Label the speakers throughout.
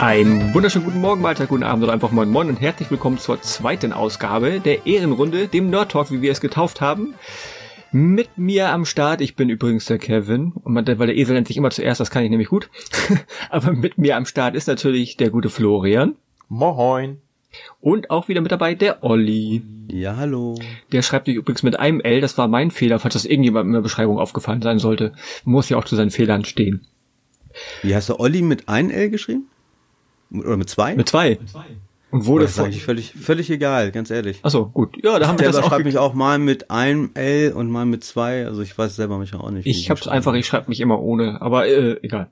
Speaker 1: Ein wunderschönen guten Morgen, Mahlzeit, guten Abend oder einfach moin moin und herzlich willkommen zur zweiten Ausgabe der Ehrenrunde, dem Nerd Talk, wie wir es getauft haben. Mit mir am Start, ich bin übrigens der Kevin, und man, weil der Esel nennt sich immer zuerst, das kann ich nämlich gut. Aber mit mir am Start ist natürlich der gute Florian.
Speaker 2: Moin.
Speaker 1: Und auch wieder mit dabei der Olli.
Speaker 3: Ja, hallo.
Speaker 1: Der schreibt sich übrigens mit einem L, das war mein Fehler, falls das irgendjemand in der Beschreibung aufgefallen sein sollte. Muss ja auch zu seinen Fehlern stehen.
Speaker 3: Wie hast du Olli mit einem L geschrieben? Oder mit zwei?
Speaker 1: Mit zwei.
Speaker 3: Mit zwei.
Speaker 1: Und wurde
Speaker 3: das ist eigentlich völlig, völlig egal, ganz ehrlich.
Speaker 1: Achso, gut. Ja, da haben wir
Speaker 3: das auch. schreibe mich auch mal mit einem L und mal mit zwei. Also ich weiß selber mich auch nicht.
Speaker 1: Ich hab's einfach, ich schreibe mich immer ohne, aber äh, egal.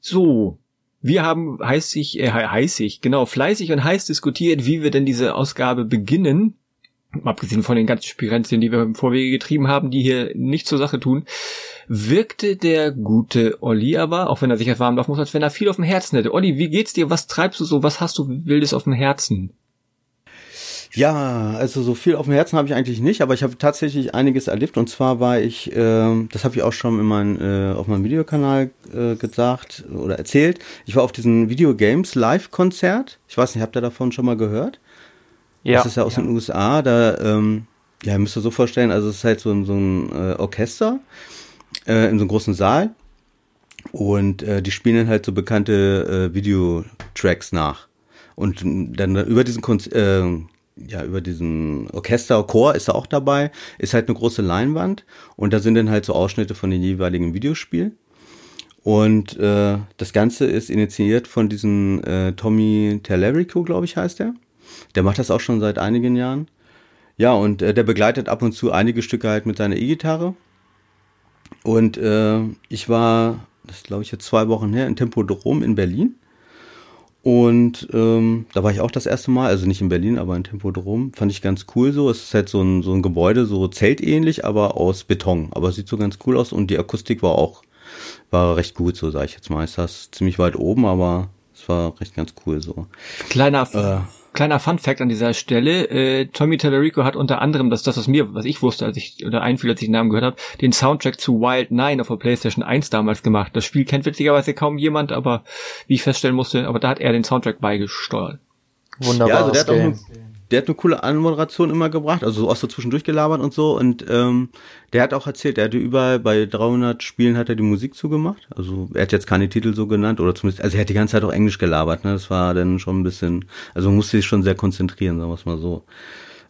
Speaker 1: So, wir haben heißig, äh, heißig, genau, fleißig und heiß diskutiert, wie wir denn diese Ausgabe beginnen. Abgesehen von den ganzen Spirenzien, die wir im Vorwege getrieben haben, die hier nicht zur Sache tun wirkte der gute Olli aber, auch wenn er sich warm laufen muss, als wenn er viel auf dem Herzen hätte. Olli, wie geht's dir? Was treibst du so? Was hast du Wildes auf dem Herzen?
Speaker 3: Ja, also so viel auf dem Herzen habe ich eigentlich nicht, aber ich habe tatsächlich einiges erlebt. Und zwar war ich, äh, das habe ich auch schon in mein, äh, auf meinem Videokanal äh, gesagt oder erzählt. Ich war auf diesem Video Games Live-Konzert. Ich weiß nicht, habt ihr davon schon mal gehört? Ja. Das ist ja aus ja. den USA. Da, ähm, ja, müsst ihr so vorstellen, also es ist halt so, ein so ein äh, Orchester äh, in so einem großen Saal. Und äh, die spielen dann halt so bekannte äh, Videotracks nach. Und dann über diesen Konz äh, ja, über diesen Orchesterchor ist er auch dabei, ist halt eine große Leinwand und da sind dann halt so Ausschnitte von den jeweiligen Videospielen. Und äh, das Ganze ist initiiert von diesem äh, Tommy Tellerico, glaube ich, heißt er. Der macht das auch schon seit einigen Jahren. Ja, und äh, der begleitet ab und zu einige Stücke halt mit seiner E-Gitarre. Und äh, ich war, das glaube ich jetzt zwei Wochen her, in Tempodrom in Berlin. Und ähm, da war ich auch das erste Mal, also nicht in Berlin, aber in Tempodrom. Fand ich ganz cool so. Es ist halt so ein, so ein Gebäude, so zeltähnlich, aber aus Beton. Aber sieht so ganz cool aus und die Akustik war auch, war recht gut, so sage ich jetzt mal. Ist das ziemlich weit oben, aber es war recht ganz cool so.
Speaker 1: Kleiner äh, kleiner Fun Fact an dieser Stelle. Äh, Tommy Tallarico hat unter anderem, das das was mir, was ich wusste, als ich oder einfiel, als ich den Namen gehört habe, den Soundtrack zu Wild Nine auf der PlayStation 1 damals gemacht. Das Spiel kennt witzigerweise kaum jemand, aber wie ich feststellen musste, aber da hat er den Soundtrack beigesteuert.
Speaker 3: Wunderbar. Ja, also der hat auch der hat eine coole Anmoderation immer gebracht, also so auch so zwischendurch gelabert und so. Und ähm, der hat auch erzählt, er hatte überall bei 300 Spielen hat er die Musik zugemacht. Also er hat jetzt keine Titel so genannt oder zumindest, also er hat die ganze Zeit auch Englisch gelabert. Ne? Das war dann schon ein bisschen, also musste sich schon sehr konzentrieren, sagen wir es mal so.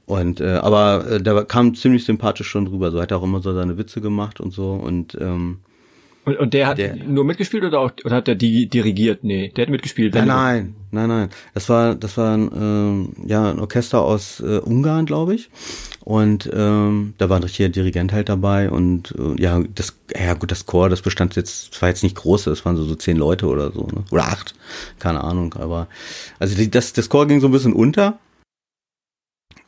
Speaker 3: Und äh, aber äh, der kam ziemlich sympathisch schon drüber. So hat er auch immer so seine Witze gemacht und so und ähm,
Speaker 1: und, und der hat der, nur mitgespielt oder auch oder hat der die dirigiert? Nee, der hat mitgespielt.
Speaker 3: Nein, nein, nein, nein. Das war das war ein, ähm, ja ein Orchester aus äh, Ungarn, glaube ich. Und ähm, da war ein richtiger Dirigent halt dabei und äh, ja, das ja gut, das Chor, das bestand jetzt, war jetzt nicht groß, das waren so, so zehn Leute oder so, ne? Oder acht, keine Ahnung, aber also die, das, das Chor ging so ein bisschen unter.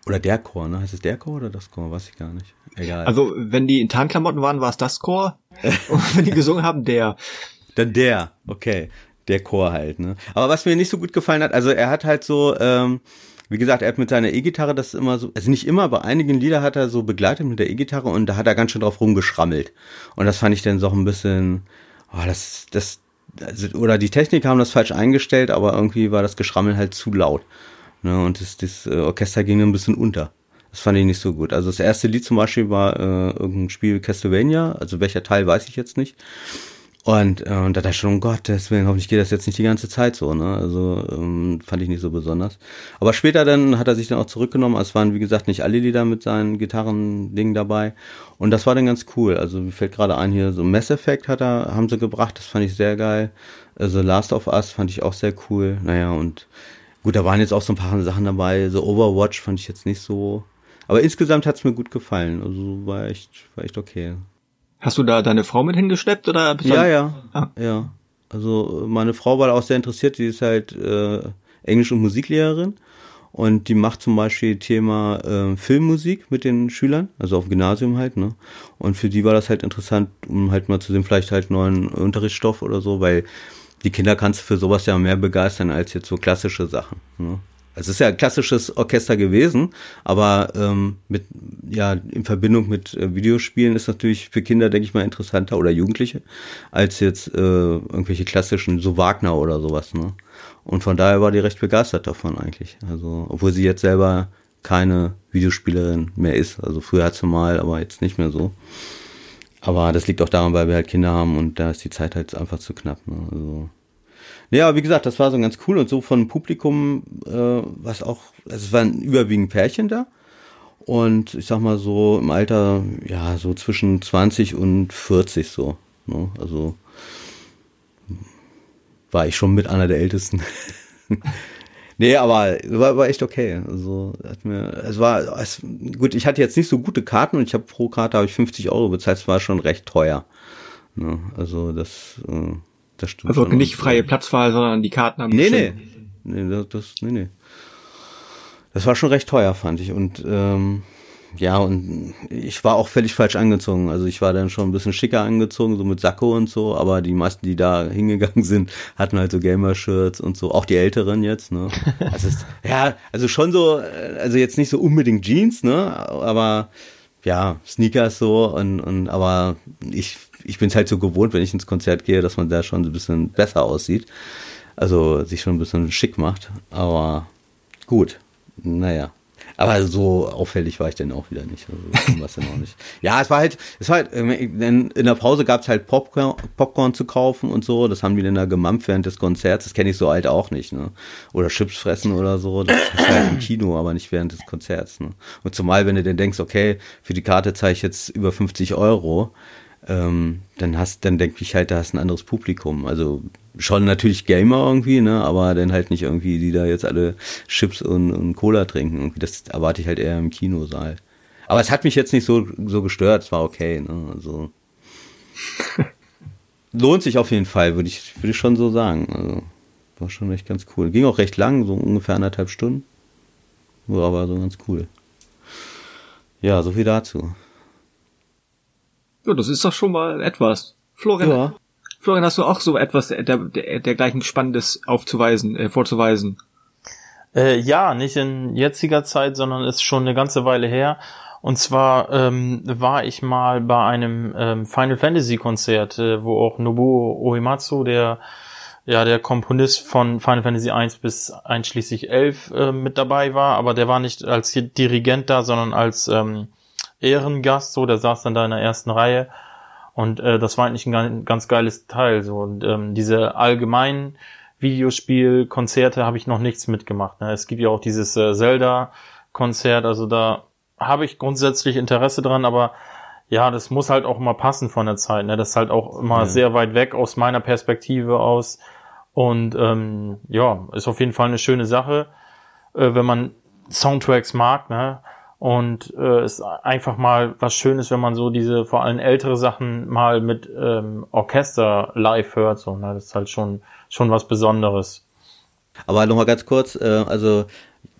Speaker 3: Oder der Chor, ne? Heißt es der Chor oder das Chor? Weiß ich gar nicht.
Speaker 1: Egal. Also, wenn die in Tarnklamotten waren, war es das Chor. Und wenn die gesungen haben, der.
Speaker 3: Dann der, okay. Der Chor halt, ne? Aber was mir nicht so gut gefallen hat, also er hat halt so, ähm, wie gesagt, er hat mit seiner E-Gitarre das immer so, also nicht immer, aber einigen Lieder hat er so begleitet mit der E-Gitarre und da hat er ganz schön drauf rumgeschrammelt. Und das fand ich dann so ein bisschen, oh, das, das, also, oder die Technik haben das falsch eingestellt, aber irgendwie war das Geschrammel halt zu laut. Ne? Und das, das äh, Orchester ging ein bisschen unter. Das fand ich nicht so gut. Also das erste Lied zum Beispiel war äh, irgendein Spiel Castlevania, also welcher Teil weiß ich jetzt nicht. Und, äh, und da dachte ich schon, um Gottes Willen, hoffentlich geht das jetzt nicht die ganze Zeit so, ne? Also ähm, fand ich nicht so besonders. Aber später dann hat er sich dann auch zurückgenommen. Es waren, wie gesagt, nicht alle Lieder mit seinen Gitarren-Ding dabei. Und das war dann ganz cool. Also mir fällt gerade ein hier, so Mass Effect hat er, haben sie gebracht, das fand ich sehr geil. Also Last of Us fand ich auch sehr cool. Naja, und gut, da waren jetzt auch so ein paar Sachen dabei. So Overwatch fand ich jetzt nicht so aber insgesamt hat's mir gut gefallen. Also war echt, war echt okay.
Speaker 1: Hast du da deine Frau mit hingeschleppt oder?
Speaker 3: Ja, ja, ah. ja. Also meine Frau war auch sehr interessiert. Die ist halt äh, Englisch- und Musiklehrerin und die macht zum Beispiel Thema äh, Filmmusik mit den Schülern, also auf dem Gymnasium halt. Ne? Und für die war das halt interessant, um halt mal zu sehen, vielleicht halt neuen Unterrichtsstoff oder so, weil die Kinder kannst du für sowas ja mehr begeistern als jetzt so klassische Sachen. Ne? Es ist ja ein klassisches Orchester gewesen, aber ähm, mit ja in Verbindung mit äh, Videospielen ist natürlich für Kinder, denke ich mal, interessanter oder Jugendliche als jetzt äh, irgendwelche klassischen, so Wagner oder sowas. Ne? Und von daher war die recht begeistert davon eigentlich. Also obwohl sie jetzt selber keine Videospielerin mehr ist. Also früher hat sie mal, aber jetzt nicht mehr so. Aber das liegt auch daran, weil wir halt Kinder haben und da ist die Zeit halt einfach zu knapp. Ne? Also ja, wie gesagt, das war so ganz cool und so von Publikum, äh, was auch, also es waren überwiegend Pärchen da. Und ich sag mal so im Alter, ja, so zwischen 20 und 40 so. Ne? Also war ich schon mit einer der Ältesten. nee, aber war, war echt okay. Also hat mir, es war, es, gut, ich hatte jetzt nicht so gute Karten und ich habe pro Karte habe ich 50 Euro bezahlt, es war schon recht teuer. Ne? Also das, äh,
Speaker 1: das stimmt. Also nicht freie Platzwahl, sondern die Karten haben.
Speaker 3: Nee, nee. Nee, das, das, nee, nee. Das war schon recht teuer, fand ich. Und ähm, ja, und ich war auch völlig falsch angezogen. Also ich war dann schon ein bisschen schicker angezogen, so mit Sakko und so, aber die meisten, die da hingegangen sind, hatten halt so Gamer-Shirts und so, auch die Älteren jetzt, ne? Also ist, ja, also schon so, äh, also jetzt nicht so unbedingt Jeans, ne? Aber ja, Sneakers so und, und aber ich ich bin es halt so gewohnt, wenn ich ins Konzert gehe, dass man da schon ein bisschen besser aussieht. Also sich schon ein bisschen schick macht. Aber gut, naja. Aber so auffällig war ich dann auch wieder nicht. Also, was denn auch nicht. Ja, es war halt, es war halt, ähm, in, in der Pause gab es halt Popcorn, Popcorn zu kaufen und so. Das haben die dann da gemampft während des Konzerts. Das kenne ich so alt auch nicht, ne? Oder Chips fressen oder so. Das ist halt im Kino, aber nicht während des Konzerts, ne? Und zumal, wenn du dann denkst, okay, für die Karte zahle ich jetzt über 50 Euro, ähm, dann hast, dann denke ich halt, da hast ein anderes Publikum. Also schon natürlich Gamer irgendwie, ne, aber dann halt nicht irgendwie, die da jetzt alle Chips und, und Cola trinken. Irgendwie das erwarte ich halt eher im Kinosaal. Aber es hat mich jetzt nicht so, so gestört, es war okay, ne, also. lohnt sich auf jeden Fall, würde ich, würde ich schon so sagen. Also, war schon echt ganz cool. Ging auch recht lang, so ungefähr anderthalb Stunden. War aber so ganz cool. Ja, so viel dazu.
Speaker 1: Ja, das ist doch schon mal etwas. Florian, ja. Florian, hast du auch so etwas der, der, dergleichen Spannendes aufzuweisen, äh, vorzuweisen?
Speaker 2: Äh, ja, nicht in jetziger Zeit, sondern ist schon eine ganze Weile her. Und zwar ähm, war ich mal bei einem ähm, Final Fantasy Konzert, äh, wo auch Nobuo Uematsu, der ja der Komponist von Final Fantasy 1 bis einschließlich 11 äh, mit dabei war, aber der war nicht als Dirigent da, sondern als ähm, Ehrengast, so, der saß dann da in der ersten Reihe. Und äh, das war eigentlich ein ganz geiles Teil. So. Und ähm, diese allgemeinen Videospielkonzerte habe ich noch nichts mitgemacht. Ne? Es gibt ja auch dieses äh, Zelda-Konzert, also da habe ich grundsätzlich Interesse dran, aber ja, das muss halt auch immer passen von der Zeit. Ne? Das ist halt auch immer ja. sehr weit weg aus meiner Perspektive aus. Und ähm, ja, ist auf jeden Fall eine schöne Sache, äh, wenn man Soundtracks mag. Ne? Und äh, ist einfach mal was Schönes, wenn man so diese vor allem ältere Sachen mal mit ähm, Orchester live hört. So, ne? Das ist halt schon, schon was Besonderes.
Speaker 3: Aber nochmal ganz kurz, äh, also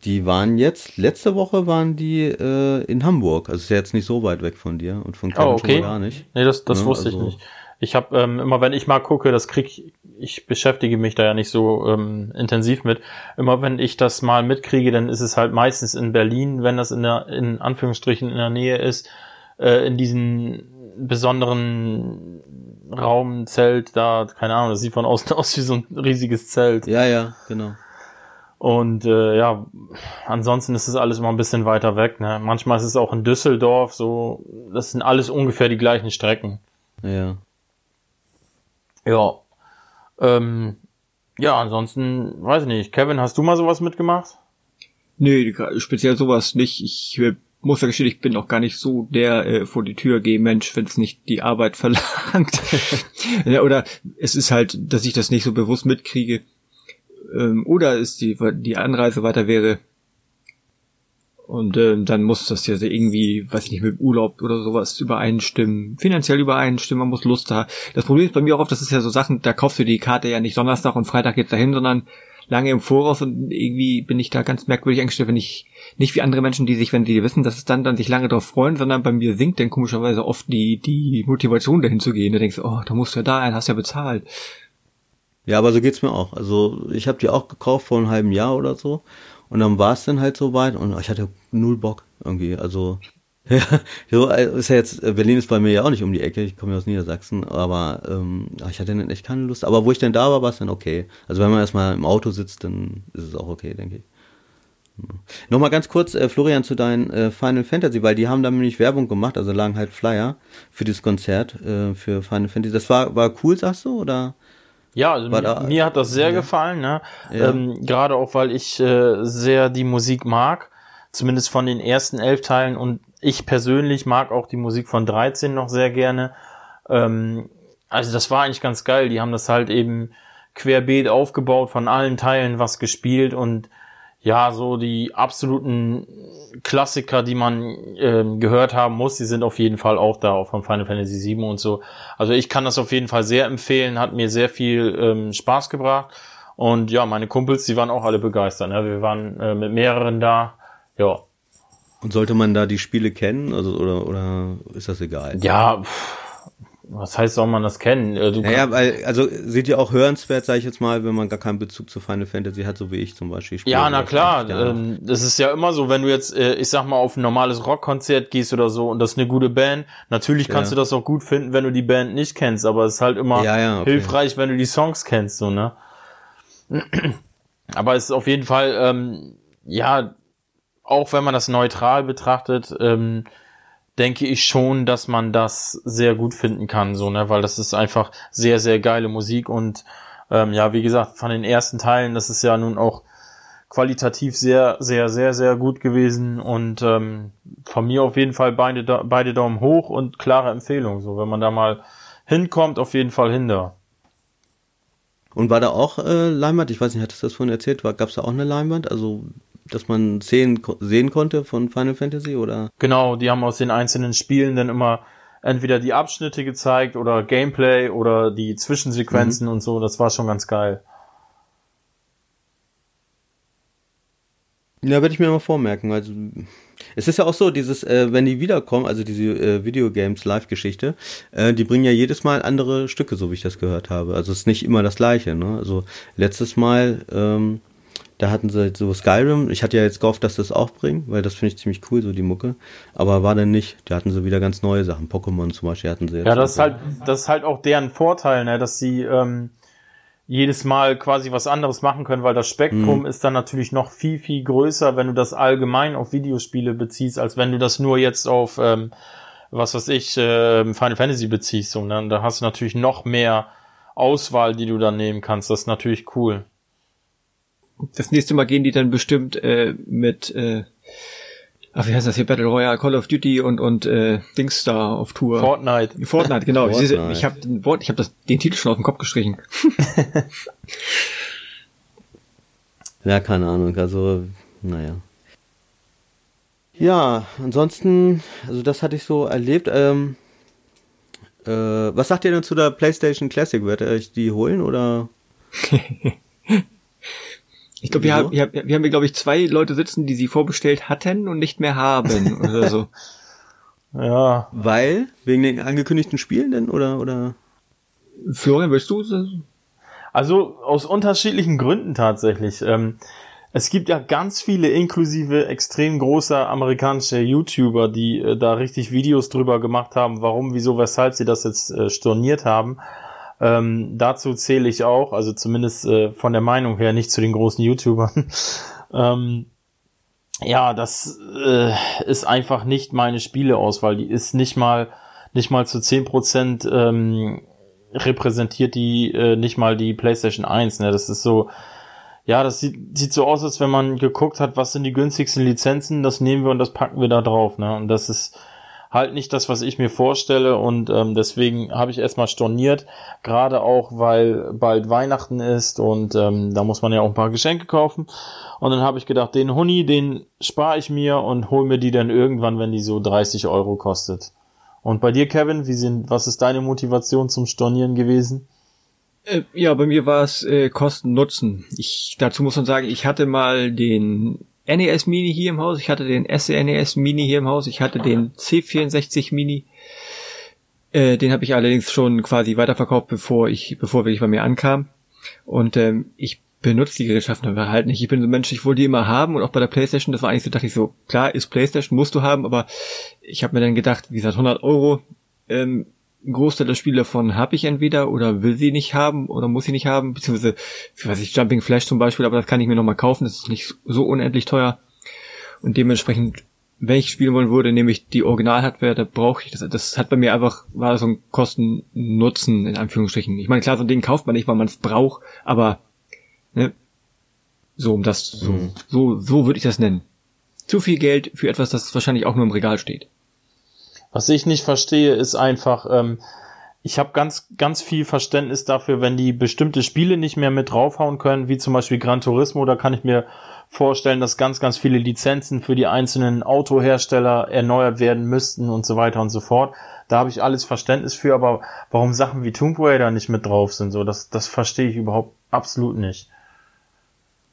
Speaker 3: die waren jetzt, letzte Woche waren die äh, in Hamburg. Also ist ja jetzt nicht so weit weg von dir und von
Speaker 2: Kevin oh, okay. schon gar nicht. Nee, das, das ja, wusste also, ich nicht. Ich habe ähm, immer, wenn ich mal gucke, das krieg ich beschäftige mich da ja nicht so ähm, intensiv mit. Immer wenn ich das mal mitkriege, dann ist es halt meistens in Berlin, wenn das in der in Anführungsstrichen in der Nähe ist, äh, in diesen besonderen Raumzelt da, keine Ahnung, das sieht von außen aus wie so ein riesiges Zelt.
Speaker 3: Ja, ja, genau.
Speaker 2: Und äh, ja, ansonsten ist es alles immer ein bisschen weiter weg. Ne? Manchmal ist es auch in Düsseldorf so, das sind alles ungefähr die gleichen Strecken.
Speaker 3: Ja.
Speaker 2: Ja. Ähm, ja, ansonsten, weiß ich nicht. Kevin, hast du mal sowas mitgemacht?
Speaker 1: Nee, speziell sowas nicht. Ich muss ja gestehen, ich bin auch gar nicht so der äh, vor die Tür gehen Mensch, wenn es nicht die Arbeit verlangt. oder es ist halt, dass ich das nicht so bewusst mitkriege. Ähm, oder ist die, die Anreise weiter wäre, und äh, dann muss das ja irgendwie, weiß ich nicht, mit Urlaub oder sowas übereinstimmen, finanziell übereinstimmen, man muss Lust haben. Das Problem ist bei mir auch oft, das ist ja so Sachen, da kaufst du die Karte ja nicht Donnerstag und Freitag geht's dahin, sondern lange im Voraus und irgendwie bin ich da ganz merkwürdig eingestellt, wenn ich nicht wie andere Menschen, die sich, wenn sie wissen, dass es dann, dann sich lange darauf freuen, sondern bei mir sinkt dann komischerweise oft die, die Motivation dahin zu gehen. Da denkst du, oh, da musst du ja da ein, hast ja bezahlt.
Speaker 3: Ja, aber so geht's mir auch. Also ich habe die auch gekauft vor einem halben Jahr oder so. Und dann war es dann halt so weit und ich hatte null Bock irgendwie. Also ja, so äh, ist ja jetzt, äh, Berlin ist bei mir ja auch nicht um die Ecke, ich komme ja aus Niedersachsen, aber ähm, ich hatte dann echt keine Lust. Aber wo ich denn da war, war es dann okay. Also wenn man erstmal im Auto sitzt, dann ist es auch okay, denke ich. Nochmal ganz kurz, äh, Florian, zu deinen äh, Final Fantasy, weil die haben da nämlich Werbung gemacht, also lagen halt Flyer für das Konzert äh, für Final Fantasy. Das war, war cool, sagst du, oder?
Speaker 2: Ja, also mir, da, mir, hat das sehr ja. gefallen, ne? Ja. Ähm, Gerade auch, weil ich äh, sehr die Musik mag, zumindest von den ersten elf Teilen und ich persönlich mag auch die Musik von 13 noch sehr gerne. Ähm, also das war eigentlich ganz geil. Die haben das halt eben querbeet aufgebaut, von allen Teilen was gespielt und ja, so die absoluten Klassiker, die man ähm, gehört haben muss, die sind auf jeden Fall auch da, auch von Final Fantasy VII und so. Also ich kann das auf jeden Fall sehr empfehlen, hat mir sehr viel ähm, Spaß gebracht. Und ja, meine Kumpels, die waren auch alle begeistert. Ne? Wir waren äh, mit mehreren da. Ja,
Speaker 3: und sollte man da die Spiele kennen, also oder oder ist das egal?
Speaker 2: Ja, was heißt, soll man das kennen?
Speaker 3: Äh, du naja, weil, also seht ihr auch hörenswert, sage ich jetzt mal, wenn man gar keinen Bezug zu Final Fantasy hat, so wie ich zum Beispiel.
Speaker 2: Ja, na klar. Ähm, das ist ja immer so, wenn du jetzt, äh, ich sag mal, auf ein normales Rockkonzert gehst oder so und das ist eine gute Band, natürlich kannst ja. du das auch gut finden, wenn du die Band nicht kennst, aber es ist halt immer ja, ja, okay. hilfreich, wenn du die Songs kennst, so, ne? aber es ist auf jeden Fall, ähm, ja, auch wenn man das neutral betrachtet, ähm, denke ich schon, dass man das sehr gut finden kann, so, ne, weil das ist einfach sehr, sehr geile Musik und ähm, ja, wie gesagt, von den ersten Teilen, das ist ja nun auch qualitativ sehr, sehr, sehr, sehr gut gewesen und ähm, von mir auf jeden Fall beide, beide Daumen hoch und klare Empfehlung, so, wenn man da mal hinkommt, auf jeden Fall hin da.
Speaker 3: Und war da auch äh, Leinwand? Ich weiß nicht, hattest du das vorhin erzählt? Gab es da auch eine Leinwand? Also dass man Szenen sehen konnte von Final Fantasy oder?
Speaker 2: Genau, die haben aus den einzelnen Spielen dann immer entweder die Abschnitte gezeigt oder Gameplay oder die Zwischensequenzen mhm. und so. Das war schon ganz geil.
Speaker 3: Ja, werde ich mir mal vormerken. Also es ist ja auch so, dieses, äh, wenn die wiederkommen, also diese äh, Videogames Live-Geschichte, äh, die bringen ja jedes Mal andere Stücke, so wie ich das gehört habe. Also es ist nicht immer das gleiche. Ne? Also letztes Mal ähm, da hatten sie so Skyrim. Ich hatte ja jetzt gehofft, dass das auch bringen, weil das finde ich ziemlich cool, so die Mucke. Aber war dann nicht. Da hatten sie wieder ganz neue Sachen. Pokémon zum Beispiel hatten sie jetzt.
Speaker 2: Ja, das ist halt, das ist halt auch deren Vorteil, ne, dass sie ähm, jedes Mal quasi was anderes machen können, weil das Spektrum mhm. ist dann natürlich noch viel, viel größer, wenn du das allgemein auf Videospiele beziehst, als wenn du das nur jetzt auf, ähm, was weiß ich, äh, Final Fantasy beziehst. Und dann, da hast du natürlich noch mehr Auswahl, die du dann nehmen kannst. Das ist natürlich cool
Speaker 1: das nächste Mal gehen die dann bestimmt äh, mit, äh, ach, wie heißt das hier, Battle Royale, Call of Duty und und äh, Dings da auf Tour.
Speaker 2: Fortnite.
Speaker 1: Fortnite, genau. Fortnite. Ich habe den Wort, ich das den Titel schon auf den Kopf gestrichen.
Speaker 3: ja, keine Ahnung. Also, naja. Ja, ansonsten, also das hatte ich so erlebt. Ähm, äh, was sagt ihr denn zu der PlayStation Classic? Wird ihr euch die holen oder?
Speaker 1: Ich glaube, wir, haben, wir, wir haben, glaube ich, zwei Leute sitzen, die sie vorbestellt hatten und nicht mehr haben oder so.
Speaker 3: Ja. Weil? Wegen den angekündigten Spielen denn oder, oder?
Speaker 1: Florian, willst du?
Speaker 2: Also, aus unterschiedlichen Gründen tatsächlich. Ähm, es gibt ja ganz viele, inklusive extrem großer amerikanischer YouTuber, die äh, da richtig Videos drüber gemacht haben, warum, wieso, weshalb sie das jetzt äh, storniert haben. Ähm, dazu zähle ich auch, also zumindest äh, von der Meinung her, nicht zu den großen YouTubern. ähm, ja, das äh, ist einfach nicht meine Spieleauswahl. Die ist nicht mal nicht mal zu zehn Prozent ähm, repräsentiert die äh, nicht mal die PlayStation 1. Ne? Das ist so, ja, das sieht, sieht so aus, als wenn man geguckt hat, was sind die günstigsten Lizenzen, das nehmen wir und das packen wir da drauf. Ne? Und das ist halt nicht das, was ich mir vorstelle und ähm, deswegen habe ich erstmal storniert, gerade auch, weil bald Weihnachten ist und ähm, da muss man ja auch ein paar Geschenke kaufen und dann habe ich gedacht, den Huni, den spare ich mir und hol mir die dann irgendwann, wenn die so 30 Euro kostet. Und bei dir, Kevin, wie sind, was ist deine Motivation zum Stornieren gewesen?
Speaker 1: Äh, ja, bei mir war es äh, Kosten Nutzen. Ich dazu muss man sagen, ich hatte mal den NES Mini hier im Haus, ich hatte den SNES Mini hier im Haus, ich hatte den C64 Mini. Äh, den habe ich allerdings schon quasi weiterverkauft, bevor ich, bevor wirklich bei mir ankam. Und ähm, ich benutze die Gerätschaften aber halt nicht. Ich bin so ein Mensch, ich wollte die immer haben und auch bei der Playstation, das war eigentlich so, dachte ich so, klar, ist Playstation, musst du haben, aber ich habe mir dann gedacht, wie gesagt, 100 Euro, ähm, ein Großteil der Spiele davon habe ich entweder oder will sie nicht haben oder muss sie nicht haben, beziehungsweise, für was ich, Jumping Flash zum Beispiel, aber das kann ich mir nochmal kaufen, das ist nicht so unendlich teuer. Und dementsprechend, wenn ich spielen wollen würde, nehme ich die Original-Hardware, da brauche ich das. Das hat bei mir einfach, war so ein Kosten-Nutzen, in Anführungsstrichen. Ich meine, klar, so ein Ding kauft man nicht, weil man es braucht, aber Ne? So, um das, so, mhm. so, so würde ich das nennen. Zu viel Geld für etwas, das wahrscheinlich auch nur im Regal steht.
Speaker 2: Was ich nicht verstehe, ist einfach, ähm, ich habe ganz, ganz viel Verständnis dafür, wenn die bestimmte Spiele nicht mehr mit draufhauen können, wie zum Beispiel Gran Turismo, da kann ich mir vorstellen, dass ganz, ganz viele Lizenzen für die einzelnen Autohersteller erneuert werden müssten und so weiter und so fort. Da habe ich alles Verständnis für, aber warum Sachen wie Tomb Raider nicht mit drauf sind, so, das, das verstehe ich überhaupt absolut nicht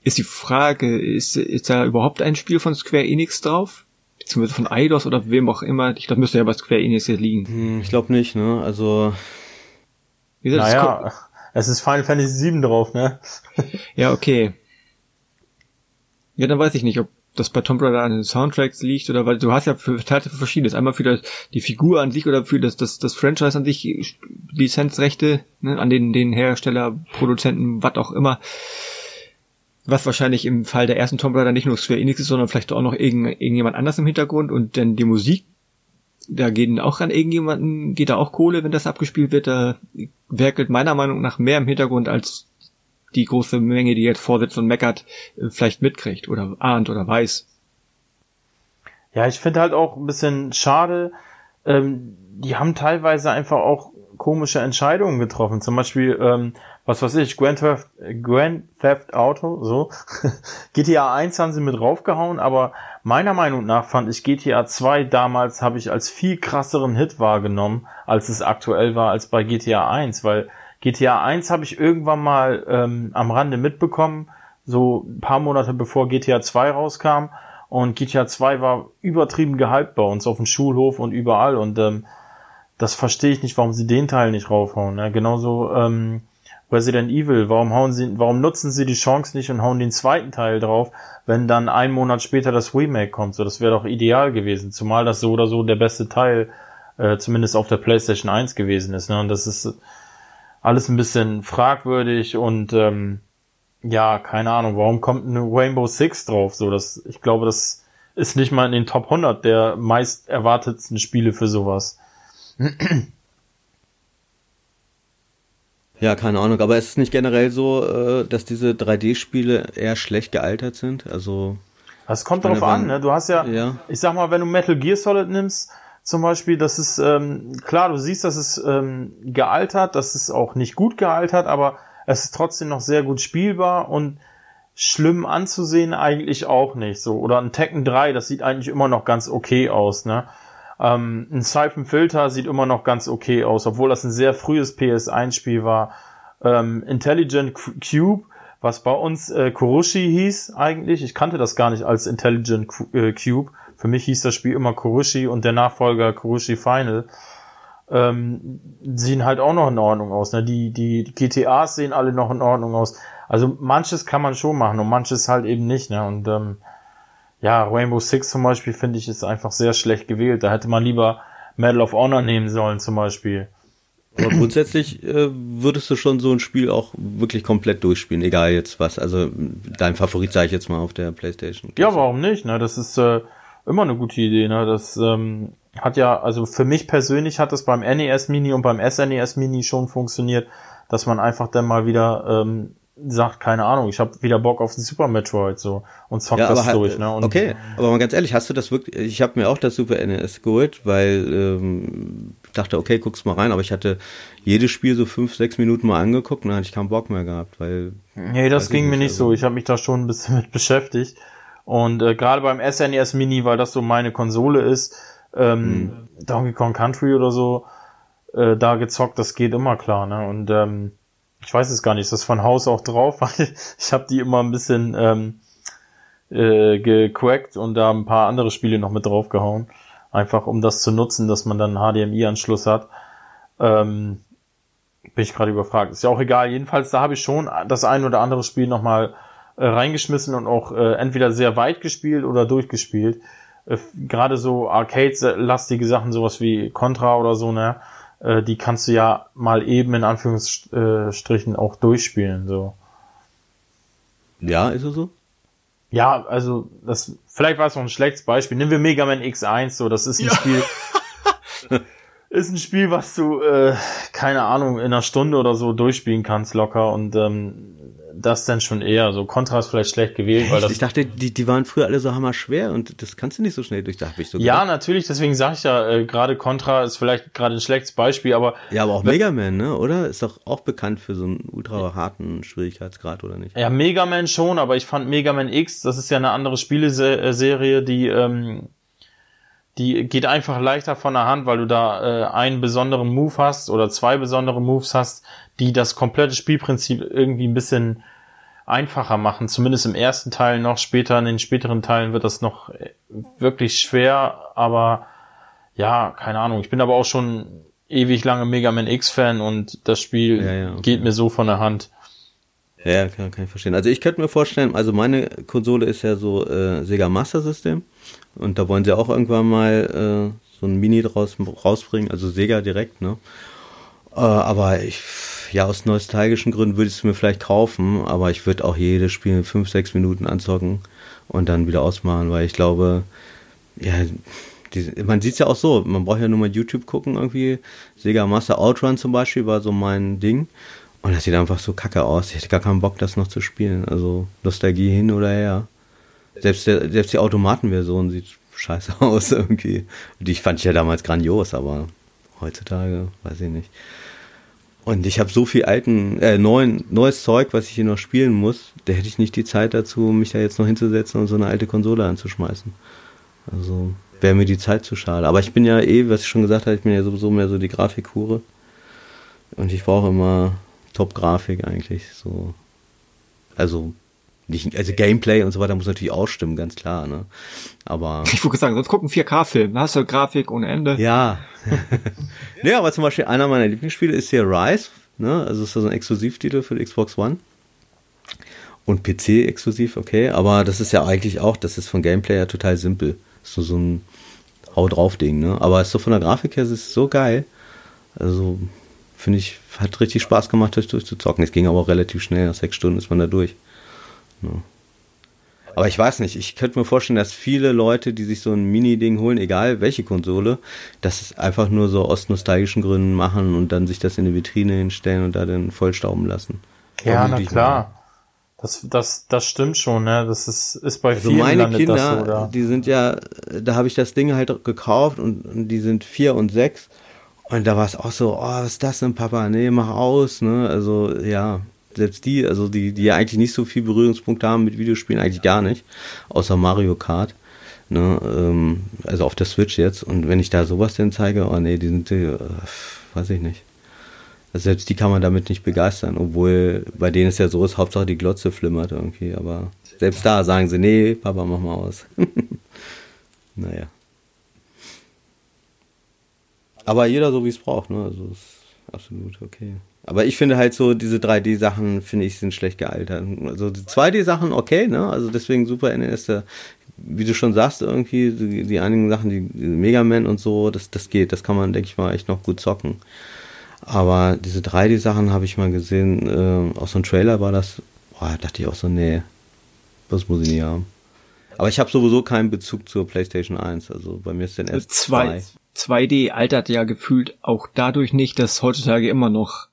Speaker 1: ist die Frage, ist, ist da überhaupt ein Spiel von Square Enix drauf? Beziehungsweise von Eidos oder wem auch immer. Ich glaube, müsste ja bei Square Enix jetzt liegen.
Speaker 3: Hm, ich glaube nicht, ne? Also.
Speaker 2: Wie gesagt, naja, es ist Final Fantasy VII drauf, ne?
Speaker 1: ja, okay. Ja, dann weiß ich nicht, ob das bei Tomb Raider an den Soundtracks liegt oder weil du hast ja für, für verschiedenes. Einmal für das, die Figur an sich oder für das, das, das Franchise an sich Lizenzrechte, ne, an den, den Hersteller, Produzenten, was auch immer was wahrscheinlich im Fall der ersten Tomb Raider nicht nur Square Enix ist, sondern vielleicht auch noch irgend, irgendjemand anders im Hintergrund und dann die Musik, da geht auch an irgendjemanden, geht da auch Kohle, wenn das abgespielt wird, da werkelt meiner Meinung nach mehr im Hintergrund als die große Menge, die jetzt vorsitzt und meckert, äh, vielleicht mitkriegt oder ahnt oder weiß.
Speaker 2: Ja, ich finde halt auch ein bisschen schade, ähm, die haben teilweise einfach auch komische Entscheidungen getroffen. Zum Beispiel ähm, was weiß ich, Grand Theft, Grand Theft Auto, so. GTA 1 haben sie mit draufgehauen, aber meiner Meinung nach fand ich GTA 2 damals habe ich als viel krasseren Hit wahrgenommen, als es aktuell war als bei GTA 1, weil GTA 1 habe ich irgendwann mal ähm, am Rande mitbekommen, so ein paar Monate bevor GTA 2 rauskam und GTA 2 war übertrieben gehypt bei uns auf dem Schulhof und überall und ähm, das verstehe ich nicht, warum sie den Teil nicht raufhauen. Ne? Genauso ähm, Resident Evil, warum hauen sie, warum nutzen sie die Chance nicht und hauen den zweiten Teil drauf, wenn dann ein Monat später das Remake kommt? So, das wäre doch ideal gewesen, zumal das so oder so der beste Teil, äh, zumindest auf der PlayStation 1 gewesen ist. Ne? Und das ist alles ein bisschen fragwürdig und ähm, ja, keine Ahnung, warum kommt eine Rainbow Six drauf? So, das, ich glaube, das ist nicht mal in den Top 100 der meist erwartetsten Spiele für sowas.
Speaker 3: Ja, keine Ahnung, aber es ist nicht generell so, äh, dass diese 3D-Spiele eher schlecht gealtert sind. Also.
Speaker 2: Das kommt darauf an, ne? Du hast ja, ja, ich sag mal, wenn du Metal Gear Solid nimmst, zum Beispiel, das ist ähm, klar, du siehst, dass es ähm, gealtert, das ist auch nicht gut gealtert, aber es ist trotzdem noch sehr gut spielbar und schlimm anzusehen eigentlich auch nicht so. Oder ein Tekken 3, das sieht eigentlich immer noch ganz okay aus, ne? Ähm, ein Siphon Filter sieht immer noch ganz okay aus, obwohl das ein sehr frühes PS1-Spiel war. Ähm, Intelligent Cube, was bei uns äh, Kurushi hieß eigentlich. Ich kannte das gar nicht als Intelligent äh, Cube. Für mich hieß das Spiel immer Kurushi und der Nachfolger Kurushi Final. Ähm, sehen halt auch noch in Ordnung aus. Ne? Die, die, die GTAs sehen alle noch in Ordnung aus. Also manches kann man schon machen und manches halt eben nicht. Ne? Und ähm, ja, Rainbow Six zum Beispiel finde ich ist einfach sehr schlecht gewählt. Da hätte man lieber Medal of Honor nehmen sollen zum Beispiel.
Speaker 3: Aber grundsätzlich äh, würdest du schon so ein Spiel auch wirklich komplett durchspielen, egal jetzt was. Also dein Favorit sage ich jetzt mal auf der Playstation.
Speaker 2: Ja, warum nicht? Ne? Das ist äh, immer eine gute Idee. Ne? Das ähm, hat ja, also für mich persönlich hat das beim NES Mini und beim SNES Mini schon funktioniert, dass man einfach dann mal wieder ähm, sagt, keine Ahnung, ich habe wieder Bock auf den Super Metroid so und zockt ja, das durch. Ne? Und
Speaker 3: okay, aber mal ganz ehrlich, hast du das wirklich? Ich habe mir auch das Super NES geholt, weil ähm, ich dachte, okay, guck's mal rein, aber ich hatte jedes Spiel so fünf, sechs Minuten mal angeguckt und dann hatte ich keinen Bock mehr gehabt, weil.
Speaker 2: Nee, das ging mir nicht also. so. Ich habe mich da schon ein bisschen mit beschäftigt. Und äh, gerade beim SNES e Mini, weil das so meine Konsole ist, ähm, hm. Donkey Kong Country oder so, äh, da gezockt, das geht immer klar, ne? Und ähm, ich weiß es gar nicht, ist das von Haus auch drauf, weil ich habe die immer ein bisschen ähm, äh, gecrackt und da ein paar andere Spiele noch mit draufgehauen. Einfach um das zu nutzen, dass man dann einen HDMI-Anschluss hat. Ähm, Bin ich gerade überfragt. Ist ja auch egal. Jedenfalls, da habe ich schon das ein oder andere Spiel nochmal äh, reingeschmissen und auch äh, entweder sehr weit gespielt oder durchgespielt. Äh, gerade so Arcade-lastige Sachen, sowas wie Contra oder so, ne? Äh, die kannst du ja mal eben in Anführungsstrichen auch durchspielen, so.
Speaker 3: Ja, ist es so?
Speaker 2: Ja, also das vielleicht war es noch ein schlechtes Beispiel. Nehmen wir Mega Man X1, so das ist ein ja. Spiel. ist ein Spiel, was du äh, keine Ahnung in einer Stunde oder so durchspielen kannst locker und ähm, das dann schon eher. So Contra ist vielleicht schlecht gewählt, weil das.
Speaker 3: Ich dachte, die, die waren früher alle so hammer schwer und das kannst du nicht so schnell durch. Da hab ich so
Speaker 2: ja, gedacht. natürlich, deswegen sage ich ja, äh, gerade Contra ist vielleicht gerade ein schlechtes Beispiel, aber.
Speaker 3: Ja, aber auch Mega Man, ne? Oder? Ist doch auch bekannt für so einen ultra harten Schwierigkeitsgrad, oder nicht?
Speaker 2: Ja, Mega Man schon, aber ich fand Mega Man X, das ist ja eine andere Spieleserie, die ähm, die geht einfach leichter von der Hand, weil du da äh, einen besonderen Move hast oder zwei besondere Moves hast, die das komplette Spielprinzip irgendwie ein bisschen einfacher machen. Zumindest im ersten Teil noch, später in den späteren Teilen wird das noch äh, wirklich schwer, aber ja, keine Ahnung. Ich bin aber auch schon ewig lange Mega Man X-Fan und das Spiel ja, ja, okay. geht mir so von der Hand.
Speaker 3: Ja, kann, kann ich verstehen. Also ich könnte mir vorstellen, also meine Konsole ist ja so äh, Sega Master System und da wollen sie auch irgendwann mal äh, so ein Mini draus rausbringen, also Sega direkt, ne? Äh, aber ich, ja, aus nostalgischen Gründen würde ich es mir vielleicht kaufen, aber ich würde auch jedes Spiel fünf, sechs Minuten anzocken und dann wieder ausmachen, weil ich glaube, ja, die, man sieht es ja auch so, man braucht ja nur mal YouTube gucken irgendwie. Sega Master Outrun zum Beispiel war so mein Ding. Und das sieht einfach so kacke aus. Ich hätte gar keinen Bock, das noch zu spielen. Also Nostalgie hin oder her. Selbst, der, selbst die Automatenversion sieht scheiße aus irgendwie. Die fand ich ja damals grandios, aber heutzutage weiß ich nicht. Und ich habe so viel alten, äh, neuen, neues Zeug, was ich hier noch spielen muss, da hätte ich nicht die Zeit dazu, mich da jetzt noch hinzusetzen und so eine alte Konsole anzuschmeißen. Also wäre mir die Zeit zu schade. Aber ich bin ja eh, was ich schon gesagt habe, ich bin ja sowieso mehr so die Grafikhure. Und ich brauche immer Top-Grafik eigentlich. So. Also nicht, also Gameplay und so weiter muss natürlich auch stimmen, ganz klar, ne? Aber.
Speaker 1: Ich wollte sagen, sonst gucken 4K-Film, da hast du Grafik ohne Ende.
Speaker 3: Ja. ja, aber zum Beispiel einer meiner Lieblingsspiele ist hier Rise, ne? Also ist das so ein Exklusivtitel für die Xbox One. Und PC exklusiv, okay. Aber das ist ja eigentlich auch, das ist von Gameplay ja total simpel. Ist so, so ein Hau drauf Ding, ne? Aber ist so von der Grafik her, ist es so geil. Also, finde ich, hat richtig Spaß gemacht, das durchzuzocken. Es ging aber auch relativ schnell, nach sechs Stunden ist man da durch. Ja. Aber ich weiß nicht, ich könnte mir vorstellen, dass viele Leute, die sich so ein Mini-Ding holen, egal welche Konsole, das einfach nur so aus nostalgischen Gründen machen und dann sich das in die Vitrine hinstellen und da dann vollstauben lassen.
Speaker 2: Ja, na klar. Das, das, das stimmt schon, ne? Das ist, ist bei
Speaker 3: also vielen meine Kinder, so, die sind ja, da habe ich das Ding halt gekauft und, und die sind vier und sechs. Und da war es auch so, oh, was ist das denn, Papa? Nee, mach aus, ne? Also, ja, selbst die, also die, die ja eigentlich nicht so viel Berührungspunkte haben mit Videospielen, eigentlich gar nicht, außer Mario Kart. Ne, ähm, also auf der Switch jetzt. Und wenn ich da sowas denn zeige, oh nee, die sind, äh, weiß ich nicht. Also selbst die kann man damit nicht begeistern, obwohl bei denen es ja so ist, Hauptsache die Glotze flimmert irgendwie. Aber selbst da sagen sie, nee, Papa, mach mal aus. naja. Aber jeder so, wie es braucht, ne? Also ist absolut okay. Aber ich finde halt so, diese 3D-Sachen, finde ich, sind schlecht gealtert. Also die 2D-Sachen okay, ne? Also deswegen Super NES, der, wie du schon sagst, irgendwie, die, die einigen Sachen, die, die Mega Man und so, das, das geht, das kann man, denke ich mal, echt noch gut zocken. Aber diese 3D-Sachen habe ich mal gesehen, äh, auch so ein Trailer war das, boah, da dachte ich auch so, nee, das muss ich nicht haben. Aber ich habe sowieso keinen Bezug zur PlayStation 1, also bei mir ist der
Speaker 1: erst 2. 2D altert ja gefühlt auch dadurch nicht, dass heutzutage immer noch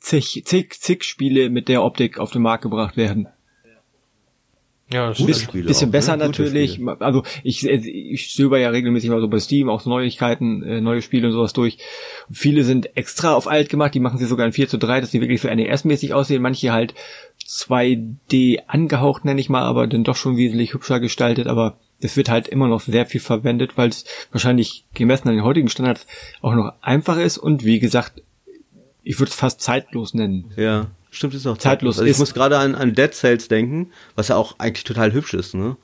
Speaker 1: zig, zig, zig Spiele mit der Optik auf den Markt gebracht werden. Ja, das Biss, bisschen auch, besser ne? natürlich. Also ich, ich stöber ja regelmäßig mal so bei Steam auch so Neuigkeiten, äh, neue Spiele und sowas durch. viele sind extra auf alt gemacht, die machen sie sogar in 4 zu 3, dass die wirklich so NES-mäßig aussehen. Manche halt 2D angehaucht, nenne ich mal, aber dann doch schon wesentlich hübscher gestaltet. Aber das wird halt immer noch sehr viel verwendet, weil es wahrscheinlich gemessen an den heutigen Standards auch noch einfach ist und wie gesagt ich würde es fast zeitlos nennen.
Speaker 3: Ja, stimmt, ist auch zeitlos. Also ich muss gerade an, an Dead Cells denken, was ja auch eigentlich total hübsch ist, ne?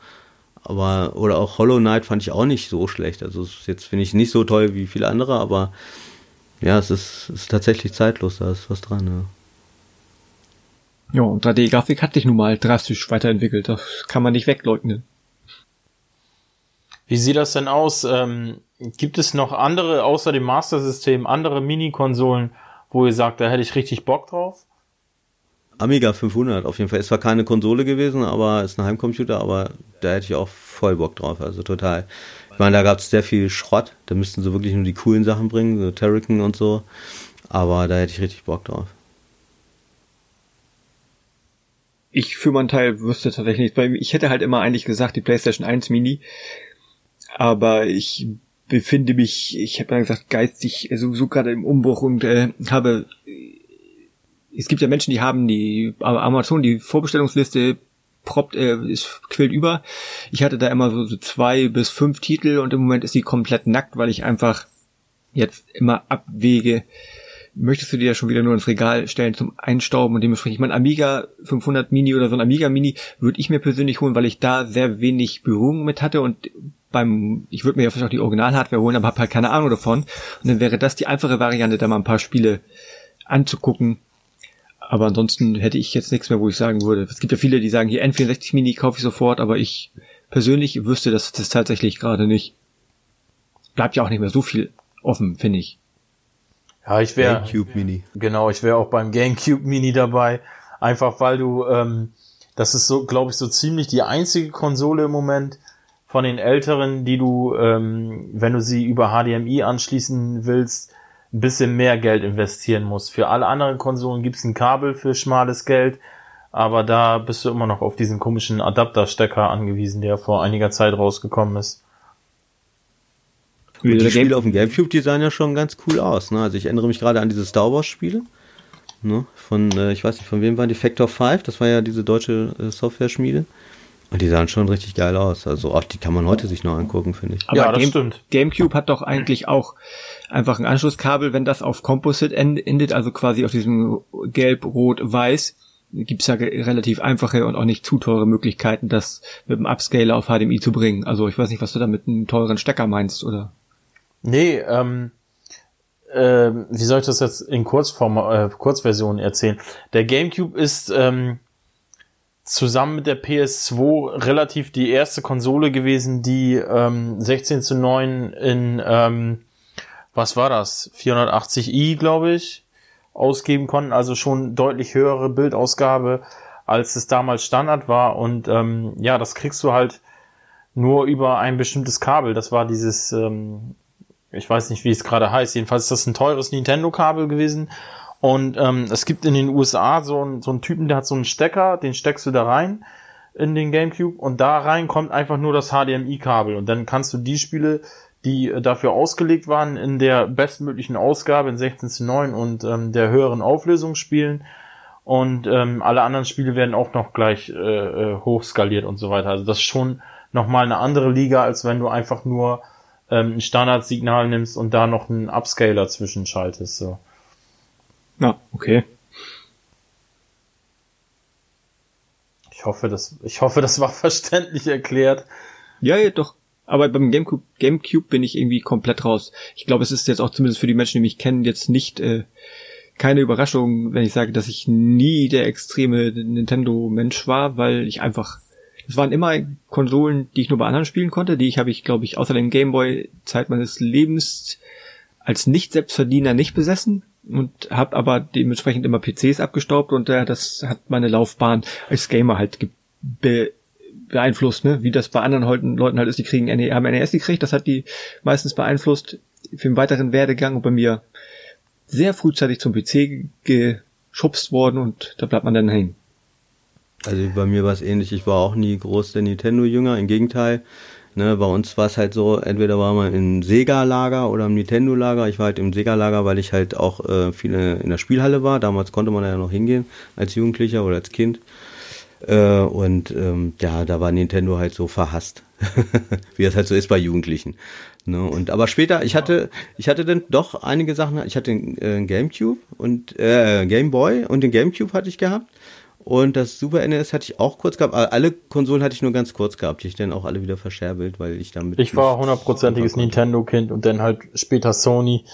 Speaker 3: Aber, oder auch Hollow Knight fand ich auch nicht so schlecht. Also jetzt finde ich nicht so toll wie viele andere, aber ja, es ist, ist tatsächlich zeitlos, da ist was dran, ja.
Speaker 1: Ja, und 3D-Grafik hat sich nun mal drastisch weiterentwickelt. Das kann man nicht wegleugnen.
Speaker 2: Wie sieht das denn aus? Ähm, gibt es noch andere, außer dem Master-System, andere Mini-Konsolen, wo ihr sagt, da hätte ich richtig Bock drauf?
Speaker 3: Amiga 500 auf jeden Fall. Ist zwar keine Konsole gewesen, aber ist ein Heimcomputer, aber da hätte ich auch voll Bock drauf, also total. Ich meine, da gab es sehr viel Schrott, da müssten sie wirklich nur die coolen Sachen bringen, so Terrican und so, aber da hätte ich richtig Bock drauf.
Speaker 1: Ich für meinen Teil wüsste tatsächlich nicht. Ich hätte halt immer eigentlich gesagt, die PlayStation 1 Mini, aber ich befinde mich, ich habe ja gesagt, geistig sowieso so gerade im Umbruch und äh, habe es gibt ja Menschen, die haben die Amazon, die Vorbestellungsliste proppt, äh, ist quillt über. Ich hatte da immer so, so zwei bis fünf Titel und im Moment ist die komplett nackt, weil ich einfach jetzt immer abwäge, möchtest du dir ja schon wieder nur ins Regal stellen zum Einstauben und dementsprechend, mein Amiga 500 Mini oder so ein Amiga Mini würde ich mir persönlich holen, weil ich da sehr wenig Berührung mit hatte und beim, ich würde mir ja vielleicht auch die Original-Hardware holen, aber habe halt keine Ahnung davon und dann wäre das die einfache Variante, da mal ein paar Spiele anzugucken aber ansonsten hätte ich jetzt nichts mehr, wo ich sagen würde. Es gibt ja viele, die sagen, hier N64 Mini kaufe ich sofort, aber ich persönlich wüsste das, das tatsächlich gerade nicht. Bleibt ja auch nicht mehr so viel offen, finde ich.
Speaker 2: Ja, ich wäre. GameCube Mini. Genau, ich wäre auch beim GameCube Mini dabei. Einfach weil du, ähm, das ist so, glaube ich, so ziemlich die einzige Konsole im Moment von den älteren, die du, ähm, wenn du sie über HDMI anschließen willst, ein bisschen mehr Geld investieren muss. Für alle anderen Konsolen gibt's ein Kabel für schmales Geld, aber da bist du immer noch auf diesen komischen Adapterstecker angewiesen, der vor einiger Zeit rausgekommen ist.
Speaker 3: Und die Spiele auf dem Gamecube, die sahen ja schon ganz cool aus. Ne? Also ich erinnere mich gerade an diese Star Wars Spiele. Ne? Von, äh, ich weiß nicht, von wem waren die? Factor 5, das war ja diese deutsche äh, Software-Schmiede. Und die sahen schon richtig geil aus. Also auch die kann man heute sich noch angucken, finde ich.
Speaker 1: Aber ja, das Game stimmt. GameCube hat doch eigentlich auch einfach ein Anschlusskabel, wenn das auf Composite endet, also quasi auf diesem gelb, rot, weiß, gibt's ja relativ einfache und auch nicht zu teure Möglichkeiten, das mit dem Upscaler auf HDMI zu bringen. Also ich weiß nicht, was du da mit einem teuren Stecker meinst, oder?
Speaker 2: Nee, ähm, äh, wie soll ich das jetzt in Kurzform, äh, Kurzversion erzählen? Der GameCube ist ähm, zusammen mit der PS2 relativ die erste Konsole gewesen, die ähm, 16 zu 9 in ähm, was war das? 480i, glaube ich, ausgeben konnten. Also schon deutlich höhere Bildausgabe, als es damals Standard war. Und ähm, ja, das kriegst du halt nur über ein bestimmtes Kabel. Das war dieses, ähm, ich weiß nicht, wie es gerade heißt. Jedenfalls ist das ein teures Nintendo-Kabel gewesen. Und ähm, es gibt in den USA so, ein, so einen Typen, der hat so einen Stecker, den steckst du da rein in den GameCube und da rein kommt einfach nur das HDMI-Kabel und dann kannst du die Spiele die äh, dafür ausgelegt waren, in der bestmöglichen Ausgabe in 16 zu 9 und ähm, der höheren Auflösung spielen. Und ähm, alle anderen Spiele werden auch noch gleich äh, äh, hochskaliert und so weiter. Also das ist schon nochmal eine andere Liga, als wenn du einfach nur ähm, ein Standardsignal nimmst und da noch einen Upscaler zwischenschaltest. So.
Speaker 1: Ja, okay.
Speaker 2: Ich hoffe, das, ich hoffe, das war verständlich erklärt.
Speaker 1: Ja, ja, doch. Aber beim Gamecube, Gamecube bin ich irgendwie komplett raus. Ich glaube, es ist jetzt auch zumindest für die Menschen, die mich kennen, jetzt nicht äh, keine Überraschung, wenn ich sage, dass ich nie der extreme Nintendo-Mensch war, weil ich einfach es waren immer Konsolen, die ich nur bei anderen spielen konnte. Die ich habe ich, glaube ich, außer dem Gameboy Zeit meines Lebens als Nicht-Selbstverdiener nicht besessen und habe aber dementsprechend immer PCs abgestaubt und äh, das hat meine Laufbahn als Gamer halt beeinflusst, ne? wie das bei anderen Leuten halt ist, die kriegen NE, haben NES gekriegt, das hat die meistens beeinflusst für den weiteren Werdegang und bei mir sehr frühzeitig zum PC geschubst worden und da bleibt man dann hängen.
Speaker 3: Also bei mir war es ähnlich, ich war auch nie groß der Nintendo-Jünger, im Gegenteil. Ne, bei uns war es halt so, entweder war man im Sega-Lager oder im Nintendo-Lager. Ich war halt im Sega-Lager, weil ich halt auch äh, viele in der Spielhalle war. Damals konnte man ja noch hingehen als Jugendlicher oder als Kind. Äh, und ähm, ja, da war Nintendo halt so verhasst, wie das halt so ist bei Jugendlichen. Ne? Und aber später, ich hatte, ich hatte dann doch einige Sachen. Ich hatte äh, einen GameCube und äh, Game Boy und den GameCube hatte ich gehabt. Und das Super NES hatte ich auch kurz gehabt. Alle Konsolen hatte ich nur ganz kurz gehabt. Die ich dann auch alle wieder verscherbelt, weil ich damit.
Speaker 2: Ich war hundertprozentiges Nintendo-Kind und dann halt später Sony.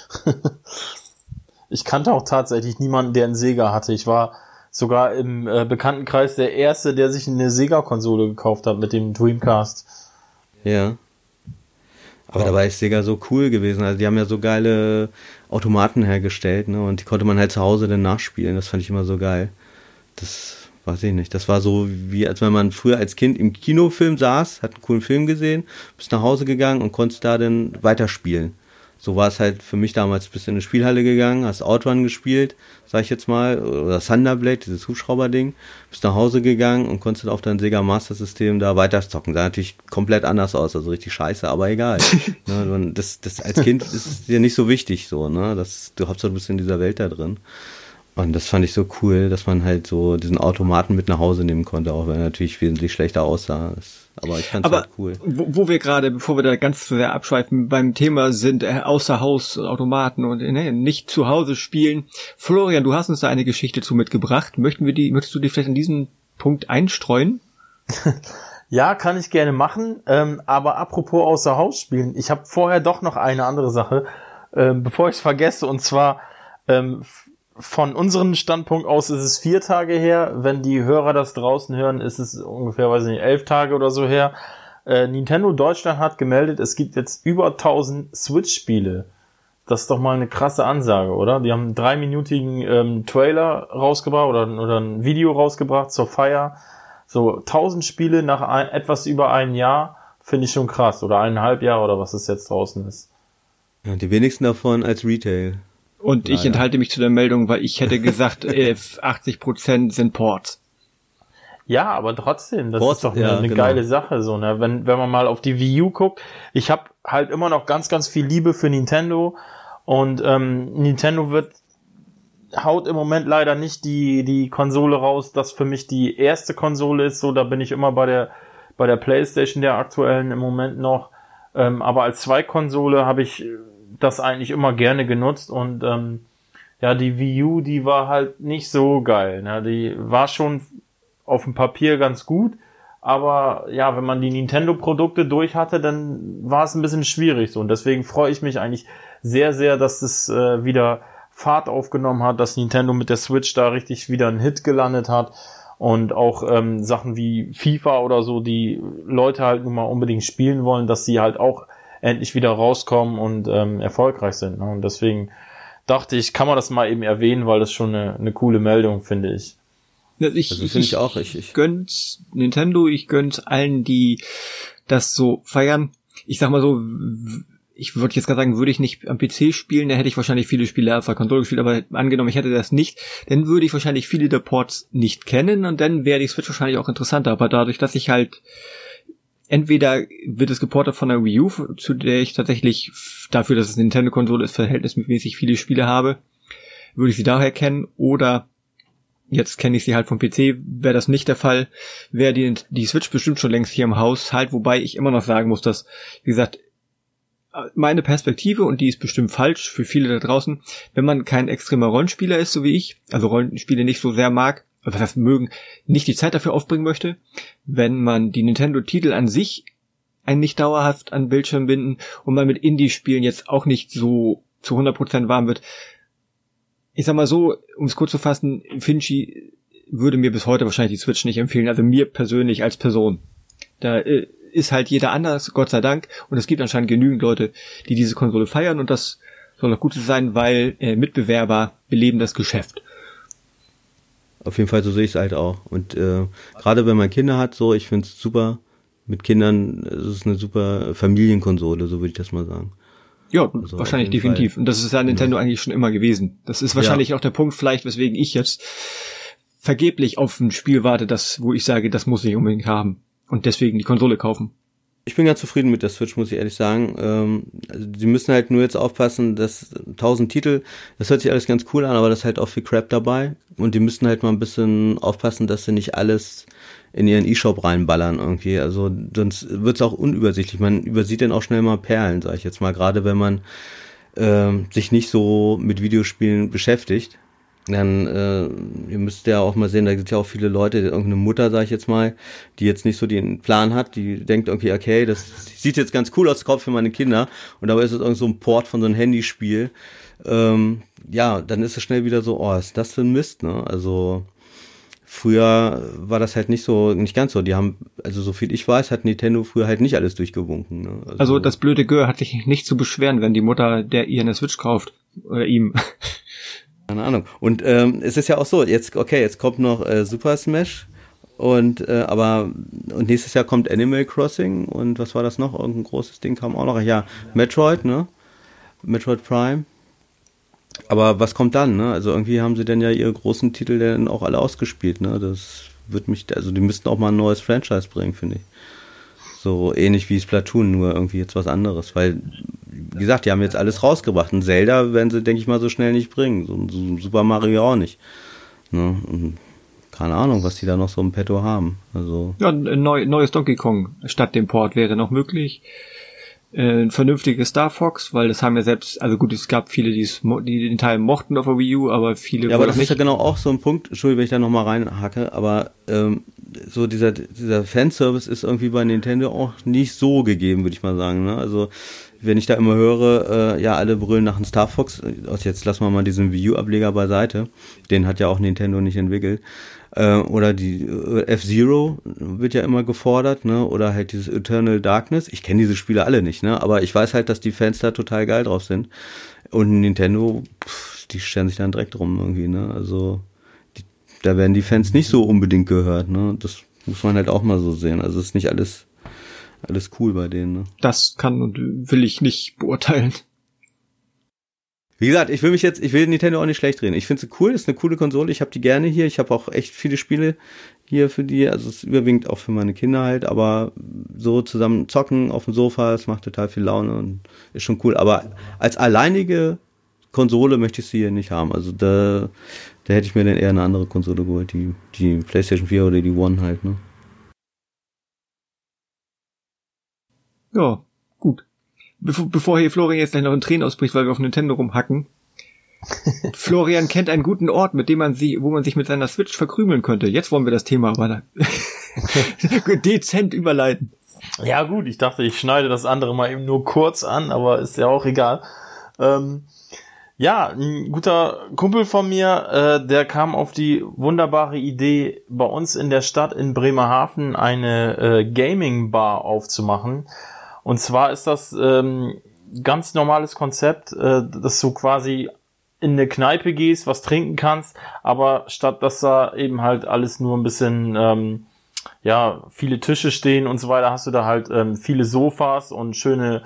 Speaker 2: ich kannte auch tatsächlich niemanden, der einen Sega hatte. Ich war sogar im äh, Bekanntenkreis der Erste, der sich eine Sega-Konsole gekauft hat mit dem Dreamcast.
Speaker 3: Ja. Aber dabei ist Sega so cool gewesen. Also die haben ja so geile Automaten hergestellt, ne? Und die konnte man halt zu Hause dann nachspielen. Das fand ich immer so geil. Das weiß ich nicht. Das war so wie, als wenn man früher als Kind im Kinofilm saß, hat einen coolen Film gesehen, bist nach Hause gegangen und konntest da dann weiterspielen so war es halt für mich damals bis in eine Spielhalle gegangen, hast Outrun gespielt, sag ich jetzt mal, oder Thunderblade, dieses Hubschrauber-Ding, bist nach Hause gegangen und konntest auf dein Sega Master System da weiter zocken. Sah natürlich komplett anders aus, also richtig scheiße, aber egal. ne, das, das als Kind ist dir nicht so wichtig, so, ne? Das, du hast du bist in dieser Welt da drin. Und das fand ich so cool, dass man halt so diesen Automaten mit nach Hause nehmen konnte, auch wenn er natürlich wesentlich schlechter aussah. Aber ich fand's halt cool.
Speaker 1: Wo, wo wir gerade, bevor wir da ganz zu sehr abschweifen, beim Thema sind äh, außer Haus Automaten und ne, nicht zu Hause spielen. Florian, du hast uns da eine Geschichte zu mitgebracht. Möchten wir die, möchtest du die vielleicht an diesen Punkt einstreuen?
Speaker 2: ja, kann ich gerne machen. Ähm, aber apropos außer Haus spielen, ich habe vorher doch noch eine andere Sache, ähm, bevor ich es vergesse. Und zwar ähm, von unserem Standpunkt aus ist es vier Tage her. Wenn die Hörer das draußen hören, ist es ungefähr, weiß ich nicht, elf Tage oder so her. Äh, Nintendo Deutschland hat gemeldet, es gibt jetzt über 1000 Switch-Spiele. Das ist doch mal eine krasse Ansage, oder? Die haben einen dreiminütigen ähm, Trailer rausgebracht oder, oder ein Video rausgebracht zur Feier. So 1000 Spiele nach ein, etwas über ein Jahr finde ich schon krass. Oder eineinhalb Jahre oder was es jetzt draußen ist.
Speaker 3: Ja, die wenigsten davon als Retail.
Speaker 1: Und Leider. ich enthalte mich zu der Meldung, weil ich hätte gesagt, 80 Prozent sind Ports.
Speaker 2: Ja, aber trotzdem, das Ports, ist doch eine, ja, eine genau. geile Sache, so, ne? Wenn, wenn man mal auf die Wii U guckt, ich habe halt immer noch ganz, ganz viel Liebe für Nintendo und ähm, Nintendo wird haut im Moment leider nicht die, die Konsole raus, das für mich die erste Konsole ist, so, da bin ich immer bei der, bei der Playstation der aktuellen im Moment noch. Ähm, aber als Zweikonsole habe ich das eigentlich immer gerne genutzt und ähm, ja, die Wii U, die war halt nicht so geil. Ne? Die war schon auf dem Papier ganz gut, aber ja, wenn man die Nintendo-Produkte durch hatte, dann war es ein bisschen schwierig so. Und deswegen freue ich mich eigentlich sehr, sehr, dass es äh, wieder Fahrt aufgenommen hat, dass Nintendo mit der Switch da richtig wieder einen Hit gelandet hat. Und auch ähm, Sachen wie FIFA oder so, die Leute halt nun mal unbedingt spielen wollen, dass sie halt auch endlich wieder rauskommen und ähm, erfolgreich sind. Ne? Und deswegen dachte ich, kann man das mal eben erwähnen, weil das schon eine, eine coole Meldung, finde ich.
Speaker 1: Ich, also ich, ich auch. Ich, ich gönn's Nintendo, ich gönn's allen, die das so feiern. Ich sag mal so, ich würde jetzt gerade sagen, würde ich nicht am PC spielen, dann hätte ich wahrscheinlich viele Spiele auf der Konsole gespielt, aber angenommen, ich hätte das nicht, dann würde ich wahrscheinlich viele der Ports nicht kennen und dann wäre die Switch wahrscheinlich auch interessanter. Aber dadurch, dass ich halt entweder wird es geportet von der Wii U, zu der ich tatsächlich dafür, dass es eine Nintendo-Konsole ist, verhältnismäßig viele Spiele habe, würde ich sie daher kennen, oder jetzt kenne ich sie halt vom PC, wäre das nicht der Fall, wäre die, die Switch bestimmt schon längst hier im Haus halt, wobei ich immer noch sagen muss, dass, wie gesagt, meine Perspektive, und die ist bestimmt falsch für viele da draußen, wenn man kein extremer Rollenspieler ist, so wie ich, also Rollenspiele nicht so sehr mag, was heißt mögen, nicht die Zeit dafür aufbringen möchte, wenn man die Nintendo-Titel an sich ein nicht dauerhaft an Bildschirm binden und man mit Indie-Spielen jetzt auch nicht so zu 100% warm wird. Ich sag mal so, um es kurz zu fassen, Finchi würde mir bis heute wahrscheinlich die Switch nicht empfehlen, also mir persönlich als Person. Da äh, ist halt jeder anders, Gott sei Dank, und es gibt anscheinend genügend Leute, die diese Konsole feiern und das soll auch gut sein, weil äh, Mitbewerber beleben das Geschäft.
Speaker 3: Auf jeden Fall, so sehe ich es halt auch. Und äh, gerade wenn man Kinder hat, so, ich finde es super. Mit Kindern es ist eine super Familienkonsole, so würde ich das mal sagen.
Speaker 1: Ja, also wahrscheinlich definitiv. Fall. Und das ist ja Nintendo ja. eigentlich schon immer gewesen. Das ist wahrscheinlich ja. auch der Punkt, vielleicht, weswegen ich jetzt vergeblich auf ein Spiel warte, das, wo ich sage, das muss ich unbedingt haben. Und deswegen die Konsole kaufen.
Speaker 3: Ich bin ganz zufrieden mit der Switch, muss ich ehrlich sagen. Ähm, also die müssen halt nur jetzt aufpassen, dass 1000 Titel, das hört sich alles ganz cool an, aber das ist halt auch viel Crap dabei. Und die müssen halt mal ein bisschen aufpassen, dass sie nicht alles in ihren E-Shop reinballern irgendwie. Also sonst wird's auch unübersichtlich. Man übersieht dann auch schnell mal Perlen, sag ich jetzt mal. Gerade wenn man ähm, sich nicht so mit Videospielen beschäftigt dann äh, ihr müsst ja auch mal sehen, da gibt ja auch viele Leute, irgendeine Mutter, sage ich jetzt mal, die jetzt nicht so den Plan hat, die denkt, okay, okay, das sieht jetzt ganz cool aus, kauf für meine Kinder und dabei ist es irgend so ein Port von so einem Handyspiel. Ähm, ja, dann ist es schnell wieder so, oh, ist das für ein Mist, ne? Also früher war das halt nicht so, nicht ganz so. Die haben, also so viel ich weiß, hat Nintendo früher halt nicht alles durchgewunken. Ne?
Speaker 1: Also, also das blöde Gör hat sich nicht zu beschweren, wenn die Mutter der ihr eine Switch kauft. Oder ihm.
Speaker 3: Keine Ahnung. Und ähm, es ist ja auch so, jetzt, okay, jetzt kommt noch äh, Super Smash und äh, aber und nächstes Jahr kommt Animal Crossing und was war das noch? Irgendein großes Ding kam auch noch. Ja, Metroid, ne? Metroid Prime. Aber was kommt dann, ne? Also irgendwie haben sie denn ja ihre großen Titel dann auch alle ausgespielt, ne? Das wird mich, also die müssten auch mal ein neues Franchise bringen, finde ich. So ähnlich wie Splatoon, nur irgendwie jetzt was anderes. Weil, wie gesagt, die haben jetzt alles rausgebracht. Ein Zelda werden sie, denke ich mal, so schnell nicht bringen. So, ein Super Mario auch nicht. Ne? Keine Ahnung, was die da noch so im Petto haben. Also.
Speaker 1: Ja, ein neu, neues Donkey Kong statt dem Port wäre noch möglich äh, ein vernünftiges Star Fox, weil das haben ja selbst, also gut, es gab viele, die, die den Teil mochten auf der Wii U, aber viele.
Speaker 3: Ja, aber das nicht. ist ja genau auch so ein Punkt, Entschuldigung, wenn ich da nochmal reinhacke, aber ähm, so dieser, dieser Fanservice ist irgendwie bei Nintendo auch nicht so gegeben, würde ich mal sagen. Ne? Also wenn ich da immer höre, äh, ja, alle brüllen nach einem Star Fox, also jetzt lassen wir mal diesen Wii U-Ableger beiseite, den hat ja auch Nintendo nicht entwickelt. Äh, oder die äh, F-Zero wird ja immer gefordert, ne? Oder halt dieses Eternal Darkness. Ich kenne diese Spiele alle nicht, ne? Aber ich weiß halt, dass die Fans da total geil drauf sind. Und Nintendo, pff, die stellen sich dann direkt rum irgendwie, ne? Also da werden die Fans nicht so unbedingt gehört, ne? Das muss man halt auch mal so sehen. Also es ist nicht alles alles cool bei denen. Ne?
Speaker 1: Das kann und will ich nicht beurteilen.
Speaker 3: Wie gesagt, ich will mich jetzt, ich will Nintendo auch nicht schlecht reden. Ich finde sie cool, ist eine coole Konsole, ich habe die gerne hier. Ich habe auch echt viele Spiele hier für die, also es ist überwiegend auch für meine Kinder halt, aber so zusammen zocken auf dem Sofa, es macht total viel Laune und ist schon cool. Aber als alleinige Konsole möchte ich sie hier nicht haben. Also da, da hätte ich mir dann eher eine andere Konsole geholt, die, die PlayStation 4 oder die One halt, ne?
Speaker 1: Ja, gut bevor, bevor hier Florian jetzt gleich noch in Tränen ausbricht, weil wir auf Nintendo rumhacken. Florian kennt einen guten Ort, mit dem man sie, wo man sich mit seiner Switch verkrümeln könnte. Jetzt wollen wir das Thema aber dezent überleiten.
Speaker 2: Ja gut, ich dachte, ich schneide das andere mal eben nur kurz an, aber ist ja auch egal. Ähm, ja, ein guter Kumpel von mir, äh, der kam auf die wunderbare Idee, bei uns in der Stadt in Bremerhaven eine äh, Gaming Bar aufzumachen. Und zwar ist das ähm, ganz normales Konzept, äh, dass du quasi in eine Kneipe gehst, was trinken kannst, aber statt dass da eben halt alles nur ein bisschen, ähm, ja, viele Tische stehen und so weiter, hast du da halt ähm, viele Sofas und schöne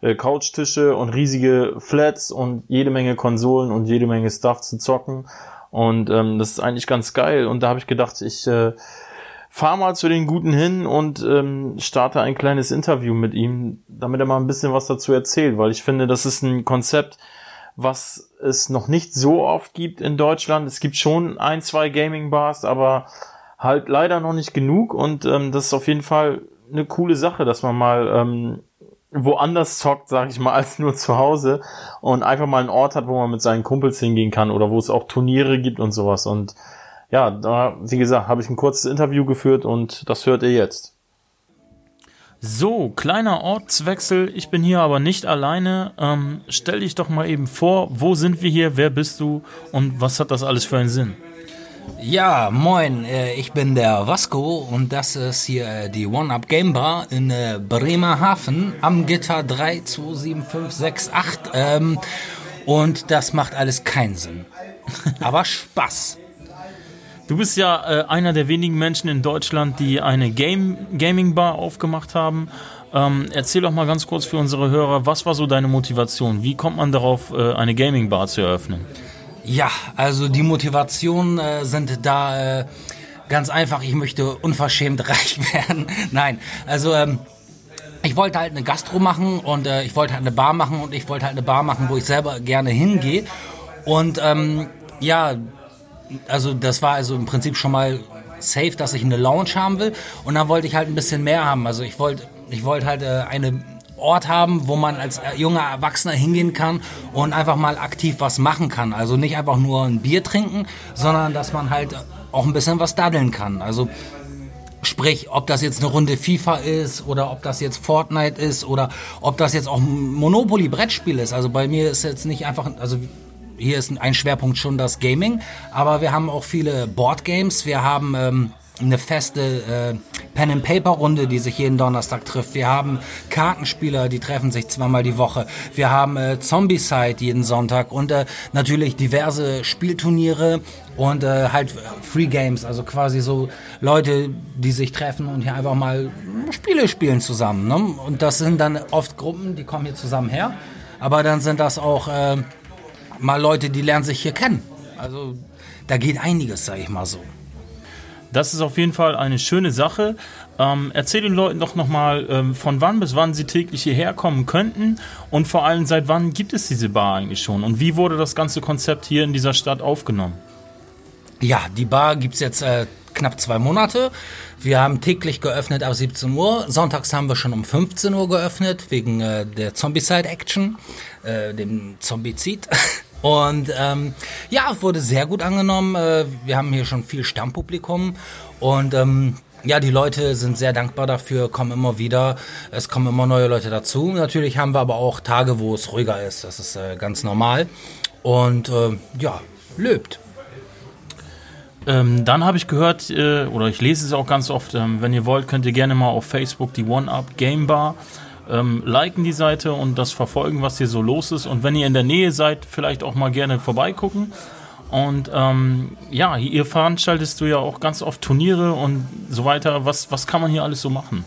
Speaker 2: äh, Couchtische und riesige Flats und jede Menge Konsolen und jede Menge Stuff zu zocken. Und ähm, das ist eigentlich ganz geil. Und da habe ich gedacht, ich äh, fahr mal zu den Guten hin und ähm, starte ein kleines Interview mit ihm, damit er mal ein bisschen was dazu erzählt, weil ich finde, das ist ein Konzept, was es noch nicht so oft gibt in Deutschland. Es gibt schon ein, zwei Gaming-Bars, aber halt leider noch nicht genug und ähm, das ist auf jeden Fall eine coole Sache, dass man mal ähm, woanders zockt, sag ich mal, als nur zu Hause und einfach mal einen Ort hat, wo man mit seinen Kumpels hingehen kann oder wo es auch Turniere gibt und sowas und ja, da, wie gesagt, habe ich ein kurzes Interview geführt und das hört ihr jetzt.
Speaker 4: So, kleiner Ortswechsel. Ich bin hier aber nicht alleine. Ähm, stell dich doch mal eben vor, wo sind wir hier, wer bist du und was hat das alles für einen Sinn?
Speaker 5: Ja, moin, äh, ich bin der Vasco und das ist hier äh, die One-Up Game Bar in äh, Bremerhaven am Gitter 327568. Ähm, und das macht alles keinen Sinn. Aber Spaß.
Speaker 4: Du bist ja einer der wenigen Menschen in Deutschland, die eine Game Gaming Bar aufgemacht haben. Ähm, erzähl doch mal ganz kurz für unsere Hörer, was war so deine Motivation? Wie kommt man darauf, eine Gaming Bar zu eröffnen?
Speaker 5: Ja, also die Motivationen äh, sind da äh, ganz einfach. Ich möchte unverschämt reich werden. Nein, also ähm, ich wollte halt eine Gastro machen und äh, ich wollte halt eine Bar machen und ich wollte halt eine Bar machen, wo ich selber gerne hingehe. Und ähm, ja, also das war also im Prinzip schon mal safe, dass ich eine Lounge haben will. Und dann wollte ich halt ein bisschen mehr haben. Also ich wollte, ich wollte halt äh, eine Ort haben, wo man als äh, junger Erwachsener hingehen kann und einfach mal aktiv was machen kann. Also nicht einfach nur ein Bier trinken, sondern dass man halt auch ein bisschen was daddeln kann. Also Sprich, ob das jetzt eine Runde FIFA ist oder ob das jetzt Fortnite ist oder ob das jetzt auch ein Monopoly-Brettspiel ist. Also bei mir ist jetzt nicht einfach, also hier ist ein Schwerpunkt schon das Gaming, aber wir haben auch viele Boardgames. Wir haben ähm, eine feste äh, Pen and Paper Runde, die sich jeden Donnerstag trifft. Wir haben Kartenspieler, die treffen sich zweimal die Woche. Wir haben äh, Zombie-Side jeden Sonntag und äh, natürlich diverse Spielturniere und äh, halt Free Games, also quasi so Leute, die sich treffen und hier einfach mal Spiele spielen zusammen. Ne? Und das sind dann oft Gruppen, die kommen hier zusammen her, aber dann sind das auch äh, mal Leute, die lernen sich hier kennen. Also da geht einiges, sag ich mal so.
Speaker 2: Das ist auf jeden Fall eine schöne Sache. Ähm, erzähl den Leuten doch nochmal, ähm, von wann bis wann sie täglich hierher kommen könnten und vor allem seit wann gibt es diese Bar eigentlich schon und wie wurde das ganze Konzept hier in dieser Stadt aufgenommen?
Speaker 5: Ja, die Bar gibt's jetzt äh, knapp zwei Monate. Wir haben täglich geöffnet ab 17 Uhr. Sonntags haben wir schon um 15 Uhr geöffnet, wegen äh, der Zombie-Side-Action, äh, dem Zombizid. Und ähm, ja, wurde sehr gut angenommen. Äh, wir haben hier schon viel Stammpublikum und ähm, ja, die Leute sind sehr dankbar dafür, kommen immer wieder. Es kommen immer neue Leute dazu. Natürlich haben wir aber auch Tage, wo es ruhiger ist. Das ist äh, ganz normal. Und äh, ja, löbt.
Speaker 2: Ähm, dann habe ich gehört, äh, oder ich lese es auch ganz oft, ähm, wenn ihr wollt, könnt ihr gerne mal auf Facebook die One-Up Game Bar ähm, liken die Seite und das verfolgen, was hier so los ist. Und wenn ihr in der Nähe seid, vielleicht auch mal gerne vorbeigucken. Und ähm, ja, ihr veranstaltest du ja auch ganz oft Turniere und so weiter. Was, was kann man hier alles so machen?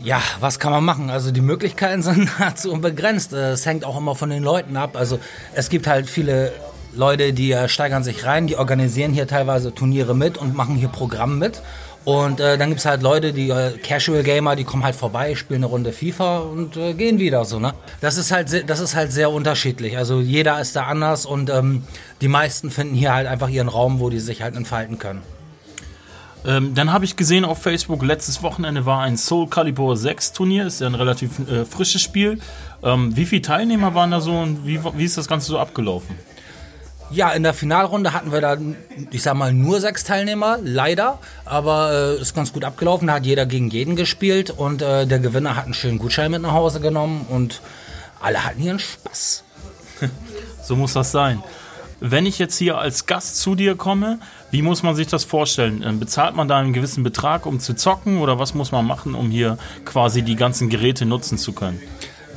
Speaker 5: Ja, was kann man machen? Also die Möglichkeiten sind nahezu unbegrenzt. Es hängt auch immer von den Leuten ab. Also es gibt halt viele Leute, die äh, steigern sich rein, die organisieren hier teilweise Turniere mit und machen hier Programm mit. Und äh, dann gibt's halt Leute, die äh, Casual Gamer, die kommen halt vorbei, spielen eine Runde FIFA und äh, gehen wieder so, ne? Das ist halt sehr, das ist halt sehr unterschiedlich. Also jeder ist da anders und ähm, die meisten finden hier halt einfach ihren Raum, wo die sich halt entfalten können.
Speaker 2: Ähm, dann habe ich gesehen auf Facebook, letztes Wochenende war ein Soul Calibur 6 Turnier, ist ja ein relativ äh, frisches Spiel. Ähm, wie viele Teilnehmer waren da so und wie, wie ist das Ganze so abgelaufen?
Speaker 5: Ja, in der Finalrunde hatten wir da, ich sag mal, nur sechs Teilnehmer, leider. Aber äh, ist ganz gut abgelaufen. Da hat jeder gegen jeden gespielt und äh, der Gewinner hat einen schönen Gutschein mit nach Hause genommen und alle hatten einen Spaß.
Speaker 2: so muss das sein. Wenn ich jetzt hier als Gast zu dir komme, wie muss man sich das vorstellen? Ähm, bezahlt man da einen gewissen Betrag, um zu zocken oder was muss man machen, um hier quasi die ganzen Geräte nutzen zu können?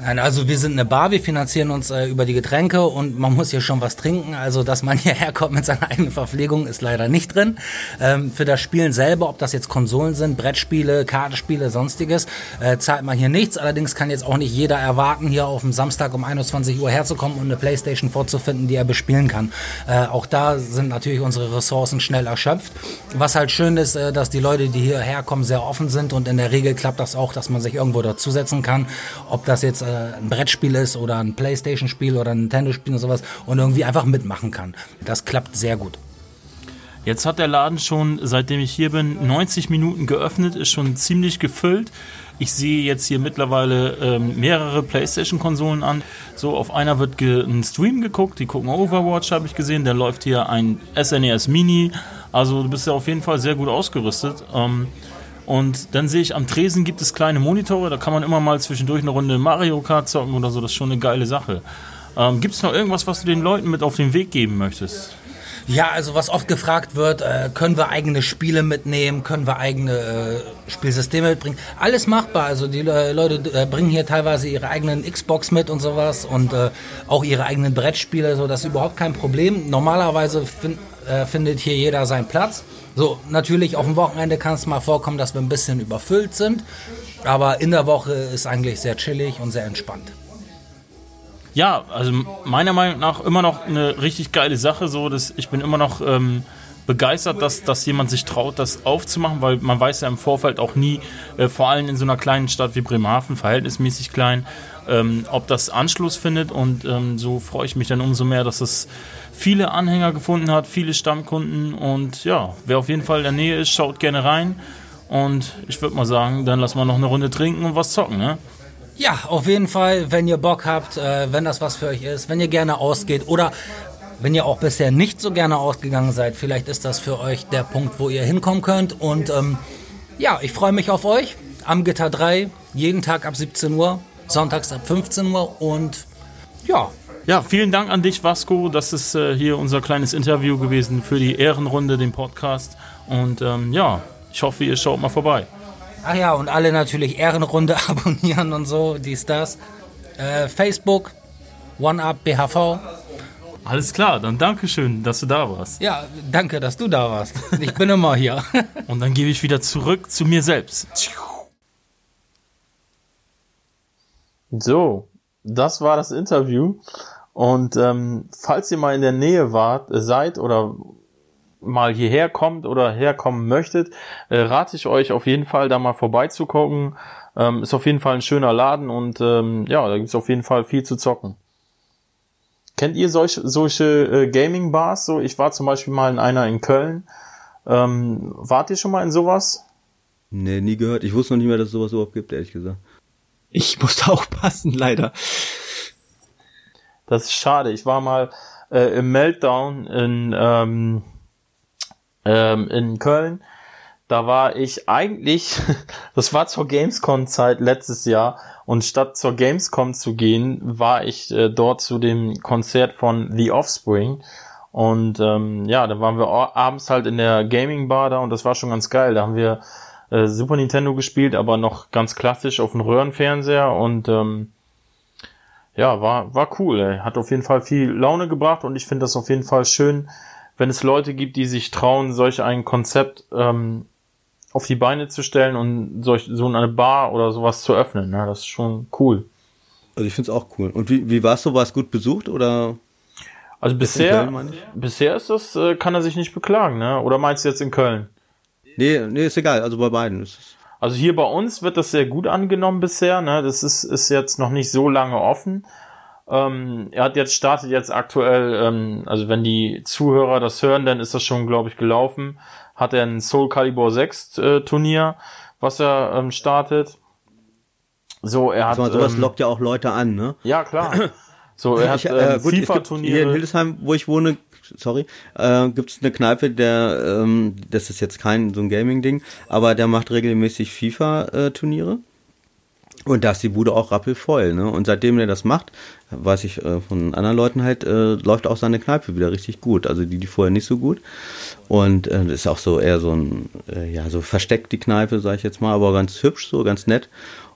Speaker 5: Nein, also wir sind eine Bar, wir finanzieren uns äh, über die Getränke und man muss hier schon was trinken. Also, dass man hierher kommt mit seiner eigenen Verpflegung, ist leider nicht drin. Ähm, für das Spielen selber, ob das jetzt Konsolen sind, Brettspiele, Kartenspiele, sonstiges, äh, zahlt man hier nichts. Allerdings kann jetzt auch nicht jeder erwarten, hier auf dem Samstag um 21 Uhr herzukommen und eine Playstation vorzufinden, die er bespielen kann. Äh, auch da sind natürlich unsere Ressourcen schnell erschöpft. Was halt schön ist, äh, dass die Leute, die hierher kommen, sehr offen sind und in der Regel klappt das auch, dass man sich irgendwo dazusetzen kann. Ob das jetzt äh, ein Brettspiel ist oder ein Playstation-Spiel oder ein Nintendo-Spiel und sowas und irgendwie einfach mitmachen kann. Das klappt sehr gut.
Speaker 2: Jetzt hat der Laden schon, seitdem ich hier bin, 90 Minuten geöffnet, ist schon ziemlich gefüllt. Ich sehe jetzt hier mittlerweile ähm, mehrere PlayStation-Konsolen an. So, auf einer wird ein Stream geguckt, die gucken Overwatch, habe ich gesehen. Da läuft hier ein SNES e Mini. Also du bist ja auf jeden Fall sehr gut ausgerüstet. Ähm, und dann sehe ich, am Tresen gibt es kleine Monitore, da kann man immer mal zwischendurch eine Runde Mario Kart zocken oder so, das ist schon eine geile Sache. Ähm, gibt es noch irgendwas, was du den Leuten mit auf den Weg geben möchtest?
Speaker 5: Ja, also was oft gefragt wird, äh, können wir eigene Spiele mitnehmen, können wir eigene äh, Spielsysteme mitbringen. Alles machbar. Also die äh, Leute bringen hier teilweise ihre eigenen Xbox mit und sowas und äh, auch ihre eigenen Brettspiele, so das ist überhaupt kein Problem. Normalerweise fin äh, findet hier jeder seinen Platz. So, natürlich auf dem Wochenende kann es mal vorkommen, dass wir ein bisschen überfüllt sind, aber in der Woche ist eigentlich sehr chillig und sehr entspannt.
Speaker 2: Ja, also meiner Meinung nach immer noch eine richtig geile Sache. So, dass ich bin immer noch ähm, begeistert, dass, dass jemand sich traut, das aufzumachen, weil man weiß ja im Vorfeld auch nie, äh, vor allem in so einer kleinen Stadt wie Bremerhaven, verhältnismäßig klein, ähm, ob das Anschluss findet. Und ähm, so freue ich mich dann umso mehr, dass es viele Anhänger gefunden hat, viele Stammkunden. Und ja, wer auf jeden Fall in der Nähe ist, schaut gerne rein. Und ich würde mal sagen, dann lassen wir noch eine Runde trinken und was zocken, ne?
Speaker 5: Ja, auf jeden Fall, wenn ihr Bock habt, äh, wenn das was für euch ist, wenn ihr gerne ausgeht oder wenn ihr auch bisher nicht so gerne ausgegangen seid, vielleicht ist das für euch der Punkt, wo ihr hinkommen könnt. Und ähm, ja, ich freue mich auf euch am Gitter 3, jeden Tag ab 17 Uhr, sonntags ab 15 Uhr und ja,
Speaker 4: Ja, vielen Dank an dich, Vasco. Das ist äh, hier unser kleines Interview gewesen für die Ehrenrunde, den Podcast. Und ähm, ja, ich hoffe, ihr schaut mal vorbei.
Speaker 5: Ach ja, und alle natürlich Ehrenrunde abonnieren und so, dies, das. Äh, Facebook, OneUp BHV.
Speaker 4: Alles klar, dann danke schön, dass du da warst.
Speaker 5: Ja, danke, dass du da warst. Ich bin immer hier.
Speaker 4: und dann gebe ich wieder zurück zu mir selbst.
Speaker 2: So, das war das Interview. Und ähm, falls ihr mal in der Nähe wart, seid oder mal hierher kommt oder herkommen möchtet, äh, rate ich euch auf jeden Fall da mal vorbeizugucken. Ähm, ist auf jeden Fall ein schöner Laden und ähm, ja, da gibt's auf jeden Fall viel zu zocken. Kennt ihr solche, solche äh, Gaming-Bars? So, ich war zum Beispiel mal in einer in Köln. Ähm, wart ihr schon mal in sowas?
Speaker 3: Nee, nie gehört. Ich wusste noch nicht mehr, dass es sowas überhaupt gibt, ehrlich gesagt.
Speaker 1: Ich musste auch passen, leider.
Speaker 2: Das ist schade. Ich war mal äh, im Meltdown in, ähm, ähm, in Köln. Da war ich eigentlich, das war zur Gamescom-Zeit letztes Jahr und statt zur Gamescom zu gehen, war ich äh, dort zu dem Konzert von The Offspring. Und ähm, ja, da waren wir abends halt in der Gaming Bar da und das war schon ganz geil. Da haben wir äh, Super Nintendo gespielt, aber noch ganz klassisch auf dem Röhrenfernseher und ähm, ja, war, war cool. Ey. Hat auf jeden Fall viel Laune gebracht und ich finde das auf jeden Fall schön, wenn es Leute gibt, die sich trauen, solch ein Konzept ähm, auf die Beine zu stellen und solch, so eine Bar oder sowas zu öffnen. Ne? Das ist schon cool.
Speaker 3: Also ich finde es auch cool. Und wie, wie war es so? War es gut besucht oder?
Speaker 2: Also bisher, bisher ist das, äh, kann er sich nicht beklagen, ne? Oder meinst du jetzt in Köln?
Speaker 3: Nee, nee, ist egal. Also bei beiden ist es.
Speaker 2: Also hier bei uns wird das sehr gut angenommen bisher. Ne? Das ist, ist jetzt noch nicht so lange offen. Ähm, er hat jetzt startet jetzt aktuell, ähm, also wenn die Zuhörer das hören, dann ist das schon, glaube ich, gelaufen. Hat er ein Soul Calibur 6 äh, Turnier, was er ähm, startet. So, er hat.
Speaker 3: Also sowas ähm, lockt ja auch Leute an, ne?
Speaker 2: Ja, klar. So, er hat äh, FIFA-Turniere.
Speaker 3: Hier in Hildesheim, wo ich wohne, sorry, äh, gibt es eine Kneipe, der, ähm, das ist jetzt kein so ein Gaming-Ding, aber der macht regelmäßig FIFA-Turniere. Und da ist die Bude auch rappelvoll, ne? Und seitdem er das macht, weiß ich äh, von anderen Leuten halt, äh, läuft auch seine Kneipe wieder richtig gut. Also die, die vorher nicht so gut. Und äh, ist auch so eher so ein, äh, ja, so versteckt die Kneipe, sag ich jetzt mal, aber ganz hübsch, so ganz nett.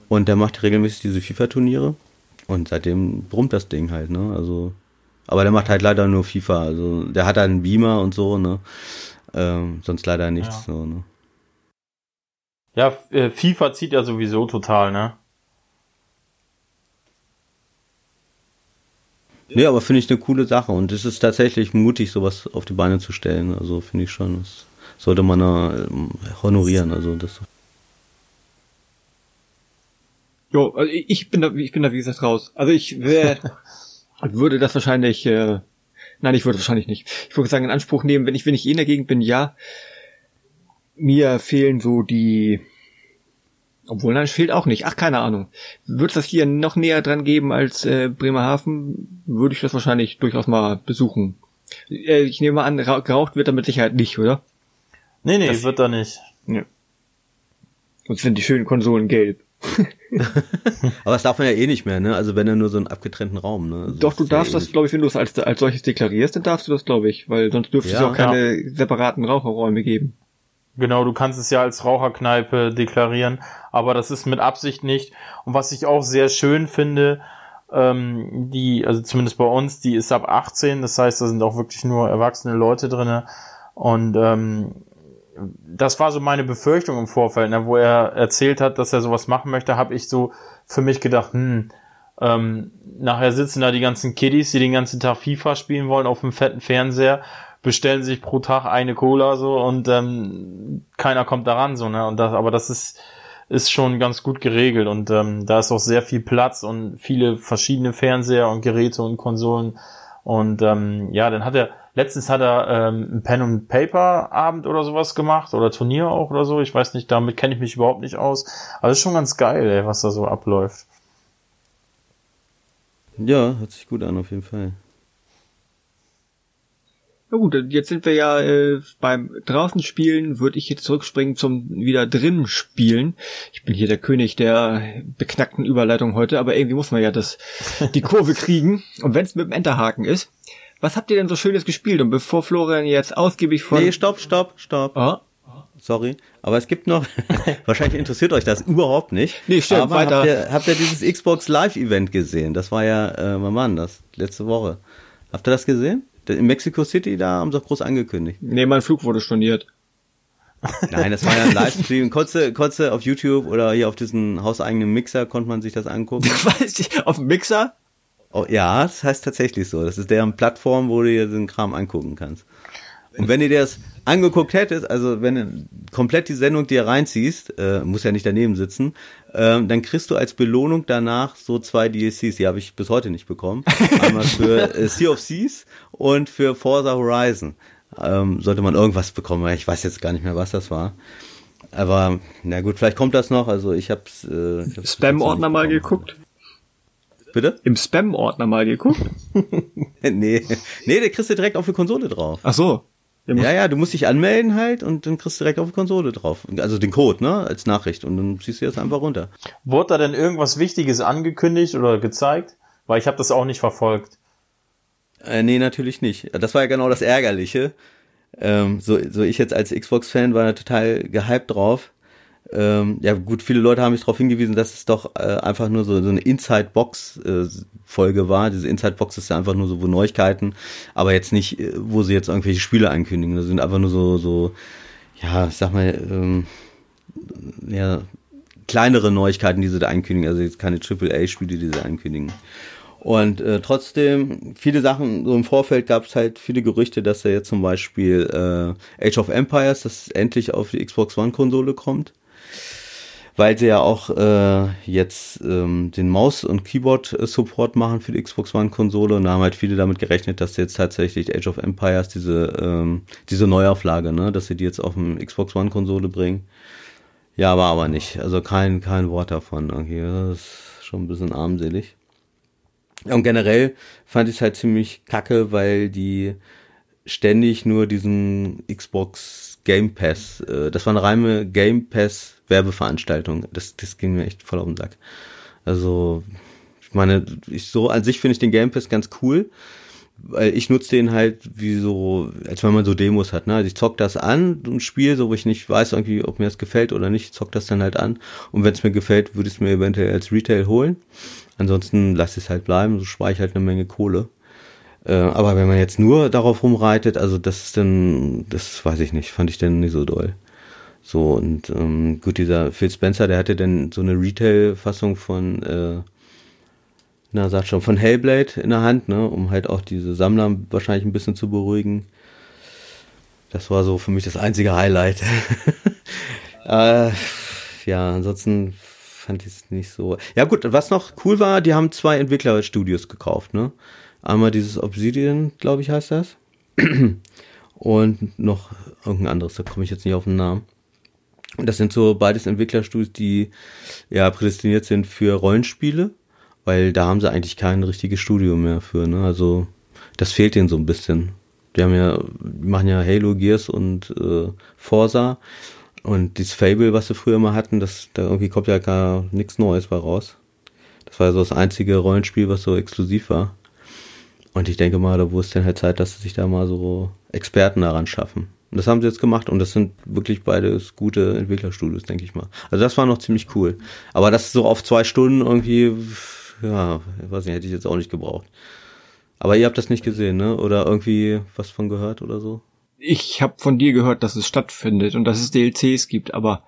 Speaker 3: Und der macht regelmäßig diese FIFA-Turniere. Und seitdem brummt das Ding halt, ne? Also aber der macht halt leider nur FIFA. Also der hat halt einen Beamer und so, ne? Ähm, sonst leider nichts. Ja, so, ne?
Speaker 2: ja äh, FIFA zieht ja sowieso total, ne?
Speaker 3: Nee, aber finde ich eine coole Sache und es ist tatsächlich mutig, sowas auf die Beine zu stellen. Also finde ich schon, das sollte man äh, honorieren. Also das.
Speaker 1: Jo, also ich bin da, ich bin da wie gesagt raus. Also ich wäre würde das wahrscheinlich, äh, nein, ich würde wahrscheinlich nicht. Ich würde sagen, in Anspruch nehmen, wenn ich, wenn ich eh in der Gegend bin, ja. Mir fehlen so die, obwohl, nein, es fehlt auch nicht. Ach, keine Ahnung. Würde es das hier noch näher dran geben als äh, Bremerhaven, würde ich das wahrscheinlich durchaus mal besuchen. Äh, ich nehme mal an, geraucht wird da mit Sicherheit nicht, oder?
Speaker 2: Nee, nee, das wird da nicht. Ja.
Speaker 1: Sonst sind die schönen Konsolen gelb.
Speaker 3: Aber das darf man ja eh nicht mehr, ne? Also wenn er nur so einen abgetrennten Raum, ne? Also
Speaker 1: Doch, du darfst ja eh das, glaube ich, wenn du es als, als solches deklarierst, dann darfst du das, glaube ich, weil sonst dürfte ja, es auch keine ja. separaten Raucherräume geben.
Speaker 2: Genau, du kannst es ja als Raucherkneipe deklarieren, aber das ist mit Absicht nicht. Und was ich auch sehr schön finde, ähm, die, also zumindest bei uns, die ist ab 18, das heißt, da sind auch wirklich nur erwachsene Leute drinne. Und ähm, das war so meine Befürchtung im Vorfeld, ne, wo er erzählt hat, dass er sowas machen möchte, habe ich so für mich gedacht, hm, ähm, nachher sitzen da die ganzen Kiddies, die den ganzen Tag FIFA spielen wollen auf dem fetten Fernseher, bestellen sich pro Tag eine Cola so und ähm, keiner kommt daran so, ne? Und das, aber das ist ist schon ganz gut geregelt und ähm, da ist auch sehr viel Platz und viele verschiedene Fernseher und Geräte und Konsolen und ähm, ja, dann hat er Letztens hat er ähm, ein Pen and Paper Abend oder sowas gemacht oder Turnier auch oder so. Ich weiß nicht, damit kenne ich mich überhaupt nicht aus. Aber es ist schon ganz geil, ey, was da so abläuft.
Speaker 3: Ja, hört sich gut an auf jeden Fall.
Speaker 1: Na gut, jetzt sind wir ja äh, beim draußen spielen, würde ich jetzt zurückspringen zum wieder drin spielen. Ich bin hier der König der beknackten Überleitung heute, aber irgendwie muss man ja das die Kurve kriegen. Und wenn es mit dem Enterhaken ist, was habt ihr denn so schönes gespielt? Und bevor Florian jetzt ausgiebig von
Speaker 3: Nee, stopp, stopp, stopp.
Speaker 1: Ah,
Speaker 3: Sorry, aber es gibt noch, wahrscheinlich interessiert euch das überhaupt nicht.
Speaker 1: Nee, stimmt,
Speaker 3: aber
Speaker 1: weiter.
Speaker 3: Habt ihr, habt ihr dieses Xbox Live Event gesehen? Das war ja, äh, wann war denn das? Letzte Woche. Habt ihr das gesehen? In Mexico City, da haben sie auch groß angekündigt.
Speaker 1: nee, mein Flug wurde storniert.
Speaker 3: Nein, das war ja ein Livestream. Konntest du, konntest du auf YouTube oder hier auf diesen hauseigenen Mixer konnte man sich das angucken.
Speaker 1: Weiß ich, auf dem Mixer?
Speaker 3: Oh, ja, das heißt tatsächlich so. Das ist deren Plattform, wo du dir den Kram angucken kannst. Und wenn du dir das angeguckt hättest, also wenn du komplett die Sendung dir reinziehst, äh, muss ja nicht daneben sitzen, ähm, dann kriegst du als Belohnung danach so zwei DLCs, die habe ich bis heute nicht bekommen. Einmal für äh, Sea of Seas und für Forza Horizon. Ähm, sollte man irgendwas bekommen, weil ich weiß jetzt gar nicht mehr, was das war. Aber na gut, vielleicht kommt das noch. Also ich hab's. Äh,
Speaker 1: Spam-Ordner mal geguckt?
Speaker 3: Bitte?
Speaker 1: Im Spam-Ordner mal geguckt?
Speaker 3: nee, nee, der kriegst du direkt auf die Konsole drauf.
Speaker 1: Ach so.
Speaker 3: Ja, ja, du musst dich anmelden halt und dann kriegst du direkt auf die Konsole drauf. Also den Code, ne, als Nachricht und dann ziehst du das einfach runter.
Speaker 2: Wurde da denn irgendwas Wichtiges angekündigt oder gezeigt? Weil ich habe das auch nicht verfolgt.
Speaker 3: Äh, nee, natürlich nicht. Das war ja genau das Ärgerliche. Ähm, so, so ich jetzt als Xbox-Fan war da total gehypt drauf. Ähm, ja gut, viele Leute haben mich darauf hingewiesen, dass es doch äh, einfach nur so, so eine Inside-Box-Folge war. Diese Inside-Box ist ja einfach nur so wo Neuigkeiten, aber jetzt nicht, äh, wo sie jetzt irgendwelche Spiele ankündigen. Das sind einfach nur so, so ja, ich sag mal, ähm, ja, kleinere Neuigkeiten, die sie da ankündigen. Also jetzt keine AAA-Spiele, die sie ankündigen. Und äh, trotzdem, viele Sachen, so im Vorfeld gab es halt viele Gerüchte, dass er jetzt zum Beispiel äh, Age of Empires, das endlich auf die Xbox One-Konsole kommt. Weil sie ja auch äh, jetzt ähm, den Maus- und Keyboard-Support machen für die Xbox One-Konsole und da haben halt viele damit gerechnet, dass jetzt tatsächlich Age of Empires diese, ähm, diese Neuauflage, ne, dass sie die jetzt auf dem Xbox One-Konsole bringen. Ja, war aber nicht. Also kein, kein Wort davon irgendwie. Das ist schon ein bisschen armselig. Und generell fand ich es halt ziemlich kacke, weil die ständig nur diesen Xbox Game Pass, äh, das war eine reine Game Pass Werbeveranstaltung. Das, das ging mir echt voll auf den Sack. Also, ich meine, ich so an sich finde ich den Game Pass ganz cool, weil ich nutze den halt wie so, als wenn man so Demos hat. Ne? Also ich zock das an, ein Spiel, so wo ich nicht weiß, irgendwie, ob mir das gefällt oder nicht, ich zock das dann halt an. Und wenn es mir gefällt, würde ich es mir eventuell als Retail holen. Ansonsten lasse ich es halt bleiben, so spare ich halt eine Menge Kohle. Äh, aber wenn man jetzt nur darauf rumreitet, also das ist dann, das weiß ich nicht, fand ich dann nicht so doll. So, und ähm, gut, dieser Phil Spencer, der hatte dann so eine Retail-Fassung von, äh, na, sagt schon, von Hellblade in der Hand, ne, um halt auch diese Sammler wahrscheinlich ein bisschen zu beruhigen. Das war so für mich das einzige Highlight. äh, ja, ansonsten fand ich es nicht so. Ja gut, was noch cool war, die haben zwei Entwicklerstudios gekauft, ne? Einmal dieses Obsidian, glaube ich, heißt das. Und noch irgendein anderes, da komme ich jetzt nicht auf den Namen. Und das sind so beides Entwicklerstudios, die ja prädestiniert sind für Rollenspiele, weil da haben sie eigentlich kein richtiges Studio mehr für, ne? Also das fehlt denen so ein bisschen. Die haben ja, die machen ja Halo, Gears und äh, Forza. Und dieses Fable, was sie früher mal hatten, das, da irgendwie kommt ja gar nichts Neues bei raus. Das war so das einzige Rollenspiel, was so exklusiv war. Und ich denke mal, da wurde es dann halt Zeit, dass sie sich da mal so Experten daran schaffen. Und das haben sie jetzt gemacht und das sind wirklich beides gute Entwicklerstudios, denke ich mal. Also das war noch ziemlich cool. Aber das so auf zwei Stunden irgendwie, ja, weiß nicht, hätte ich jetzt auch nicht gebraucht. Aber ihr habt das nicht gesehen, ne? Oder irgendwie was von gehört oder so?
Speaker 1: Ich habe von dir gehört, dass es stattfindet und dass es DLCs gibt, aber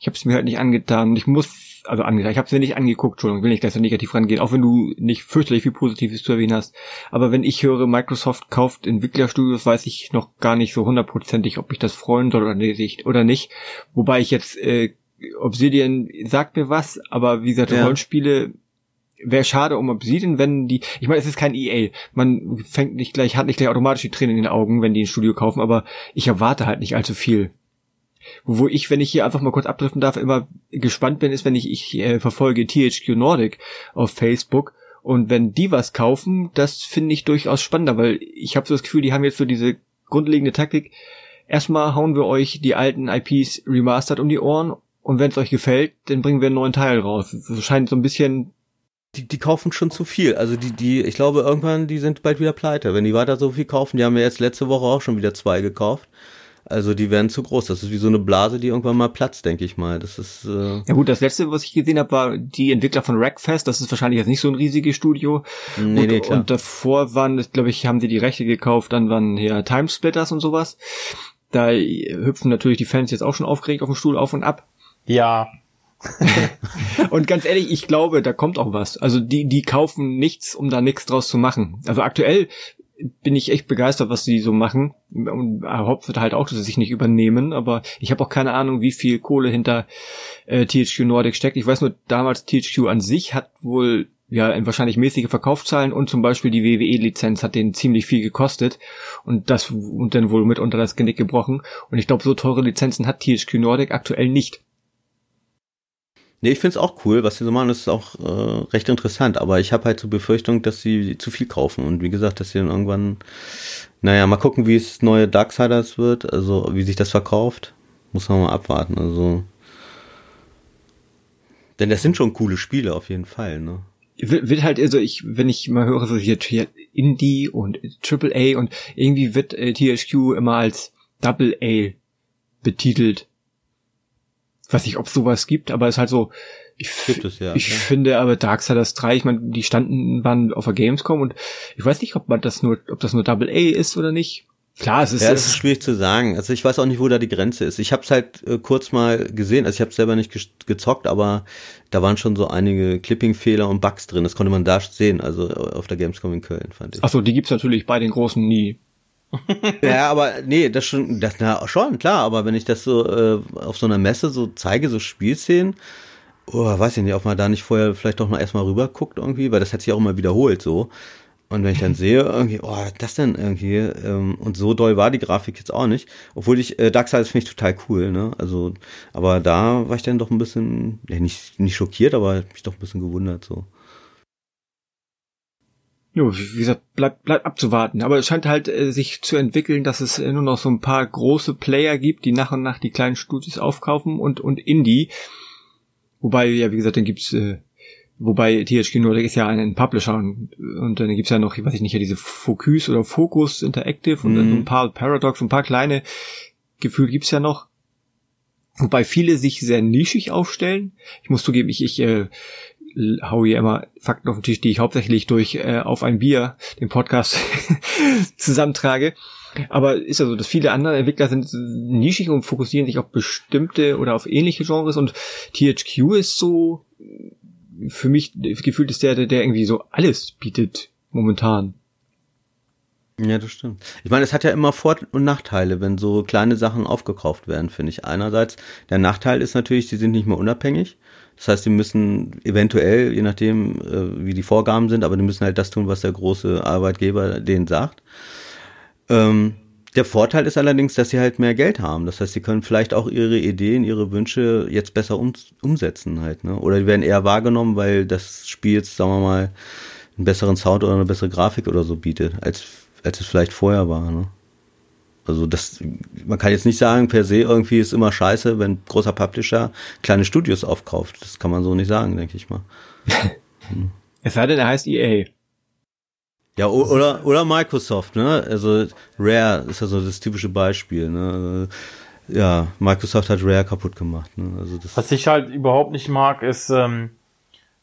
Speaker 1: ich habe es mir halt nicht angetan. Ich muss, also angetan, ich habe es mir nicht angeguckt, Entschuldigung, will nicht gleich so negativ rangehen, auch wenn du nicht fürchterlich viel Positives zu erwähnen hast. Aber wenn ich höre, Microsoft kauft Entwicklerstudios, weiß ich noch gar nicht so hundertprozentig, ob ich das freuen soll oder nicht. Oder nicht. Wobei ich jetzt, äh, Obsidian sagt mir was, aber wie gesagt,
Speaker 3: Ja.
Speaker 1: Rollenspiele wäre schade um Obsidian, wenn die, ich meine, es ist kein EA, man fängt nicht gleich, hat nicht gleich automatisch die Tränen in den Augen, wenn die ein Studio kaufen, aber ich erwarte halt nicht allzu viel. Wo ich, wenn ich hier einfach mal kurz abdriften darf, immer gespannt bin, ist, wenn ich, ich äh, verfolge THQ Nordic auf Facebook und wenn die was kaufen, das finde ich durchaus spannender, weil ich habe so das Gefühl, die haben jetzt so diese grundlegende Taktik. Erstmal hauen wir euch die alten IPs remastered um die Ohren und wenn es euch gefällt, dann bringen wir einen neuen Teil raus. Das scheint so ein bisschen
Speaker 3: die, die kaufen schon zu viel. Also die, die, ich glaube, irgendwann, die sind bald wieder pleite. Wenn die weiter so viel kaufen, die haben wir jetzt letzte Woche auch schon wieder zwei gekauft. Also die werden zu groß. Das ist wie so eine Blase, die irgendwann mal platzt, denke ich mal. Das ist. Äh
Speaker 1: ja gut, das letzte, was ich gesehen habe, war die Entwickler von Rackfest. Das ist wahrscheinlich jetzt nicht so ein riesiges Studio. Nee, und, nee, klar. und davor waren, glaube ich, haben sie die Rechte gekauft. Dann waren hier Timesplitters und sowas. Da hüpfen natürlich die Fans jetzt auch schon aufgeregt auf dem Stuhl auf und ab.
Speaker 2: Ja,
Speaker 1: und ganz ehrlich, ich glaube, da kommt auch was. Also die, die kaufen nichts, um da nichts draus zu machen. Also aktuell bin ich echt begeistert, was sie so machen. Und hoffe halt auch, dass sie sich nicht übernehmen. Aber ich habe auch keine Ahnung, wie viel Kohle hinter äh, THQ Nordic steckt. Ich weiß nur, damals THQ an sich hat wohl ja wahrscheinlich mäßige Verkaufszahlen und zum Beispiel die WWE-Lizenz hat denen ziemlich viel gekostet und das und dann wohl mit unter das Genick gebrochen. Und ich glaube, so teure Lizenzen hat THQ Nordic aktuell nicht.
Speaker 3: Nee, ich find's auch cool, was sie so machen, das ist auch äh, recht interessant, aber ich habe halt so Befürchtung, dass sie zu viel kaufen. Und wie gesagt, dass sie dann irgendwann, naja, mal gucken, wie es neue Darksiders wird, also wie sich das verkauft, muss man mal abwarten, also. Denn das sind schon coole Spiele auf jeden Fall, ne?
Speaker 1: Wird halt, also ich, wenn ich mal höre, so hier, Indie und Triple A und irgendwie wird äh, THQ immer als Double A betitelt weiß nicht, ob es sowas gibt, aber es ist halt so, ich, es, ja, ich ja. finde aber Darksiders 3, ich meine, die standen, waren auf der Gamescom und ich weiß nicht, ob man das nur, ob das nur Double A ist oder nicht. Klar, es ist.
Speaker 3: Ja, es ist schwierig zu sagen. Also ich weiß auch nicht, wo da die Grenze ist. Ich habe es halt äh, kurz mal gesehen. Also ich habe selber nicht ge gezockt, aber da waren schon so einige Clipping-Fehler und Bugs drin. Das konnte man da sehen, also auf der Gamescom in Köln, fand ich.
Speaker 1: Ach so, die gibt's natürlich bei den großen nie.
Speaker 3: ja, aber nee, das schon, das na schon klar, aber wenn ich das so äh, auf so einer Messe so zeige, so Spielszenen, oh, weiß ich nicht, ob man da nicht vorher vielleicht doch mal erstmal rüber guckt irgendwie, weil das hat sich auch immer wiederholt so. Und wenn ich dann sehe, irgendwie, oh, das denn irgendwie, ähm, und so doll war die Grafik jetzt auch nicht. Obwohl ich, äh, Darksiders finde ich total cool, ne? Also, aber da war ich dann doch ein bisschen, ja, nicht, nicht schockiert, aber mich doch ein bisschen gewundert, so.
Speaker 1: Jo, wie gesagt, bleibt bleib abzuwarten. Aber es scheint halt äh, sich zu entwickeln, dass es äh, nur noch so ein paar große Player gibt, die nach und nach die kleinen Studios aufkaufen und, und Indie. Wobei, ja, wie gesagt, dann gibt's, äh, wobei THQ Nordic ist ja ein Publisher und, und dann gibt's ja noch, ich weiß nicht, ja diese Focus oder Focus Interactive und dann so ein mhm. paar Paradox, ein paar kleine Gefühl gibt's ja noch. Wobei viele sich sehr nischig aufstellen. Ich muss zugeben, ich, ich äh, hau hier immer Fakten auf den Tisch, die ich hauptsächlich durch äh, auf ein Bier, den Podcast, zusammentrage. Aber ist ja so, dass viele andere Entwickler sind nischig und fokussieren sich auf bestimmte oder auf ähnliche Genres und THQ ist so, für mich gefühlt ist der, der irgendwie so alles bietet momentan.
Speaker 3: Ja, das stimmt. Ich meine, es hat ja immer Vor- und Nachteile, wenn so kleine Sachen aufgekauft werden, finde ich. Einerseits, der Nachteil ist natürlich, sie sind nicht mehr unabhängig. Das heißt, sie müssen eventuell, je nachdem, äh, wie die Vorgaben sind, aber die müssen halt das tun, was der große Arbeitgeber denen sagt. Ähm, der Vorteil ist allerdings, dass sie halt mehr Geld haben. Das heißt, sie können vielleicht auch ihre Ideen, ihre Wünsche jetzt besser um, umsetzen halt. Ne? Oder die werden eher wahrgenommen, weil das Spiel jetzt, sagen wir mal, einen besseren Sound oder eine bessere Grafik oder so bietet, als, als es vielleicht vorher war. Ne? Also das, man kann jetzt nicht sagen, per se irgendwie ist immer scheiße, wenn großer Publisher kleine Studios aufkauft. Das kann man so nicht sagen, denke ich mal.
Speaker 1: Es sei denn, er heißt EA.
Speaker 3: Ja, oder, oder Microsoft, ne? Also Rare ist ja so das typische Beispiel, ne? Ja, Microsoft hat Rare kaputt gemacht. Ne? Also das
Speaker 2: Was ich halt überhaupt nicht mag, ist ähm,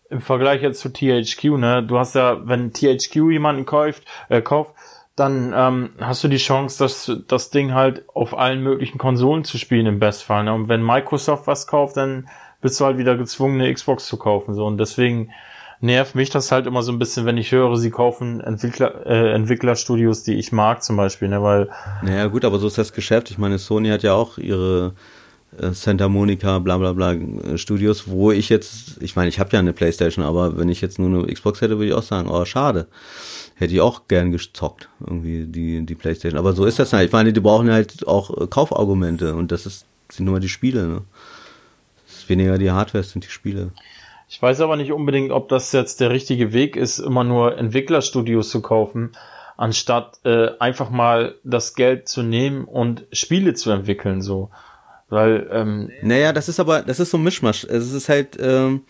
Speaker 2: im Vergleich jetzt zu THQ, ne? Du hast ja, wenn THQ jemanden kauft, äh, kauft, dann ähm, hast du die Chance, das, das Ding halt auf allen möglichen Konsolen zu spielen im Bestfall. Ne? Und wenn Microsoft was kauft, dann bist du halt wieder gezwungen, eine Xbox zu kaufen. So. Und deswegen nervt mich das halt immer so ein bisschen, wenn ich höre, sie kaufen Entwickler, äh, Entwicklerstudios, die ich mag zum Beispiel, ne? Weil.
Speaker 3: Naja, gut, aber so ist das Geschäft. Ich meine, Sony hat ja auch ihre äh, Santa Monica, bla bla bla äh, Studios, wo ich jetzt, ich meine, ich habe ja eine Playstation, aber wenn ich jetzt nur eine Xbox hätte, würde ich auch sagen, oh, schade hätte ich auch gern gezockt, irgendwie die, die Playstation. Aber so ist das halt. Ich meine, die brauchen halt auch äh, Kaufargumente und das ist, sind nur mal die Spiele, ne? Das ist weniger die Hardware, es sind die Spiele.
Speaker 2: Ich weiß aber nicht unbedingt, ob das jetzt der richtige Weg ist, immer nur Entwicklerstudios zu kaufen. anstatt äh, einfach mal das Geld zu nehmen und Spiele zu entwickeln, so. Weil, ähm,
Speaker 3: Naja, das ist aber, das ist so ein Mischmasch. Es ist halt, ähm,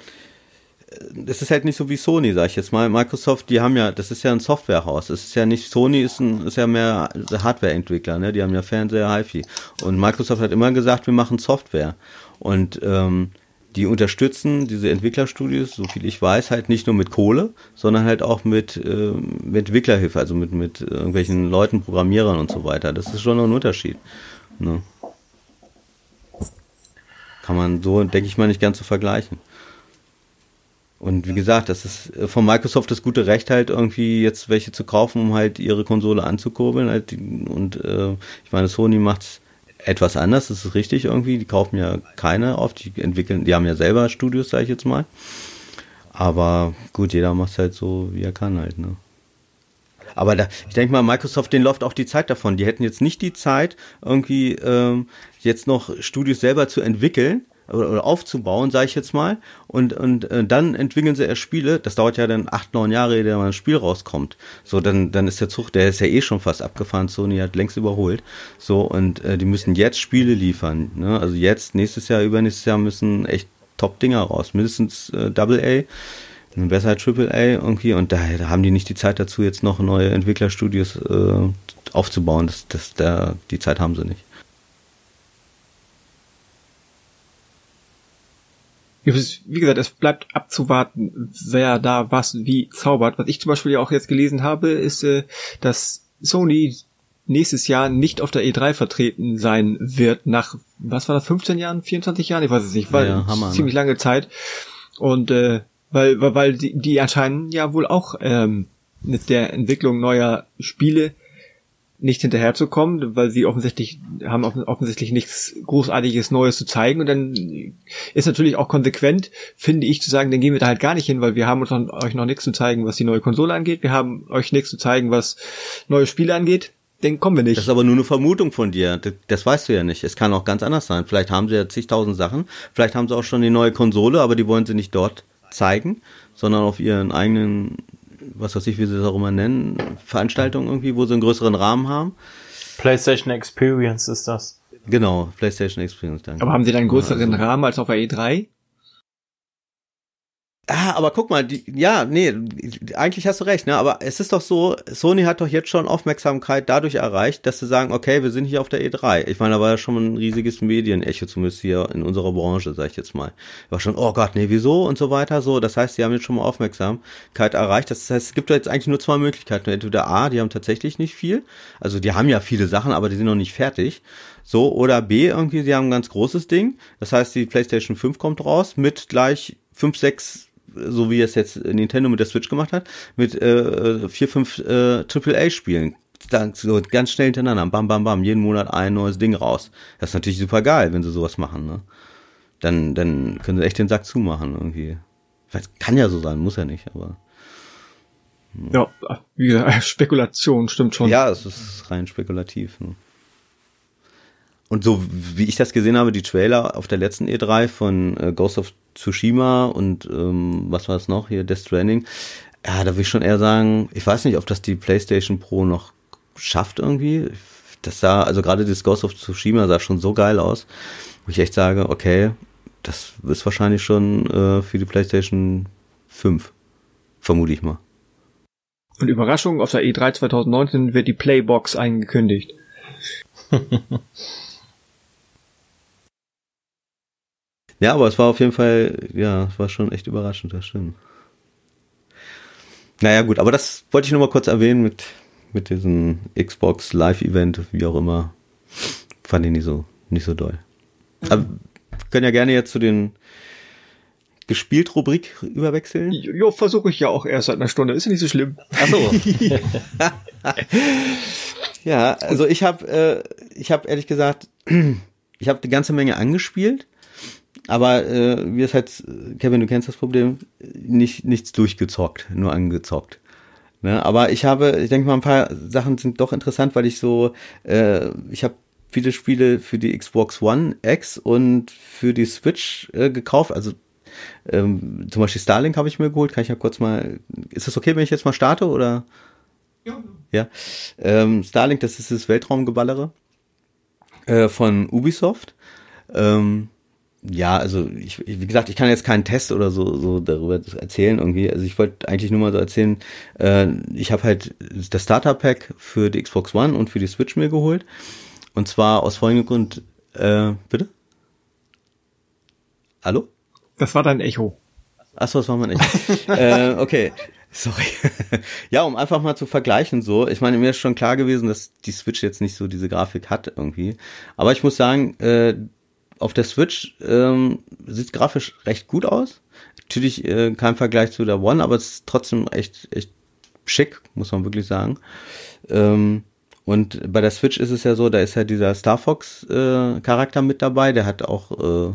Speaker 3: es ist halt nicht so wie Sony, sag ich jetzt mal. Microsoft, die haben ja, das ist ja ein Softwarehaus. Es ist ja nicht, Sony ist, ein, ist ja mehr Hardwareentwickler, ne? Die haben ja Fernseher, HiFi. Und Microsoft hat immer gesagt, wir machen Software. Und ähm, die unterstützen diese Entwicklerstudios, so viel ich weiß, halt nicht nur mit Kohle, sondern halt auch mit, äh, mit Entwicklerhilfe, also mit, mit irgendwelchen Leuten, Programmierern und so weiter. Das ist schon noch ein Unterschied. Ne? Kann man so, denke ich mal, nicht ganz so vergleichen. Und wie gesagt, das ist äh, von Microsoft das gute Recht halt irgendwie jetzt welche zu kaufen, um halt ihre Konsole anzukurbeln. Halt, und äh, ich meine, Sony macht's etwas anders, das ist richtig irgendwie. Die kaufen ja keine auf, die entwickeln, die haben ja selber Studios, sage ich jetzt mal. Aber gut, jeder macht halt so, wie er kann halt, ne? Aber da, ich denke mal, Microsoft, den läuft auch die Zeit davon. Die hätten jetzt nicht die Zeit, irgendwie ähm, jetzt noch Studios selber zu entwickeln oder, aufzubauen, sage ich jetzt mal. Und, und äh, dann entwickeln sie erst Spiele. Das dauert ja dann acht, neun Jahre, ehe mal ein Spiel rauskommt. So, dann, dann ist der Zug, der ist ja eh schon fast abgefahren. Sony hat längst überholt. So, und äh, die müssen jetzt Spiele liefern. Ne? Also jetzt, nächstes Jahr, übernächstes Jahr müssen echt Top-Dinger raus. Mindestens äh, Double A besser Triple A irgendwie und da, haben die nicht die Zeit dazu, jetzt noch neue Entwicklerstudios äh, aufzubauen. Das, das, da, die Zeit haben sie nicht.
Speaker 1: Wie gesagt, es bleibt abzuwarten, wer da was wie zaubert. Was ich zum Beispiel ja auch jetzt gelesen habe, ist, äh, dass Sony nächstes Jahr nicht auf der E3 vertreten sein wird, nach, was war das, 15 Jahren, 24 Jahren? Ich weiß es nicht, war ja, Hammer, ziemlich ne? lange Zeit. Und äh, weil, weil, weil die, die erscheinen ja wohl auch ähm, mit der Entwicklung neuer Spiele nicht hinterherzukommen, weil sie offensichtlich haben offensichtlich nichts großartiges Neues zu zeigen und dann ist natürlich auch konsequent, finde ich, zu sagen, dann gehen wir da halt gar nicht hin, weil wir haben euch noch nichts zu zeigen, was die neue Konsole angeht, wir haben euch nichts zu zeigen, was neue Spiele angeht, dann kommen wir nicht.
Speaker 3: Das ist aber nur eine Vermutung von dir. Das, das weißt du ja nicht. Es kann auch ganz anders sein. Vielleicht haben sie ja zigtausend Sachen. Vielleicht haben sie auch schon die neue Konsole, aber die wollen sie nicht dort zeigen, sondern auf ihren eigenen, was weiß ich, wie sie das auch immer nennen, Veranstaltungen irgendwie, wo sie einen größeren Rahmen haben.
Speaker 2: PlayStation Experience ist das.
Speaker 3: Genau, PlayStation Experience,
Speaker 1: danke. Aber haben sie dann einen größeren also, Rahmen als auf der E3?
Speaker 3: Ah, aber guck mal, die, ja, nee, eigentlich hast du recht, ne? Aber es ist doch so, Sony hat doch jetzt schon Aufmerksamkeit dadurch erreicht, dass sie sagen, okay, wir sind hier auf der E3. Ich meine, da war ja schon ein riesiges Medienecho, zumindest hier in unserer Branche, sag ich jetzt mal. War schon, oh Gott, nee, wieso und so weiter, so. Das heißt, sie haben jetzt schon mal Aufmerksamkeit erreicht. Das heißt, es gibt da jetzt eigentlich nur zwei Möglichkeiten. Entweder A, die haben tatsächlich nicht viel. Also, die haben ja viele Sachen, aber die sind noch nicht fertig. So, oder B, irgendwie, sie haben ein ganz großes Ding. Das heißt, die PlayStation 5 kommt raus mit gleich fünf, sechs so wie es jetzt Nintendo mit der Switch gemacht hat, mit äh, vier, fünf äh, AAA-Spielen. So ganz schnell hintereinander, bam, bam, bam, jeden Monat ein neues Ding raus. Das ist natürlich super geil, wenn sie sowas machen, ne? Dann, dann können sie echt den Sack zumachen, irgendwie. Weiß, kann ja so sein, muss ja nicht, aber.
Speaker 1: Ja, wie gesagt, Spekulation stimmt schon.
Speaker 3: Ja, es ist rein spekulativ. Ne? Und so wie ich das gesehen habe, die Trailer auf der letzten E3 von äh, Ghost of Tsushima und ähm, was war es noch hier, Death Stranding, ja, da will ich schon eher sagen, ich weiß nicht, ob das die PlayStation Pro noch schafft irgendwie. Das sah, also gerade das Ghost of Tsushima sah schon so geil aus, wo ich echt sage, okay, das ist wahrscheinlich schon äh, für die PlayStation 5, vermute ich mal.
Speaker 1: Und Überraschung, auf der E3 2019 wird die Playbox eingekündigt.
Speaker 3: Ja, aber es war auf jeden Fall, ja, es war schon echt überraschend, das stimmt. Naja, gut, aber das wollte ich nur mal kurz erwähnen mit, mit diesem Xbox Live-Event, wie auch immer. Fand ich nicht so, nicht so doll. Aber wir können ja gerne jetzt zu den gespielt Rubrik überwechseln.
Speaker 1: Jo, versuche ich ja auch erst seit einer Stunde. Ist ja nicht so schlimm.
Speaker 3: Ach so. ja, also ich habe, äh, ich habe ehrlich gesagt, ich habe eine ganze Menge angespielt aber äh, wie es halt, Kevin, du kennst das Problem, nicht nichts durchgezockt, nur angezockt. Ne? Aber ich habe, ich denke mal, ein paar Sachen sind doch interessant, weil ich so, äh, ich habe viele Spiele für die Xbox One X und für die Switch äh, gekauft. Also ähm, zum Beispiel Starlink habe ich mir geholt. Kann ich ja kurz mal. Ist das okay, wenn ich jetzt mal starte oder? Ja. Ähm, Starlink, das ist das Weltraumgeballere äh, von Ubisoft. Ähm, ja, also ich, wie gesagt, ich kann jetzt keinen Test oder so, so darüber erzählen irgendwie. Also ich wollte eigentlich nur mal so erzählen, äh, ich habe halt das Starter Pack für die Xbox One und für die Switch mir geholt. Und zwar aus folgendem Grund, äh, bitte? Hallo?
Speaker 1: Das war dein Echo.
Speaker 3: Achso, das war mein Echo. äh, okay. Sorry. ja, um einfach mal zu vergleichen so. Ich meine, mir ist schon klar gewesen, dass die Switch jetzt nicht so diese Grafik hat irgendwie. Aber ich muss sagen, äh, auf der Switch ähm, sieht grafisch recht gut aus. Natürlich äh, kein Vergleich zu der One, aber es ist trotzdem echt, echt schick, muss man wirklich sagen. Ähm, und bei der Switch ist es ja so, da ist ja dieser Star Fox äh, Charakter mit dabei, der hat auch äh,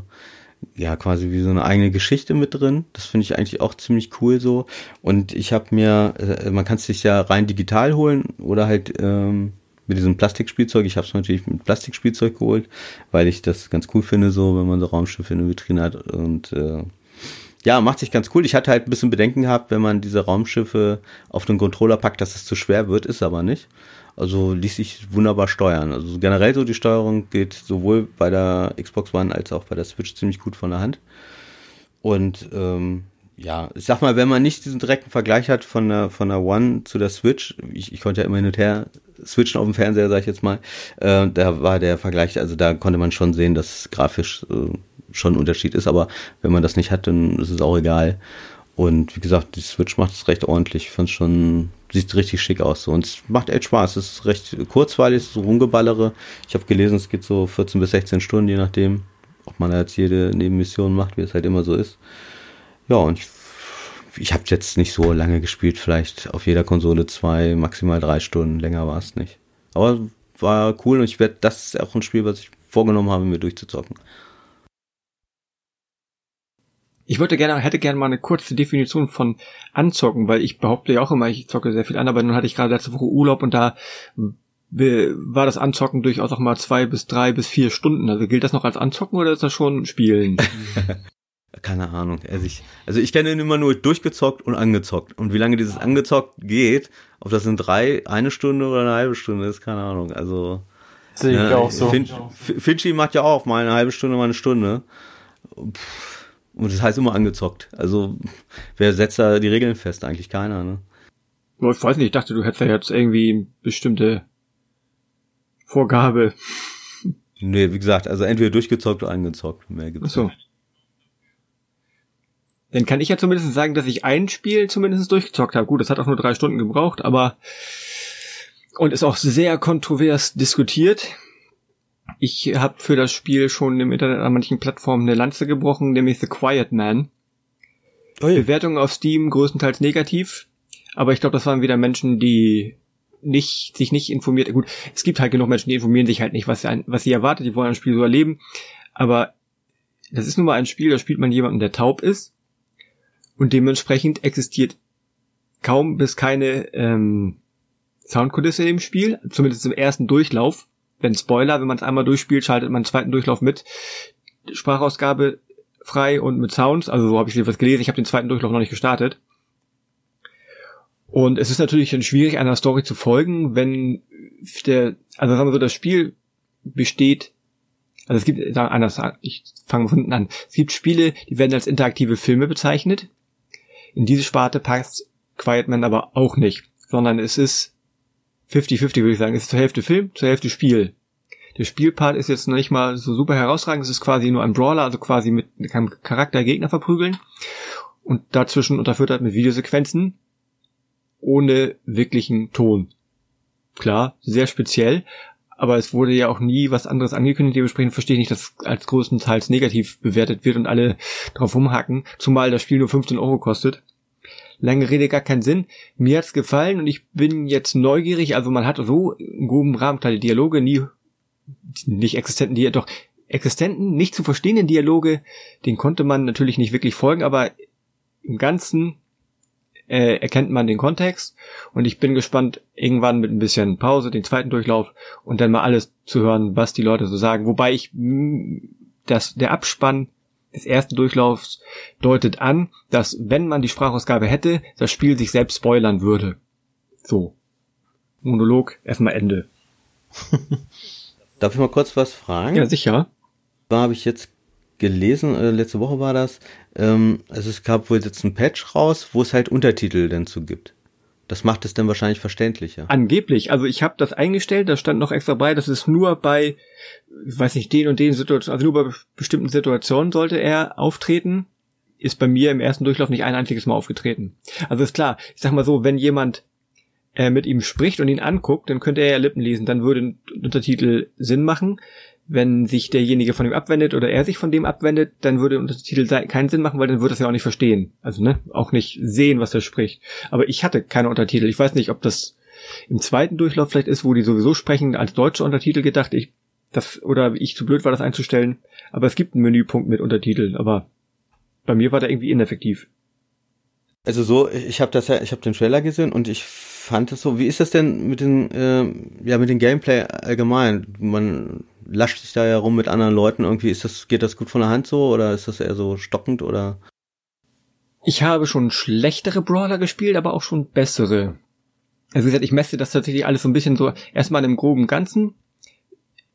Speaker 3: ja quasi wie so eine eigene Geschichte mit drin. Das finde ich eigentlich auch ziemlich cool so. Und ich habe mir, äh, man kann es sich ja rein digital holen oder halt ähm, mit diesem Plastikspielzeug. Ich habe es natürlich mit Plastikspielzeug geholt, weil ich das ganz cool finde, so wenn man so Raumschiffe in der Vitrine hat und äh, ja, macht sich ganz cool. Ich hatte halt ein bisschen Bedenken gehabt, wenn man diese Raumschiffe auf den Controller packt, dass es zu schwer wird, ist aber nicht. Also ließ sich wunderbar steuern. Also generell so die Steuerung geht sowohl bei der Xbox One als auch bei der Switch ziemlich gut von der Hand. Und ähm, ja, ich sag mal, wenn man nicht diesen direkten Vergleich hat von der, von der One zu der Switch, ich, ich konnte ja immer hin und her switchen auf dem Fernseher, sag ich jetzt mal, äh, da war der Vergleich, also da konnte man schon sehen, dass grafisch äh, schon ein Unterschied ist, aber wenn man das nicht hat, dann ist es auch egal. Und wie gesagt, die Switch macht es recht ordentlich. Ich fand schon, sieht richtig schick aus. So. Und es macht echt Spaß. Es ist recht kurzweilig, so rumgeballere. Ich habe gelesen, es geht so 14 bis 16 Stunden, je nachdem, ob man jetzt jede Nebenmission macht, wie es halt immer so ist. Ja, und ich, ich habe jetzt nicht so lange gespielt, vielleicht auf jeder Konsole zwei, maximal drei Stunden, länger war es nicht. Aber war cool und ich werde, das ist auch ein Spiel, was ich vorgenommen habe, mir durchzuzocken.
Speaker 1: Ich würde gerne, hätte gerne mal eine kurze Definition von anzocken, weil ich behaupte ja auch immer, ich zocke sehr viel an, aber nun hatte ich gerade letzte Woche Urlaub und da war das Anzocken durchaus auch mal zwei bis drei bis vier Stunden. Also gilt das noch als Anzocken oder ist das schon Spielen?
Speaker 3: Keine Ahnung. Also ich, also ich kenne ihn immer nur durchgezockt und angezockt. Und wie lange dieses angezockt geht, ob das in drei, eine Stunde oder eine halbe Stunde ist, keine Ahnung. Also
Speaker 2: sehe ich ja, auch so.
Speaker 3: Fin Finchi macht ja auch mal eine halbe Stunde, mal eine Stunde. Und das heißt immer angezockt. Also wer setzt da die Regeln fest? Eigentlich keiner. Ne?
Speaker 1: Ich weiß nicht. Ich dachte, du hättest ja jetzt irgendwie bestimmte Vorgabe.
Speaker 3: Nee, wie gesagt, also entweder durchgezockt oder angezockt. Mehr gibt's
Speaker 1: Ach so.
Speaker 3: nicht.
Speaker 1: Dann kann ich ja zumindest sagen, dass ich ein Spiel zumindest durchgezockt habe. Gut, das hat auch nur drei Stunden gebraucht, aber und ist auch sehr kontrovers diskutiert. Ich habe für das Spiel schon im Internet an manchen Plattformen eine Lanze gebrochen, nämlich The Quiet Man. Oh ja. Bewertungen auf Steam größtenteils negativ, aber ich glaube, das waren wieder Menschen, die nicht, sich nicht informiert. Gut, es gibt halt genug Menschen, die informieren sich halt nicht, was sie, was sie erwartet, die wollen ein Spiel so erleben. Aber das ist nun mal ein Spiel, da spielt man jemanden, der taub ist und dementsprechend existiert kaum bis keine ähm, Soundkulisse im Spiel, zumindest im ersten Durchlauf. Wenn Spoiler, wenn man es einmal durchspielt, schaltet man einen zweiten Durchlauf mit Sprachausgabe frei und mit Sounds. Also so habe ich was gelesen. Ich habe den zweiten Durchlauf noch nicht gestartet. Und es ist natürlich dann schwierig, einer Story zu folgen, wenn der, also sagen wir so, das Spiel besteht, also es gibt, anders, ich fange von hinten an. Es gibt Spiele, die werden als interaktive Filme bezeichnet. In diese Sparte passt Quiet Man aber auch nicht, sondern es ist 50-50 würde ich sagen. Es ist zur Hälfte Film, zur Hälfte Spiel. Der Spielpart ist jetzt noch nicht mal so super herausragend. Es ist quasi nur ein Brawler, also quasi mit keinem Charakter Gegner verprügeln. Und dazwischen unterfüttert mit Videosequenzen ohne wirklichen Ton. Klar, sehr speziell, aber es wurde ja auch nie was anderes angekündigt. Dementsprechend verstehe ich nicht, dass es als größtenteils negativ bewertet wird und alle drauf rumhacken, zumal das Spiel nur 15 Euro kostet. Lange Rede gar keinen Sinn. Mir hat's gefallen und ich bin jetzt neugierig. Also man hat so in gutem Rahmen kleine Dialoge, nie nicht existenten Dialoge, doch existenten, nicht zu verstehenden Dialoge, den konnte man natürlich nicht wirklich folgen, aber im Ganzen äh, erkennt man den Kontext und ich bin gespannt, irgendwann mit ein bisschen Pause, den zweiten Durchlauf und dann mal alles zu hören, was die Leute so sagen. Wobei ich dass der Abspann des ersten Durchlaufs deutet an, dass wenn man die Sprachausgabe hätte, das Spiel sich selbst spoilern würde. So. Monolog, erstmal Ende.
Speaker 3: Darf ich mal kurz was fragen?
Speaker 1: Ja, sicher.
Speaker 3: Da habe ich jetzt gelesen, äh, letzte Woche war das, ähm, also es gab wohl jetzt ein Patch raus, wo es halt Untertitel denn zu gibt. Das macht es dann wahrscheinlich verständlicher.
Speaker 1: Angeblich. Also ich habe das eingestellt, da stand noch extra bei, dass es nur bei, weiß nicht, den und den Situationen, also nur bei bestimmten Situationen sollte er auftreten. Ist bei mir im ersten Durchlauf nicht ein einziges Mal aufgetreten. Also ist klar, ich sag mal so, wenn jemand äh, mit ihm spricht und ihn anguckt, dann könnte er ja Lippen lesen, dann würde ein Untertitel Sinn machen wenn sich derjenige von ihm abwendet oder er sich von dem abwendet, dann würde Untertitel keinen Sinn machen, weil dann würde er es ja auch nicht verstehen. Also, ne, auch nicht sehen, was er spricht. Aber ich hatte keine Untertitel. Ich weiß nicht, ob das im zweiten Durchlauf vielleicht ist, wo die sowieso sprechen, als deutsche Untertitel gedacht. Ich, das, oder ich zu blöd war, das einzustellen. Aber es gibt einen Menüpunkt mit Untertiteln, aber bei mir war der irgendwie ineffektiv.
Speaker 3: Also so, ich habe das ja, ich habe den Trailer gesehen und ich fand es so. Wie ist das denn mit den, äh, ja, mit dem Gameplay allgemein? Man lascht sich da ja rum mit anderen Leuten irgendwie. Ist das, geht das gut von der Hand so oder ist das eher so stockend oder?
Speaker 1: Ich habe schon schlechtere Brawler gespielt, aber auch schon bessere. Also wie gesagt, ich messe das tatsächlich alles so ein bisschen so erstmal im groben Ganzen.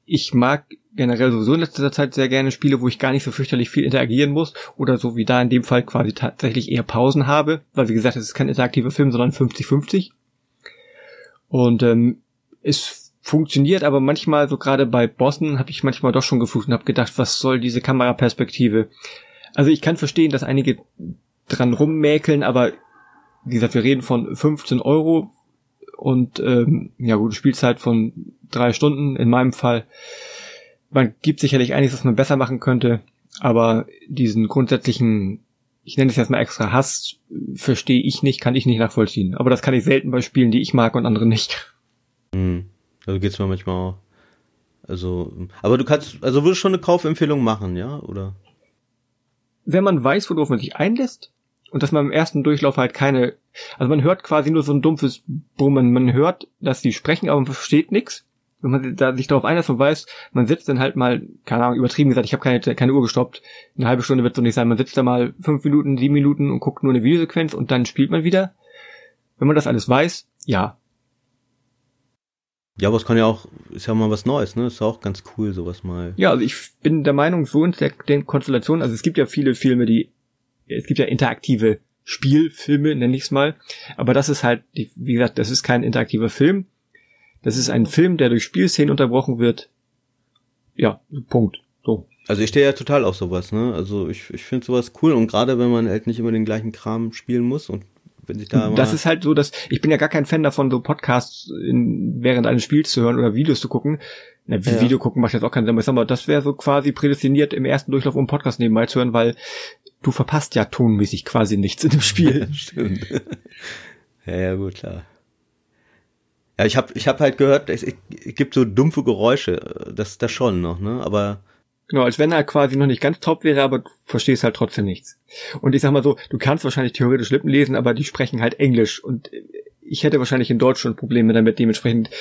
Speaker 1: Ich mag generell sowieso in letzter Zeit sehr gerne Spiele, wo ich gar nicht so fürchterlich viel interagieren muss oder so wie da in dem Fall quasi tatsächlich eher Pausen habe, weil wie gesagt, es ist kein interaktiver Film, sondern 50-50. Und ähm, es funktioniert, aber manchmal, so gerade bei Bossen, habe ich manchmal doch schon geflucht und habe gedacht, was soll diese Kameraperspektive? Also ich kann verstehen, dass einige dran rummäkeln, aber wie gesagt, wir reden von 15 Euro und ähm, ja gut, Spielzeit von drei Stunden in meinem Fall. Man gibt sicherlich einiges, was man besser machen könnte, aber diesen grundsätzlichen, ich nenne es jetzt mal extra Hass, verstehe ich nicht, kann ich nicht nachvollziehen. Aber das kann ich selten bei Spielen, die ich mag und andere nicht.
Speaker 3: Mhm. Also geht's mir manchmal auch. Also, aber du kannst, also würdest schon eine Kaufempfehlung machen, ja, oder?
Speaker 1: Wenn man weiß, worauf man sich einlässt und dass man im ersten Durchlauf halt keine, also man hört quasi nur so ein dumpfes Brummen, man hört, dass die sprechen, aber man versteht nichts. Wenn man da sich darauf einlässt und weiß, man sitzt dann halt mal, keine Ahnung, übertrieben gesagt, ich habe keine, keine Uhr gestoppt, eine halbe Stunde wird so nicht sein, man sitzt da mal fünf Minuten, sieben Minuten und guckt nur eine Videosequenz und dann spielt man wieder. Wenn man das alles weiß, ja,
Speaker 3: ja, aber es kann ja auch, ist ja mal was Neues, ne? Ist ja auch ganz cool, sowas mal.
Speaker 1: Ja, also ich bin der Meinung, so in der, der Konstellation, also es gibt ja viele Filme, die, es gibt ja interaktive Spielfilme, nenne ich es mal. Aber das ist halt, wie gesagt, das ist kein interaktiver Film. Das ist ein Film, der durch Spielszenen unterbrochen wird. Ja, Punkt. So.
Speaker 3: Also ich stehe ja total auf sowas, ne? Also ich, ich finde sowas cool und gerade wenn man halt nicht immer den gleichen Kram spielen muss und wenn sich da
Speaker 1: Das ist halt so, dass ich bin ja gar kein Fan davon, so Podcasts in, während eines Spiels zu hören oder Videos zu gucken. Na, ja. Video gucken macht jetzt auch keinen Sinn, aber ich sag mal, das wäre so quasi prädestiniert im ersten Durchlauf, um Podcast nebenbei zu hören, weil du verpasst ja tonmäßig quasi nichts in dem Spiel.
Speaker 3: Stimmt. ja, ja, gut, klar. Ja, ich habe ich hab halt gehört, es, es gibt so dumpfe Geräusche, das das schon noch, ne? Aber
Speaker 1: Genau, als wenn er quasi noch nicht ganz top wäre, aber du verstehst halt trotzdem nichts. Und ich sag mal so, du kannst wahrscheinlich theoretisch Lippen lesen, aber die sprechen halt Englisch und ich hätte wahrscheinlich in Deutsch schon Probleme damit, dementsprechend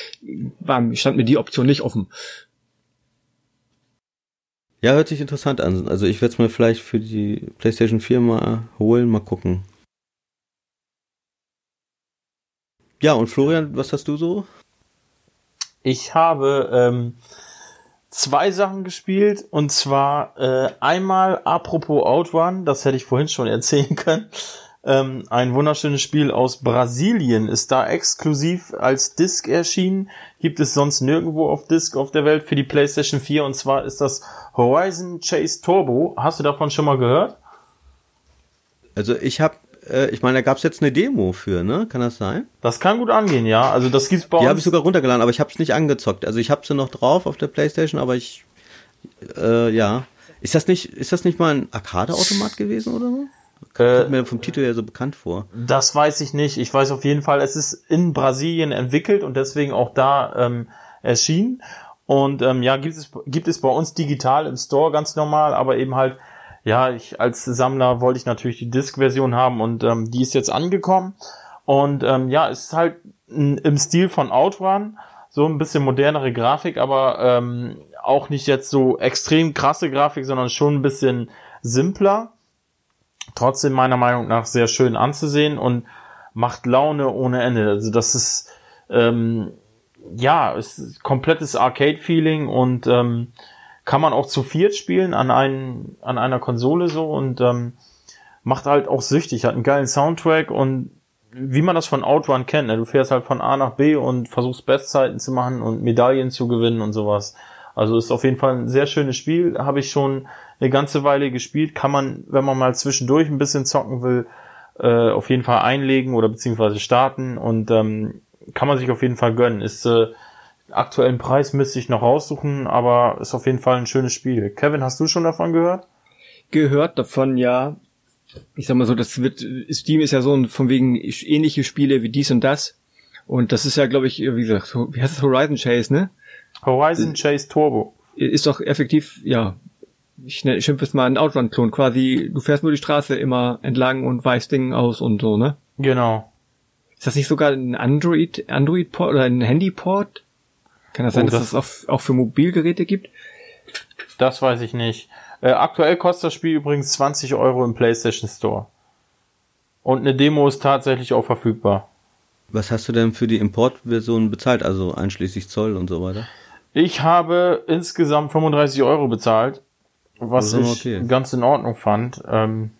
Speaker 1: war, stand mir die Option nicht offen.
Speaker 3: Ja, hört sich interessant an. Also ich werde es mir vielleicht für die PlayStation 4 mal holen, mal gucken. Ja, und Florian, was hast du so?
Speaker 2: Ich habe ähm, zwei Sachen gespielt und zwar äh, einmal apropos Outrun, das hätte ich vorhin schon erzählen können. Ähm, ein wunderschönes Spiel aus Brasilien ist da exklusiv als Disc erschienen. Gibt es sonst nirgendwo auf Disc auf der Welt für die PlayStation 4 und zwar ist das Horizon Chase Turbo. Hast du davon schon mal gehört?
Speaker 3: Also ich habe äh, ich meine, da gab es jetzt eine Demo für, ne? Kann das sein?
Speaker 2: Das kann gut angehen, ja. Also das gibt's
Speaker 3: bei Die habe ich sogar runtergeladen, aber ich habe es nicht angezockt. Also ich habe sie noch drauf auf der Playstation, aber ich, äh, ja. Ist das nicht, ist das nicht mal ein Arcade-Automat gewesen oder so? Kommt äh, mir vom Titel ja so bekannt vor.
Speaker 2: Das weiß ich nicht. Ich weiß auf jeden Fall, es ist in Brasilien entwickelt und deswegen auch da ähm, erschienen. Und ähm, ja, gibt es, gibt es bei uns digital im Store ganz normal, aber eben halt ja, ich als Sammler wollte ich natürlich die Disc-Version haben und ähm, die ist jetzt angekommen. Und ähm, ja, es ist halt im Stil von Outrun, so ein bisschen modernere Grafik, aber ähm, auch nicht jetzt so extrem krasse Grafik, sondern schon ein bisschen simpler. Trotzdem meiner Meinung nach sehr schön anzusehen und macht Laune ohne Ende. Also das ist Ähm, ja, ist komplettes Arcade-Feeling und ähm, kann man auch zu viert spielen an, einen, an einer Konsole so und ähm, macht halt auch süchtig, hat einen geilen Soundtrack und wie man das von Outrun kennt, ne? du fährst halt von A nach B und versuchst Bestzeiten zu machen und Medaillen zu gewinnen und sowas. Also ist auf jeden Fall ein sehr schönes Spiel, habe ich schon eine ganze Weile gespielt, kann man, wenn man mal zwischendurch ein bisschen zocken will, äh, auf jeden Fall einlegen oder beziehungsweise starten und ähm, kann man sich auf jeden Fall gönnen. Ist äh, aktuellen Preis müsste ich noch raussuchen, aber ist auf jeden Fall ein schönes Spiel. Kevin, hast du schon davon gehört?
Speaker 1: Gehört davon, ja. Ich sag mal so, das wird, Steam ist ja so ein, von wegen ähnliche Spiele wie dies und das. Und das ist ja, glaube ich, wie gesagt, wie heißt das Horizon Chase, ne?
Speaker 2: Horizon Chase Turbo.
Speaker 1: Ist doch effektiv, ja, ich schimpfe es mal ein Outrun-Klon. Quasi, du fährst nur die Straße immer entlang und weißt Dinge aus und so, ne?
Speaker 2: Genau.
Speaker 1: Ist das nicht sogar ein Android, Android-Port oder ein Handy-Port? Kann das sein,
Speaker 2: Oh,
Speaker 1: dass
Speaker 2: das-
Speaker 1: es auch, auch für Mobilgeräte gibt?
Speaker 2: Das weiß ich nicht. Äh, aktuell kostet das Spiel übrigens 20 Euro im PlayStation Store. Und eine Demo ist tatsächlich auch verfügbar.
Speaker 3: Was hast du denn für die Importversion bezahlt, also einschließlich Zoll und so weiter?
Speaker 2: Ich habe insgesamt 35 Euro bezahlt, was ich
Speaker 3: okay.
Speaker 2: ganz in Ordnung fand. Ähm,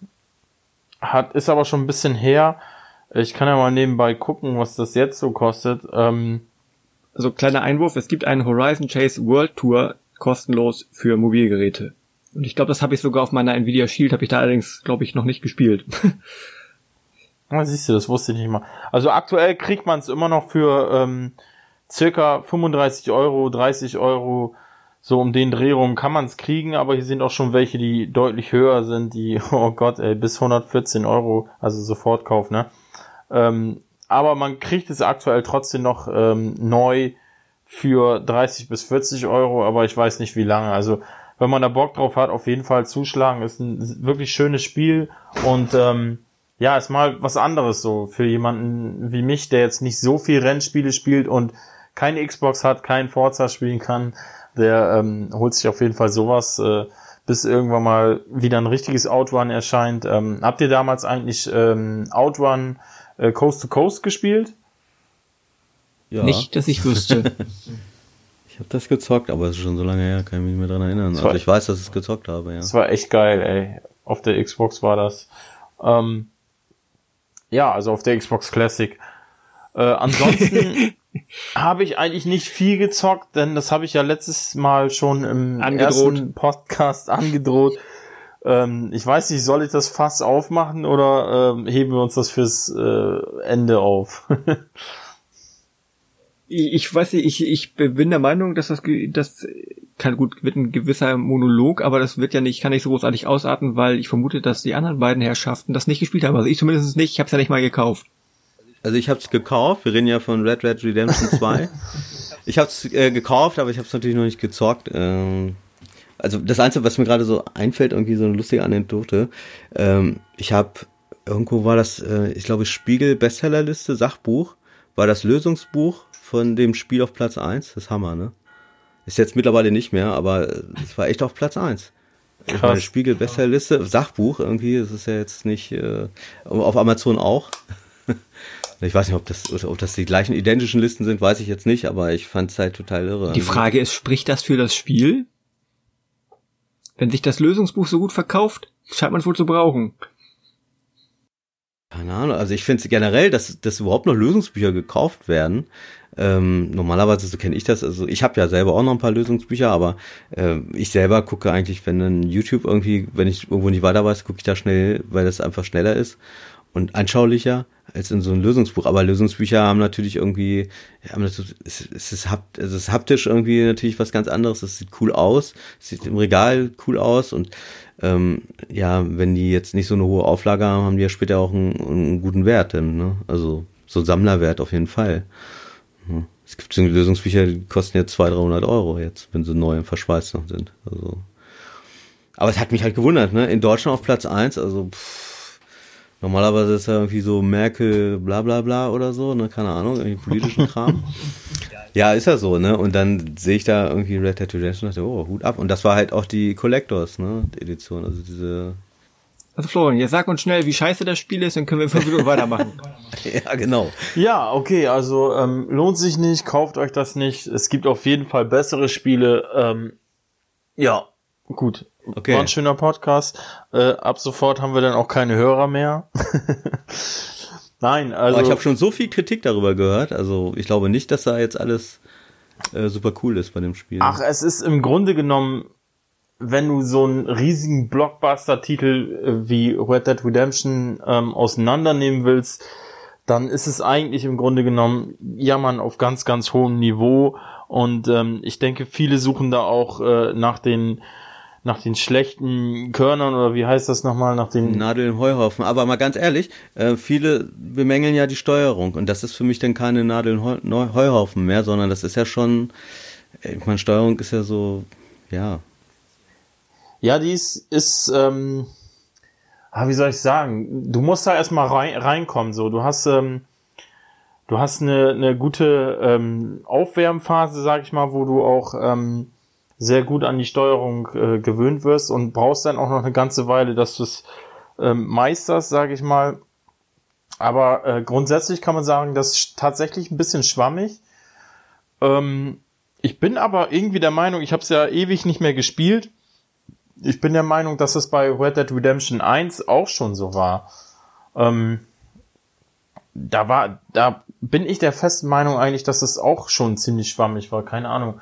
Speaker 2: hat, ist aber schon ein bisschen her. Ich kann ja mal nebenbei gucken, was das jetzt so kostet. Ähm,
Speaker 1: Also kleiner Einwurf, es gibt einen Horizon Chase World Tour kostenlos für Mobilgeräte. Und ich glaube, das habe ich sogar auf meiner Nvidia Shield, habe ich da allerdings, glaube ich, noch nicht gespielt.
Speaker 2: Na, siehst du, das wusste ich nicht mal. Also aktuell kriegt man es immer noch für ähm, circa 35 Euro, 30 Euro, so um den Dreh rum kann man es kriegen, aber hier sind auch schon welche, die deutlich höher sind, die, oh Gott, ey, bis 114 Euro, also Sofortkauf, ne? Ähm, aber man kriegt es aktuell trotzdem noch ähm, neu für 30 bis 40 Euro, aber ich weiß nicht wie lange. Also wenn man da Bock drauf hat, auf jeden Fall zuschlagen. Ist ein wirklich schönes Spiel und ähm, ja, ist mal was anderes so für jemanden wie mich, der jetzt nicht so viel Rennspiele spielt und keine Xbox hat, kein Forza spielen kann. Der ähm, holt sich auf jeden Fall sowas, äh, bis irgendwann mal wieder ein richtiges Outrun erscheint. Ähm, habt ihr damals eigentlich ähm, Outrun äh, Coast to Coast gespielt?
Speaker 3: Ja,
Speaker 1: Nicht, dass ich wüsste.
Speaker 3: ich habe das gezockt, aber es ist schon so lange her, kann ich mich nicht mehr dran erinnern.
Speaker 2: war-
Speaker 3: Also ich weiß, dass ich es gezockt habe, ja.
Speaker 2: Das war echt geil, ey. Auf der Xbox war das. Ähm, ja, also auf der Xbox Classic. Äh, ansonsten habe ich eigentlich nicht viel gezockt, denn das habe ich ja letztes Mal schon im
Speaker 1: Angedroht.
Speaker 2: ersten Podcast angedroht. Ähm, ich weiß nicht, soll ich das Fass aufmachen oder ähm, heben wir uns das fürs äh, Ende auf?
Speaker 1: ich, ich weiß nicht, ich, ich bin der Meinung, dass das, das kann gut, wird ein gewisser Monolog, aber das wird ja nicht, kann nicht so großartig ausarten, weil ich vermute, dass die anderen beiden Herrschaften das nicht gespielt haben. Also ich zumindest nicht, ich habe es ja nicht mal gekauft.
Speaker 3: Also ich habe es gekauft, wir reden ja von Red Red Redemption 2. ich habe es äh, gekauft, aber ich habe es natürlich noch nicht gezockt. Ähm, also das Einzige, was mir gerade so einfällt, irgendwie so eine lustige Anekdote. Ähm, ich habe, irgendwo war das, äh, ich glaube Spiegel Bestsellerliste, Sachbuch, war das Lösungsbuch von dem Spiel auf Platz 1. Das ist Hammer, ne? Ist jetzt mittlerweile nicht mehr, aber äh, es war echt auf Platz 1. Ich meine, Spiegel Bestsellerliste, Sachbuch irgendwie, das ist ja jetzt nicht, äh, auf Amazon auch. Ich weiß nicht, ob das, ob das die gleichen identischen Listen sind, weiß ich jetzt nicht, aber ich fand es halt total irre.
Speaker 1: Die Frage ist, spricht das für das Spiel? Wenn sich das Lösungsbuch so gut verkauft, scheint man es wohl zu brauchen.
Speaker 3: Keine Ahnung, also ich finde es generell, dass, dass überhaupt noch Lösungsbücher gekauft werden. Ähm, normalerweise, so kenne ich das, also ich habe ja selber auch noch ein paar Lösungsbücher, aber äh, ich selber gucke eigentlich, wenn dann YouTube irgendwie, wenn ich irgendwo nicht weiter weiß, gucke ich da schnell, weil das einfach schneller ist und anschaulicher als in so ein Lösungsbuch. Aber Lösungsbücher haben natürlich irgendwie, haben das, es, es, ist, also es ist haptisch irgendwie natürlich was ganz anderes. Es sieht cool aus, sieht im Regal cool aus und ähm, ja, wenn die jetzt nicht so eine hohe Auflage haben, haben die ja später auch einen, einen guten Wert. Dann, ne? Also so Sammlerwert auf jeden Fall. Ja. Es gibt so Lösungsbücher, die kosten jetzt 200, 300 Euro jetzt, wenn sie neu und verschweißt noch sind. Also. Aber es hat mich halt gewundert, ne? In Deutschland auf Platz eins, also pff, normalerweise ist ja irgendwie so Merkel bla bla bla oder so, ne? Keine Ahnung, irgendwie politischen Kram. Ja, ist ja so, ne? Und dann sehe ich da irgendwie Red Dead Redemption und dachte, oh, Hut ab. Und das war halt auch die Collectors, ne? Die Edition, also diese
Speaker 1: Also Florian, jetzt sag uns schnell, wie scheiße das Spiel ist, dann können wir fünf Minuten weitermachen.
Speaker 3: ja, genau.
Speaker 2: Ja, okay, also ähm, lohnt sich nicht, kauft euch das nicht. Es gibt auf jeden Fall bessere Spiele. Ähm, ja, gut.
Speaker 3: Okay.
Speaker 2: War ein schöner Podcast. Äh, ab sofort haben wir dann auch keine Hörer mehr. Nein, also.
Speaker 3: Aber ich habe schon so viel Kritik darüber gehört. Also ich glaube nicht, dass da jetzt alles äh, super cool ist bei dem Spiel.
Speaker 2: Ach, es ist im Grunde genommen wenn du so einen riesigen Blockbuster-Titel äh, wie Red Dead Redemption ähm, auseinandernehmen willst, dann ist es eigentlich im Grunde genommen Jammern auf ganz, ganz hohem Niveau. Und ähm, ich denke, viele suchen da auch äh, nach den nach den schlechten Körnern oder wie heißt das nochmal, nach den
Speaker 3: Nadel im Heuhaufen. Aber mal ganz ehrlich, äh, viele bemängeln ja die Steuerung und das ist für mich dann keine Nadel im Heuhaufen mehr, sondern das ist ja schon, ich meine, Steuerung ist ja so, ja,
Speaker 2: ja, die ist, ist ähm, ah, wie soll ich sagen, du musst da erstmal rein, reinkommen. So, du hast, ähm, du hast eine, eine gute ähm, Aufwärmphase, sag ich mal, wo du auch ähm, sehr gut an die Steuerung äh, gewöhnt wirst und brauchst dann auch noch eine ganze Weile, dass du es ähm, meisterst, sag ich mal. Aber äh, grundsätzlich kann man sagen, das ist tatsächlich ein bisschen schwammig. Ähm, ich bin aber irgendwie der Meinung, ich habe es ja ewig nicht mehr gespielt ich bin der Meinung, dass es bei Red Dead Redemption 1 auch schon so war. Ähm, da war, da bin ich der festen Meinung eigentlich, dass es auch schon ziemlich schwammig war, keine Ahnung.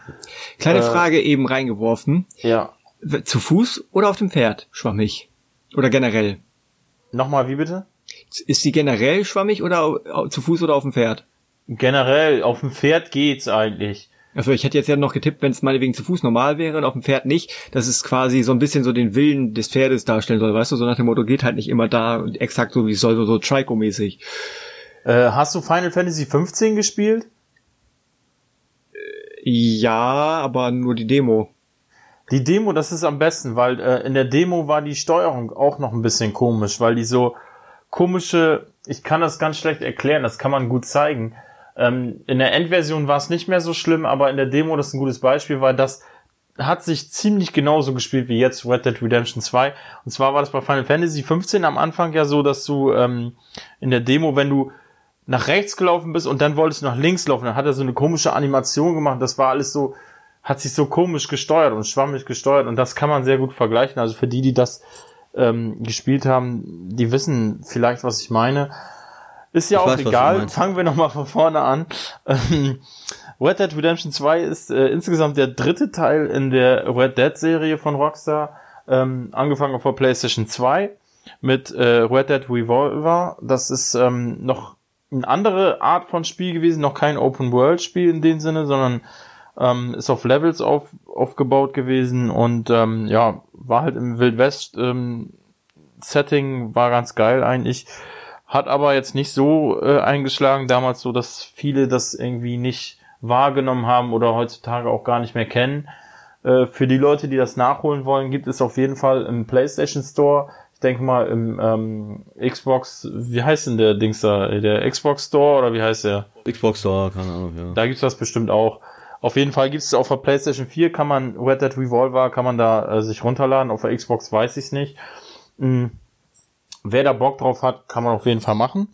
Speaker 1: Kleine äh, Frage eben reingeworfen.
Speaker 2: Ja.
Speaker 1: Zu Fuß oder auf dem Pferd schwammig? Oder generell?
Speaker 2: Nochmal, wie bitte?
Speaker 1: Ist sie generell schwammig oder zu Fuß oder auf dem Pferd?
Speaker 2: Generell, auf dem Pferd geht's eigentlich.
Speaker 1: Also ich hätte jetzt ja noch getippt, wenn es meinetwegen zu Fuß normal wäre und auf dem Pferd nicht, dass es quasi so ein bisschen so den Willen des Pferdes darstellen soll, weißt du, so nach dem Motto geht halt nicht immer da und exakt so wie es soll, so, so Trico-mäßig.
Speaker 2: Äh, hast du Final Fantasy 15 gespielt?
Speaker 1: Ja, aber nur die Demo.
Speaker 2: Die Demo, das ist am besten, weil äh, in der Demo war die Steuerung auch noch ein bisschen komisch, weil die so komische, ich kann das ganz schlecht erklären, das kann man gut zeigen ähm, in der Endversion war es nicht mehr so schlimm, aber in der Demo, das ist ein gutes Beispiel, weil das hat sich ziemlich genauso gespielt wie jetzt Red Dead Redemption 2. Und zwar war das bei Final Fantasy 15 am Anfang ja so, dass du ähm, in der Demo, wenn du nach rechts gelaufen bist und dann wolltest du nach links laufen, dann hat er so eine komische Animation gemacht. Das war alles so, hat sich so komisch gesteuert und schwammig gesteuert und das kann man sehr gut vergleichen. Also für die, die das ähm, gespielt haben, die wissen vielleicht, was ich meine. Ist ja ich auch weiß, egal. Fangen wir nochmal von vorne an. Ähm, Red Dead Redemption 2 ist äh, insgesamt der dritte Teil in der Red Dead Serie von Rockstar. Ähm, angefangen vor PlayStation 2 mit äh, Red Dead Revolver. Das ist ähm, noch eine andere Art von Spiel gewesen, noch kein Open World Spiel in dem Sinne, sondern ähm, ist auf Levels auf, aufgebaut gewesen und ähm, ja, war halt im Wild West ähm, war ganz geil eigentlich hat aber jetzt nicht so äh, eingeschlagen damals so, dass viele das irgendwie nicht wahrgenommen haben oder heutzutage auch gar nicht mehr kennen. Äh, für die Leute, die das nachholen wollen, gibt es auf jeden Fall im PlayStation Store, denke mal im ähm, Xbox, wie heißt denn der Dings da, der Xbox Store oder wie heißt der?
Speaker 3: Xbox Store, keine Ahnung, ja.
Speaker 2: Da gibt's das bestimmt auch. Auf jeden Fall gibt's auf der PlayStation 4 kann man Red Dead Revolver kann man da äh, sich runterladen, auf der Xbox weiß ich's nicht. Mhm wer da Bock drauf hat, kann man auf jeden Fall machen.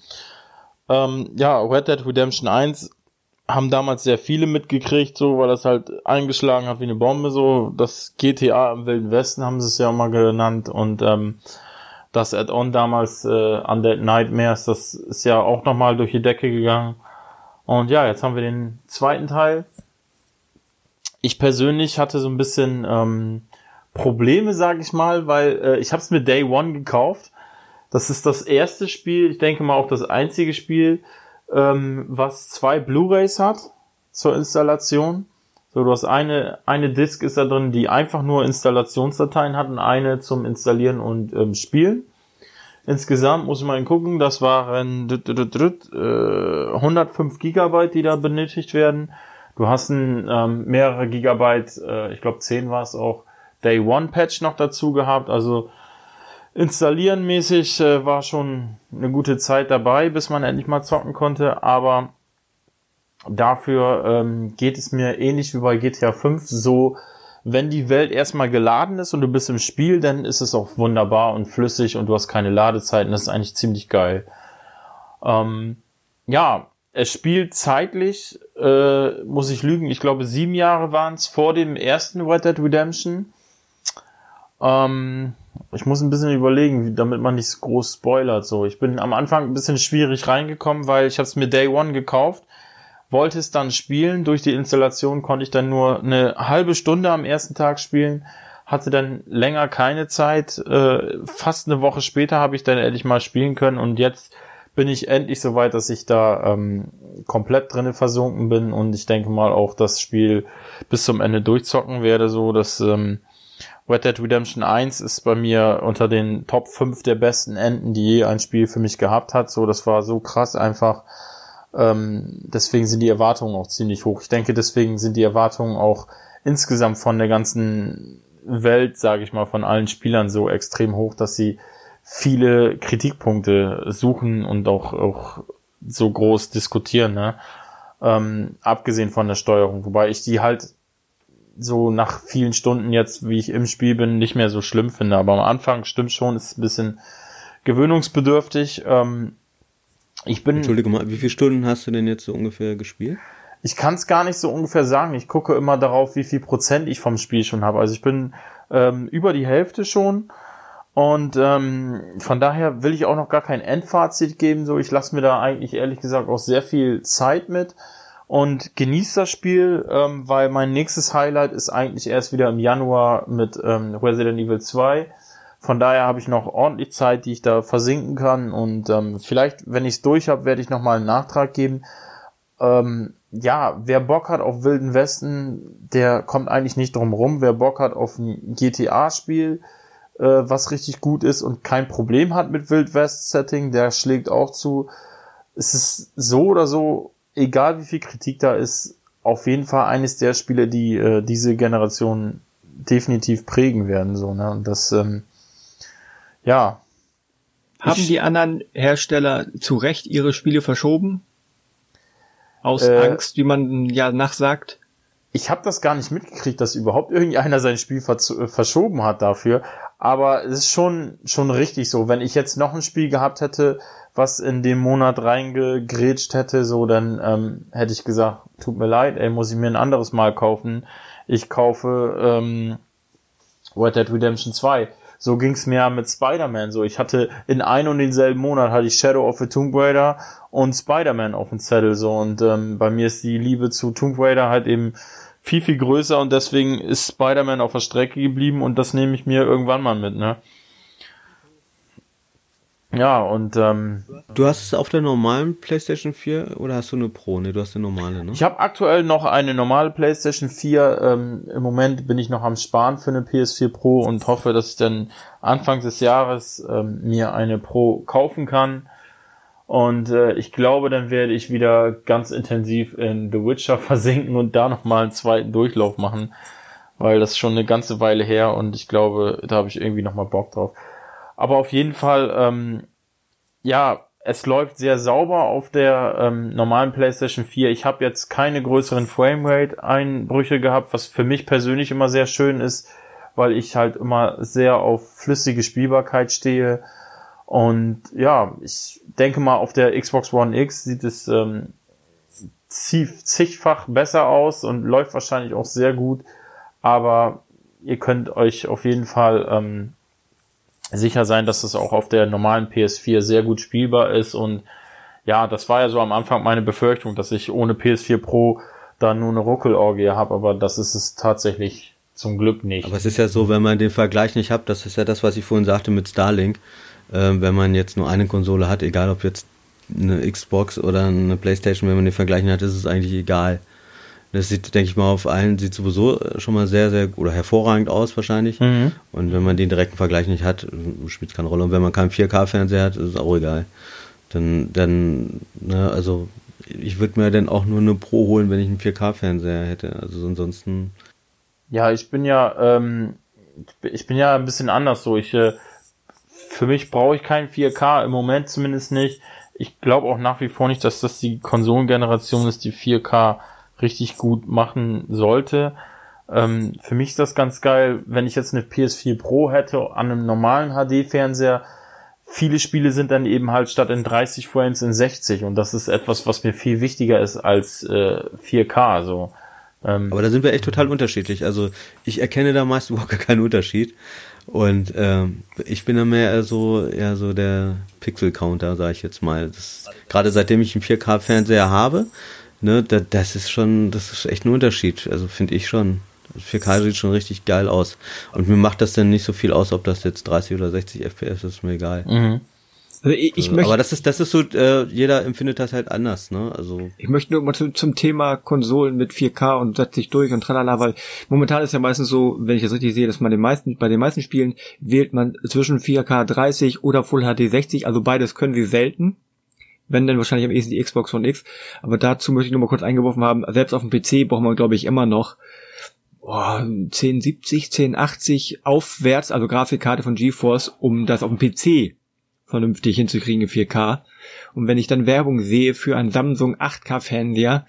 Speaker 2: Ähm, ja, Red Dead Redemption 1 haben damals sehr viele mitgekriegt, so, weil das halt eingeschlagen hat wie eine Bombe, so. Das GTA im Wilden Westen haben sie es ja mal genannt und ähm, das Add-on damals äh, Undead Nightmares, das ist ja auch nochmal durch die Decke gegangen. Und ja, jetzt haben wir den zweiten Teil. Ich persönlich hatte so ein bisschen ähm, Probleme, sag ich mal, weil äh, ich habe es mit Day One gekauft das ist das erste Spiel, ich denke mal auch das einzige Spiel, ähm, was zwei Blu-rays hat zur Installation. So, du hast eine, eine Disk ist da drin, die einfach nur Installationsdateien hat und eine zum Installieren und ähm, Spielen. Insgesamt muss mal gucken, das waren 105 Gigabyte, die da benötigt werden. Du hast ein, ähm, mehrere Gigabyte, äh, ich glaube 10 war es auch, Day One Patch noch dazu gehabt. Also Installieren mäßig äh, war schon eine gute Zeit dabei, bis man endlich mal zocken konnte, aber dafür ähm, geht es mir ähnlich wie bei GTA 5 so, wenn die Welt erstmal geladen ist und du bist im Spiel, dann ist es auch wunderbar und flüssig und du hast keine Ladezeiten. Das ist eigentlich ziemlich geil. Ähm, ja, es spielt zeitlich, äh, muss ich lügen, ich glaube sieben Jahre waren es vor dem ersten Red Dead Redemption. Ähm, ich muss ein bisschen überlegen, damit man nicht groß spoilert. So, ich bin am Anfang ein bisschen schwierig reingekommen, weil ich habe es mir Day One gekauft, wollte es dann spielen. Durch die Installation konnte ich dann nur eine halbe Stunde am ersten Tag spielen, hatte dann länger keine Zeit. Äh, fast eine Woche später habe ich dann endlich mal spielen können und jetzt bin ich endlich so weit, dass ich da ähm, komplett drinne versunken bin und ich denke mal auch das Spiel bis zum Ende durchzocken werde, so dass ähm, Red Dead Redemption 1 ist bei mir unter den Top 5 der besten Enden, die je ein Spiel für mich gehabt hat. So, das war so krass einfach. Ähm, deswegen sind die Erwartungen auch ziemlich hoch. Ich denke, deswegen sind die Erwartungen auch insgesamt von der ganzen Welt, sage ich mal, von allen Spielern so extrem hoch, dass sie viele Kritikpunkte suchen und auch, auch so groß diskutieren, ne? Ähm, abgesehen von der Steuerung, wobei ich die halt so nach vielen Stunden jetzt, wie ich im Spiel bin, nicht mehr so schlimm finde. Aber am Anfang stimmt schon, ist ein bisschen gewöhnungsbedürftig. Ähm, ich bin.
Speaker 3: Entschuldige mal, wie viele Stunden hast du denn jetzt so ungefähr gespielt?
Speaker 2: Ich kann es gar nicht so ungefähr sagen. Ich gucke immer darauf, wie viel Prozent ich vom Spiel schon habe. Also ich bin ähm, über die Hälfte schon und ähm, von daher will ich auch noch gar kein Endfazit geben. So, ich lasse mir da eigentlich ehrlich gesagt auch sehr viel Zeit mit und genieße das Spiel, ähm, weil mein nächstes Highlight ist eigentlich erst wieder im Januar mit ähm, Resident Evil 2. Von daher habe ich noch ordentlich Zeit, die ich da versinken kann und ähm, vielleicht, wenn ich es durch habe, werde ich noch mal einen Nachtrag geben. Ähm, ja, wer Bock hat auf Wilden Westen, der kommt eigentlich nicht drum rum. Wer Bock hat auf ein GTA-Spiel, äh, was richtig gut ist und kein Problem hat mit Wild West Setting, der schlägt auch zu. Es ist so oder so, egal wie viel Kritik da ist, auf jeden Fall eines der Spiele, die äh, diese Generation definitiv prägen werden, so, ne? Und das, ähm, ja.
Speaker 1: Haben ich, die anderen Hersteller zu Recht ihre Spiele verschoben? Aus äh, Angst, wie man ja nachsagt?
Speaker 2: Ich habe das gar nicht mitgekriegt, dass überhaupt irgendeiner sein Spiel äh, verschoben hat dafür. Aber es ist schon, schon richtig so. Wenn ich jetzt noch ein Spiel gehabt hätte, was in dem Monat reingegrätscht hätte, so, dann ähm, hätte ich gesagt, tut mir leid, ey, muss ich mir ein anderes Mal kaufen. Ich kaufe ähm, Red Dead Redemption 2. So ging's mir mit Spider-Man so. Ich hatte in ein und denselben Monat hatte ich Shadow of the Tomb Raider und Spider-Man auf dem Zettel so. Und ähm, bei mir ist die Liebe zu Tomb Raider halt eben viel, viel größer und deswegen ist Spider-Man auf der Strecke geblieben und das nehme ich mir irgendwann mal mit, ne? Ja, und ähm,
Speaker 3: Du hast es auf der normalen PlayStation 4 oder hast du eine Pro? Ne, du hast eine normale, ne?
Speaker 2: Ich habe aktuell noch eine normale PlayStation 4. Ähm, Im Moment bin ich noch am Sparen für eine PS4 Pro und hoffe, dass ich dann Anfang des Jahres ähm, mir eine Pro kaufen kann. Und äh, ich glaube, dann werde ich wieder ganz intensiv in The Witcher versinken und da nochmal einen zweiten Durchlauf machen, weil das ist schon eine ganze Weile her und ich glaube, da habe ich irgendwie nochmal Bock drauf. Aber auf jeden Fall, ähm, ja, es läuft sehr sauber auf der ähm, normalen PlayStation 4. Ich habe jetzt keine größeren Framerate-Einbrüche gehabt, was für mich persönlich immer sehr schön ist, weil ich halt immer sehr auf flüssige Spielbarkeit stehe und ja, ich denke mal, auf der Xbox One X sieht es ähm, zigfach besser aus und läuft wahrscheinlich auch sehr gut. Aber ihr könnt euch auf jeden Fall ähm, sicher sein, dass es auch auf der normalen PS4 sehr gut spielbar ist. Und ja, das war ja so am Anfang meine Befürchtung, dass ich ohne PS4 Pro da nur eine Ruckelorgie habe, aber das ist es tatsächlich zum Glück nicht.
Speaker 3: Aber es ist ja so, wenn man den Vergleich nicht hat, das ist ja das, was ich vorhin sagte mit Starlink äh, wenn man jetzt nur eine Konsole hat, egal ob jetzt eine Xbox oder eine Playstation, wenn man den vergleichen hat, ist es eigentlich egal. Das sieht, denke ich mal, auf allen sieht sowieso schon mal sehr, sehr oder hervorragend aus wahrscheinlich. Mhm. Und wenn man den direkten Vergleich nicht hat, spielt es keine Rolle. Und wenn man keinen 4K-Fernseher hat, ist es auch egal. Dann, dann, ne, also ich würde mir dann auch nur eine Pro holen, wenn ich einen 4K-Fernseher hätte. Also ansonsten.
Speaker 2: Ja, ich bin ja, ähm, ich bin ja ein bisschen anders so. Ich äh, für mich brauche ich kein 4K, im Moment zumindest nicht. Ich glaube auch nach wie vor nicht, dass das die Konsolengeneration ist, die 4K richtig gut machen sollte. Ähm, für mich ist das ganz geil, wenn ich jetzt eine PS4 Pro hätte an einem normalen HD-Fernseher. Viele Spiele sind dann eben halt statt in 30 Frames in 60 und das ist etwas, was mir viel wichtiger ist als äh, 4K. So.
Speaker 3: Ähm, Aber da sind wir echt total unterschiedlich. Also ich erkenne da meist überhaupt keinen Unterschied. Und ähm, ich bin da mehr so eher so der Pixel-Counter, sage ich jetzt mal. Gerade seitdem ich einen 4K-Fernseher habe, ne, da, das ist schon, das ist echt ein Unterschied. Also finde ich schon. 4K sieht schon richtig geil aus. Und mir macht das dann nicht so viel aus, ob das jetzt 30 oder 60 FPS ist, ist mir egal. Mhm. Also ich, ich möchte, aber das ist, das ist so, äh, jeder empfindet das halt anders, ne? Also.
Speaker 1: Ich möchte nur mal zu, zum Thema Konsolen mit 4K und setzt sich durch und tralala, weil momentan ist ja meistens so, wenn ich das richtig sehe, dass man den meisten, bei den meisten Spielen wählt man zwischen 4K 30 oder Full HD 60, also beides können sie selten. Wenn dann wahrscheinlich am ehesten die Xbox One X. Aber dazu möchte ich nur mal kurz eingeworfen haben, selbst auf dem PC braucht man, glaube ich, immer noch oh, 1070, 1080 aufwärts, also Grafikkarte von GeForce, um das auf dem PC vernünftig hinzukriegen in 4K. Und wenn ich dann Werbung sehe für einen Samsung 8K-Fernseher,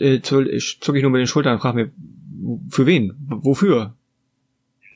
Speaker 1: äh, zucke ich nur mit den Schultern und frage mir, für wen? Wofür?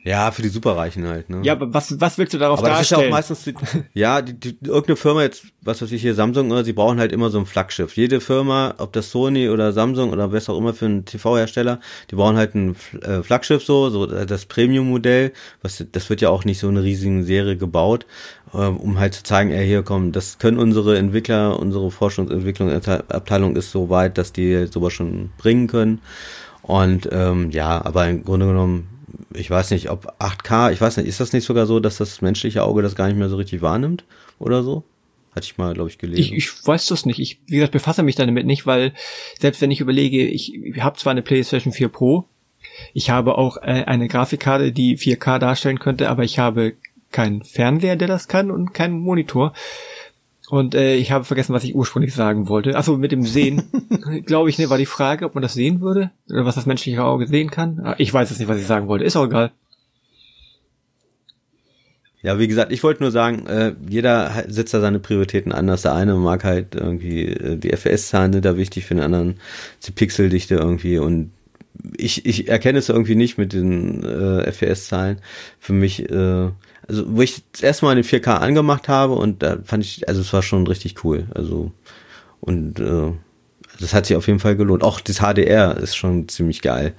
Speaker 3: Ja, für die Superreichen halt, ne?
Speaker 1: Ja, aber was, was willst du darauf aber darstellen?
Speaker 3: Das ist ja auch meistens, die, ja, die, die, irgendeine Firma jetzt, was weiß ich hier, Samsung, oder, sie brauchen halt immer so ein Flaggschiff. Jede Firma, ob das Sony oder Samsung oder was auch immer für einen TV-Hersteller, die brauchen halt ein äh, Flaggschiff so, so das Premium-Modell, was, das wird ja auch nicht so eine riesige Serie gebaut, äh, um halt zu zeigen, ey, hier komm, das können unsere Entwickler, unsere Forschungsentwicklungsabteilung ist so weit, dass die sowas schon bringen können. Und ähm, ja, aber im Grunde genommen ich weiß nicht, ob 8K, ich weiß nicht, ist das nicht sogar so, dass das menschliche Auge das gar nicht mehr so richtig wahrnimmt oder so? Hatte ich mal, glaube ich, gelesen.
Speaker 1: Ich, ich weiß das nicht. Ich, wie gesagt, befasse mich damit nicht, weil selbst wenn ich überlege, ich, ich habe zwar eine PlayStation 4 Pro, ich habe auch äh, eine Grafikkarte, die 4K darstellen könnte, aber ich habe keinen Fernseher, der das kann und keinen Monitor. Und äh, ich habe vergessen, was ich ursprünglich sagen wollte. Achso, mit dem Sehen, glaube ich, ne, war die Frage, ob man das sehen würde oder was das menschliche Auge sehen kann. Ah, ich weiß jetzt nicht, was ich sagen wollte. Ist auch egal.
Speaker 3: Ja, wie gesagt, ich wollte nur sagen, äh, jeder setzt da seine Prioritäten anders. Der eine mag halt irgendwie äh, die FPS-Zahlen sind da wichtig, für den anderen die Pixeldichte irgendwie und ich, ich erkenne es irgendwie nicht mit den äh, FPS-Zahlen. Für mich äh, also wo ich das erste Mal den 4K angemacht habe und da fand ich, also es war schon richtig cool. Also und äh, das hat sich auf jeden Fall gelohnt. Auch das HDR ist schon ziemlich geil,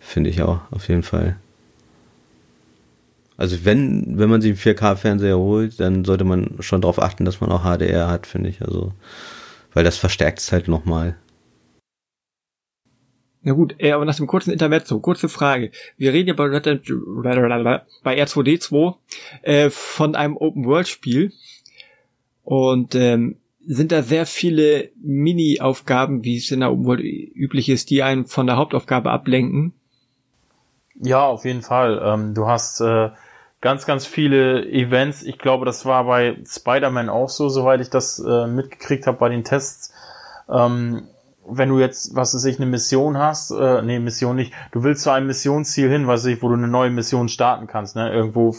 Speaker 3: finde ich auch auf jeden Fall. Also wenn wenn man sich einen 4K Fernseher holt, dann sollte man schon darauf achten, dass man auch HDR hat, finde ich. Also weil das verstärkt es halt nochmal.
Speaker 1: Na gut, äh, aber nach dem kurzen Intermezzo, kurze Frage. Wir reden ja bei, bei R2D2 äh, von einem Open-World-Spiel und ähm, sind da sehr viele Mini-Aufgaben, wie es in der Open World üblich ist, die einen von der Hauptaufgabe ablenken?
Speaker 2: Ja, auf jeden Fall. Ähm, du hast äh, ganz, ganz viele Events. Ich glaube, das war bei Spider-Man auch so, soweit ich das äh, mitgekriegt habe bei den Tests. Ähm, wenn du jetzt, was weiß ich, eine Mission hast, äh, nee, Mission nicht, du willst zu einem Missionsziel hin, was weiß ich, wo du eine neue Mission starten kannst, ne, irgendwo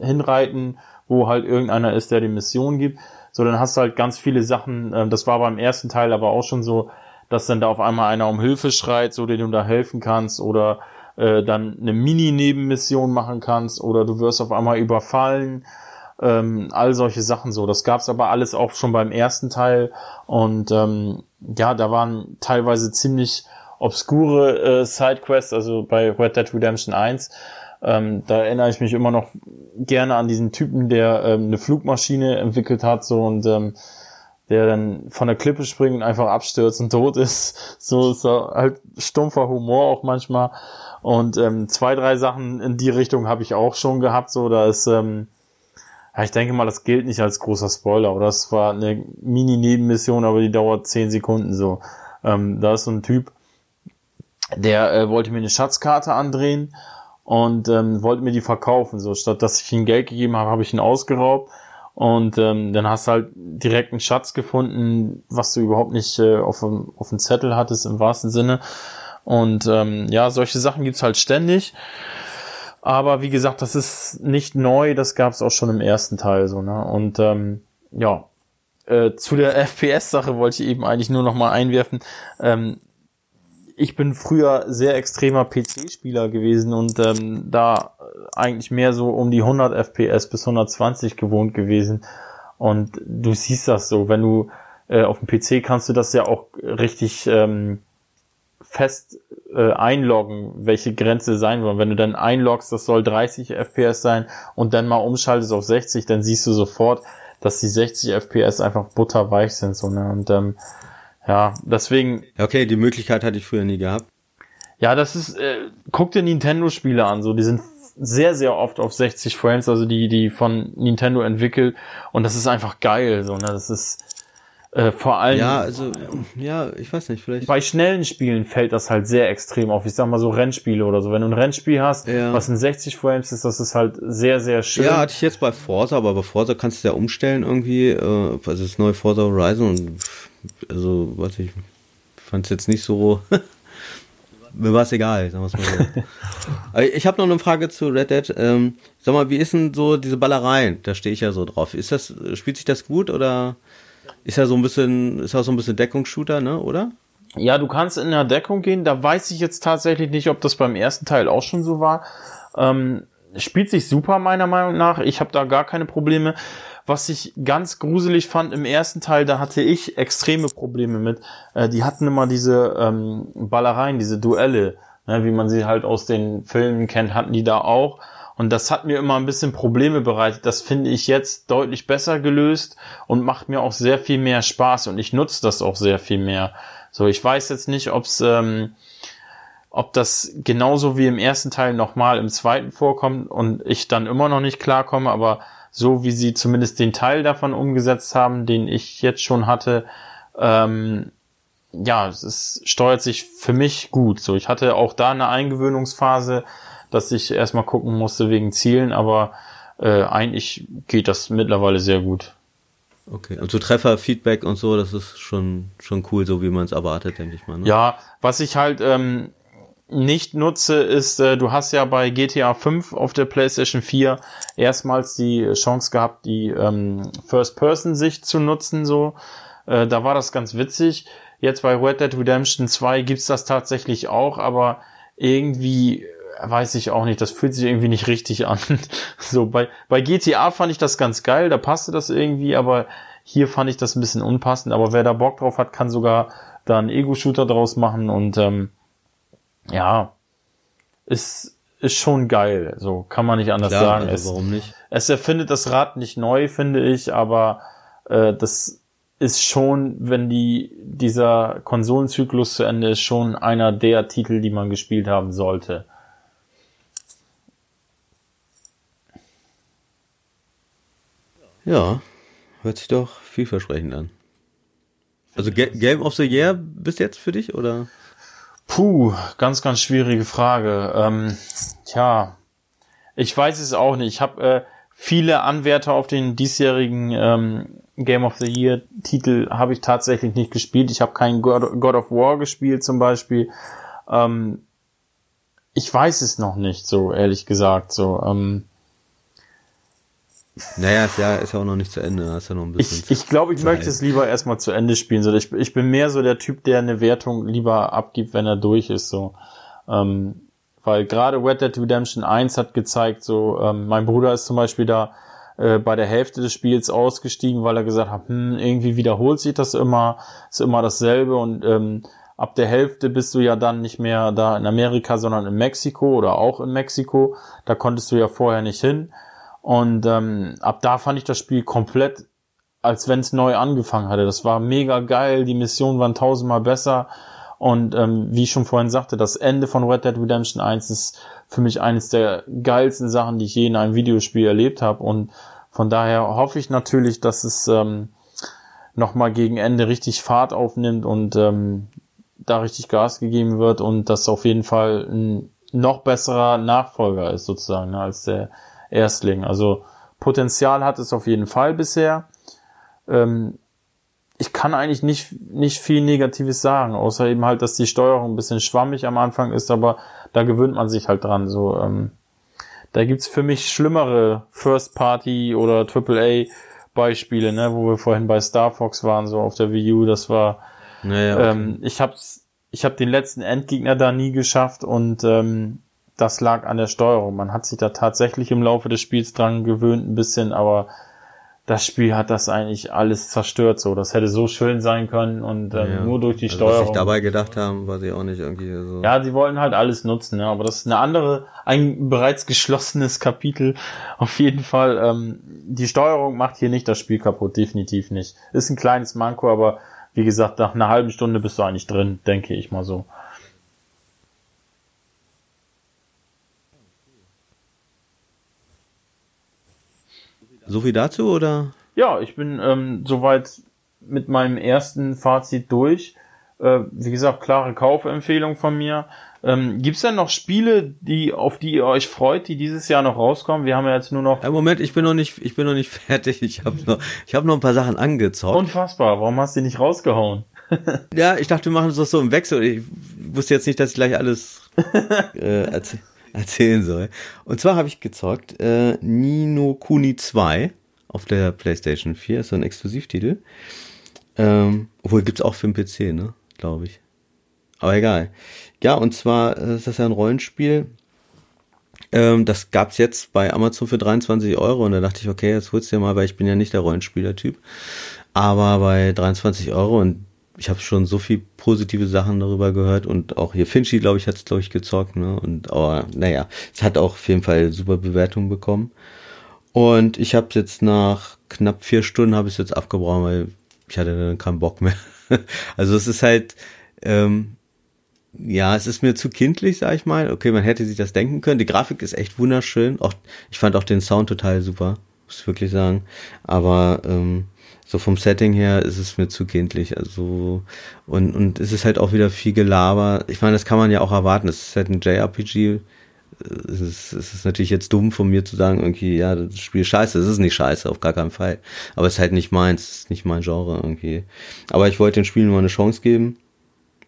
Speaker 2: hinreiten, wo halt irgendeiner ist, der die Mission gibt, so, dann hast du halt ganz viele Sachen, äh, das war beim ersten Teil aber auch schon so, dass dann da auf einmal einer um Hilfe schreit, so, den du da helfen kannst, oder äh, dann eine Mini-Nebenmission machen kannst, oder du wirst auf einmal überfallen, ähm, all solche Sachen so. Das gab's aber alles auch schon beim ersten Teil und ähm, ja, da waren teilweise ziemlich obskure äh, Sidequests, also bei Red Dead Redemption 1. Ähm, da erinnere ich mich immer noch gerne an diesen Typen, der ähm, eine Flugmaschine entwickelt hat, so und ähm, der dann von der Klippe springt und einfach abstürzt und tot ist. So ist halt stumpfer Humor auch manchmal. Und ähm, zwei, drei Sachen in die Richtung habe ich auch schon gehabt. So, da ist ähm, ja, ich denke mal, das gilt nicht als großer Spoiler, oder? Das war eine Mini-Nebenmission, aber die dauert zehn Sekunden so. Ähm, da ist so ein Typ, der äh, wollte mir eine Schatzkarte andrehen und ähm, wollte mir die verkaufen. So, statt dass ich ihm Geld gegeben habe, habe ich ihn ausgeraubt. Und ähm, dann hast du halt direkt einen Schatz gefunden, was du überhaupt nicht äh, auf, auf dem Zettel hattest, im wahrsten Sinne. Und ähm, ja, solche Sachen gibt's halt ständig. Aber wie gesagt, das ist nicht neu, das gab es auch schon im ersten Teil so, ne? Und ähm, ja, äh, zu der FPS-Sache wollte ich eben eigentlich nur noch mal einwerfen. Ähm, ich bin früher sehr extremer PC-Spieler gewesen und ähm, da eigentlich mehr so um die 100 FPS bis 120 gewohnt gewesen. Und du siehst das so, wenn du äh, auf dem PC kannst du das ja auch richtig ähm, fest äh, einloggen, welche Grenze sein soll. Wenn du dann einloggst, das soll 30 FPS sein und dann mal umschaltest auf 60, dann siehst du sofort, dass die 60 FPS einfach butterweich sind. So, ne? Und ähm, ja, deswegen.
Speaker 3: Okay, die Möglichkeit hatte ich früher nie gehabt.
Speaker 2: Ja, das ist, äh, guck dir Nintendo-Spiele an, so, die sind sehr, sehr oft auf 60 Frames, also die, die von Nintendo entwickelt und das ist einfach geil, so, ne, das ist, äh, vor allem.
Speaker 3: Ja, also, ja, ich weiß nicht, vielleicht.
Speaker 2: Bei schnellen Spielen fällt das halt sehr extrem auf. Ich sag mal so Rennspiele oder so. Wenn du ein Rennspiel hast, ja. was in 60 Frames ist, das ist halt sehr, sehr schön.
Speaker 3: Ja, hatte ich jetzt bei Forza, aber bei Forza kannst du ja umstellen irgendwie, äh, also das neue Forza Horizon und, also, weiß ich, fand es jetzt nicht so, mir war es egal, sagen wir mal so. ich habe noch eine Frage zu Red Dead. Ähm, sag mal, wie ist denn so diese Ballereien? Da stehe ich ja so drauf. Ist das, spielt sich das gut oder? Ist ja so ein bisschen, ist auch so ein bisschen Deckungsshooter, ne, oder?
Speaker 2: Ja, du kannst in der Deckung gehen. Da weiß ich jetzt tatsächlich nicht, ob das beim ersten Teil auch schon so war. Ähm, spielt sich super meiner Meinung nach. Ich habe da gar keine Probleme. Was ich ganz gruselig fand im ersten Teil, da hatte ich extreme Probleme mit. Äh, die hatten immer diese ähm, Ballereien, diese Duelle, ne, wie man sie halt aus den Filmen kennt, hatten die da auch. Und das hat mir immer ein bisschen Probleme bereitet. Das finde ich jetzt deutlich besser gelöst und macht mir auch sehr viel mehr Spaß und ich nutze das auch sehr viel mehr. So, ich weiß jetzt nicht, ob's, ähm, ob das genauso wie im ersten Teil nochmal im zweiten vorkommt und ich dann immer noch nicht klarkomme, aber so wie sie zumindest den Teil davon umgesetzt haben, den ich jetzt schon hatte, ähm, ja, es steuert sich für mich gut. So, ich hatte auch da eine Eingewöhnungsphase, dass ich erstmal gucken musste wegen Zielen, aber äh, eigentlich geht das mittlerweile sehr gut.
Speaker 3: Okay, also Treffer, Feedback und so, das ist schon, schon cool, so wie man es erwartet, denke ich mal. Ne?
Speaker 2: Ja, was ich halt ähm, nicht nutze, ist, äh, du hast ja bei GTA 5 auf der PlayStation 4 erstmals die Chance gehabt, die ähm, First-Person-Sicht zu nutzen, so. Äh, da war das ganz witzig. Jetzt bei Red Dead Redemption 2 gibt's das tatsächlich auch, aber irgendwie weiß ich auch nicht, das fühlt sich irgendwie nicht richtig an. so, bei, bei GTA fand ich das ganz geil, da passte das irgendwie, aber hier fand ich das ein bisschen unpassend, aber wer da Bock drauf hat, kann sogar da einen Ego-Shooter draus machen und ähm, ja, ist, ist schon geil, so kann man nicht anders Klar, sagen.
Speaker 3: Also warum nicht?
Speaker 2: Es erfindet das Rad nicht neu, finde ich, aber äh, das ist schon, wenn die dieser Konsolenzyklus zu Ende ist, schon einer der Titel, die man gespielt haben sollte.
Speaker 3: Ja, hört sich doch vielversprechend an. Also Ga Game of the Year bis jetzt für dich oder?
Speaker 2: Puh, ganz, ganz schwierige Frage. Ähm, tja, ich weiß es auch nicht. Ich habe äh, viele Anwärter auf den diesjährigen ähm, Game of the Year Titel habe ich tatsächlich nicht gespielt. Ich habe keinen God, of War gespielt zum Beispiel. Ähm, ich weiß es noch nicht, so ehrlich gesagt. So, ähm,
Speaker 3: naja, ist ja, ist ja auch noch nicht zu Ende, ist ja noch ein
Speaker 2: bisschen. Ich, ich glaube, ich Zeit. möchte es lieber erstmal zu Ende spielen. So, ich, ich bin mehr so der Typ, der eine Wertung lieber abgibt, wenn er durch ist. So, ähm, weil gerade Red Dead Redemption 1 hat gezeigt, so, ähm, mein Bruder ist zum Beispiel da äh, bei der Hälfte des Spiels ausgestiegen, weil er gesagt hat, hm, irgendwie wiederholt sich das immer, ist immer dasselbe und ähm, ab der Hälfte bist du ja dann nicht mehr da in Amerika, sondern in Mexiko oder auch in Mexiko. Da konntest du ja vorher nicht hin. Und ähm, ab da fand ich das Spiel komplett, als wenn es neu angefangen hatte. Das war mega geil, die Missionen waren tausendmal besser. Und ähm, wie ich schon vorhin sagte, das Ende von Red Dead Redemption 1 ist für mich eines der geilsten Sachen, die ich je in einem Videospiel erlebt habe. Und von daher hoffe ich natürlich, dass es ähm, nochmal gegen Ende richtig Fahrt aufnimmt und ähm, da richtig Gas gegeben wird und das auf jeden Fall ein noch besserer Nachfolger ist sozusagen ne, als der Erstling. Also Potenzial hat es auf jeden Fall bisher. Ähm, ich kann eigentlich nicht, nicht viel Negatives sagen, außer eben halt, dass die Steuerung ein bisschen schwammig am Anfang ist, aber da gewöhnt man sich halt dran. So, ähm, da gibt's für mich schlimmere First Party oder AAA Beispiele, ne, wo wir vorhin bei Star Fox waren, so auf der Wii U, das war, naja, okay. ähm, ich hab's ich habe den letzten Endgegner da nie geschafft und ähm, das lag an der Steuerung. Man hat sich da tatsächlich im Laufe des Spiels dran gewöhnt, ein bisschen, aber das Spiel hat das eigentlich alles zerstört. So, das hätte so schön sein können und ähm, ja. nur durch die also, Steuerung. Was
Speaker 3: sich dabei gedacht haben, war sie auch nicht irgendwie so.
Speaker 2: Ja, sie wollen halt alles nutzen, ja, aber das ist eine andere, ein bereits geschlossenes Kapitel. Auf jeden Fall, ähm, die Steuerung macht hier nicht das Spiel kaputt, definitiv nicht. Ist ein kleines Manko, aber wie gesagt, nach einer halben Stunde bist du eigentlich drin, denke ich mal so.
Speaker 3: So viel dazu oder?
Speaker 2: Ja, ich bin ähm, soweit mit meinem ersten Fazit durch. Äh, wie gesagt, klare Kaufempfehlung von mir. Ähm, Gibt es denn noch Spiele, die auf die ihr euch freut, die dieses Jahr noch rauskommen? Wir haben ja jetzt nur noch.
Speaker 3: Ja, Moment, ich bin noch nicht, ich bin noch nicht fertig. Ich habe noch, ich habe noch ein paar Sachen angezockt.
Speaker 2: Unfassbar. Warum hast du die nicht rausgehauen?
Speaker 3: ja, ich dachte, wir machen das so im Wechsel. Ich wusste jetzt nicht, dass ich gleich alles äh, erzähle erzählen soll. Und zwar habe ich gezockt äh, Nino Kuni 2 auf der PlayStation 4, ist so ein Exklusivtitel. Ähm, obwohl gibt's auch für den PC, ne? Glaube ich. Aber egal. Ja, und zwar äh, ist das ja ein Rollenspiel. Ähm, das gab's jetzt bei Amazon für 23 Euro und da dachte ich, okay, jetzt holst du dir mal, weil ich bin ja nicht der Rollenspieler-Typ. Aber bei 23 Euro und ich habe schon so viel positive Sachen darüber gehört und auch hier Finchi, glaube ich, hat es, glaube ich, gezockt, ne? Und aber naja, es hat auch auf jeden Fall super Bewertungen bekommen. Und ich habe jetzt nach knapp vier Stunden habe ich es jetzt abgebrochen, weil ich hatte dann keinen Bock mehr. also es ist halt, ähm, ja, es ist mir zu kindlich, sag ich mal. Okay, man hätte sich das denken können. Die Grafik ist echt wunderschön. Auch, ich fand auch den Sound total super, muss ich wirklich sagen. Aber ähm, so vom Setting her ist es mir zu kindlich. Also, und, und es ist halt auch wieder viel Gelaber. Ich meine, das kann man ja auch erwarten. Es ist halt ein JRPG. Es ist, es ist natürlich jetzt dumm von mir zu sagen, irgendwie, ja, das Spiel ist scheiße. Es ist nicht scheiße, auf gar keinen Fall. Aber es ist halt nicht meins, es ist nicht mein Genre irgendwie. Aber ich wollte den Spielen mal eine Chance geben.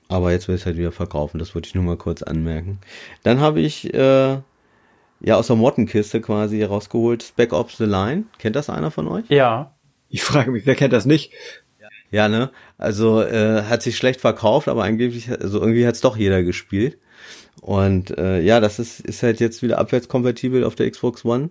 Speaker 3: Aber jetzt will ich es halt wieder verkaufen. Das wollte ich nur mal kurz anmerken. Dann habe ich, äh, ja, aus der Mottenkiste quasi rausgeholt Spec Ops The Line. Kennt das einer von euch?
Speaker 2: Ja.
Speaker 1: Ich frage mich, wer kennt das nicht?
Speaker 3: Ja, ne? Also äh, hat sich schlecht verkauft, aber angeblich, also irgendwie hat's doch jeder gespielt. Und äh, ja, das ist, ist halt jetzt wieder abwärtskompatibel auf der Xbox One.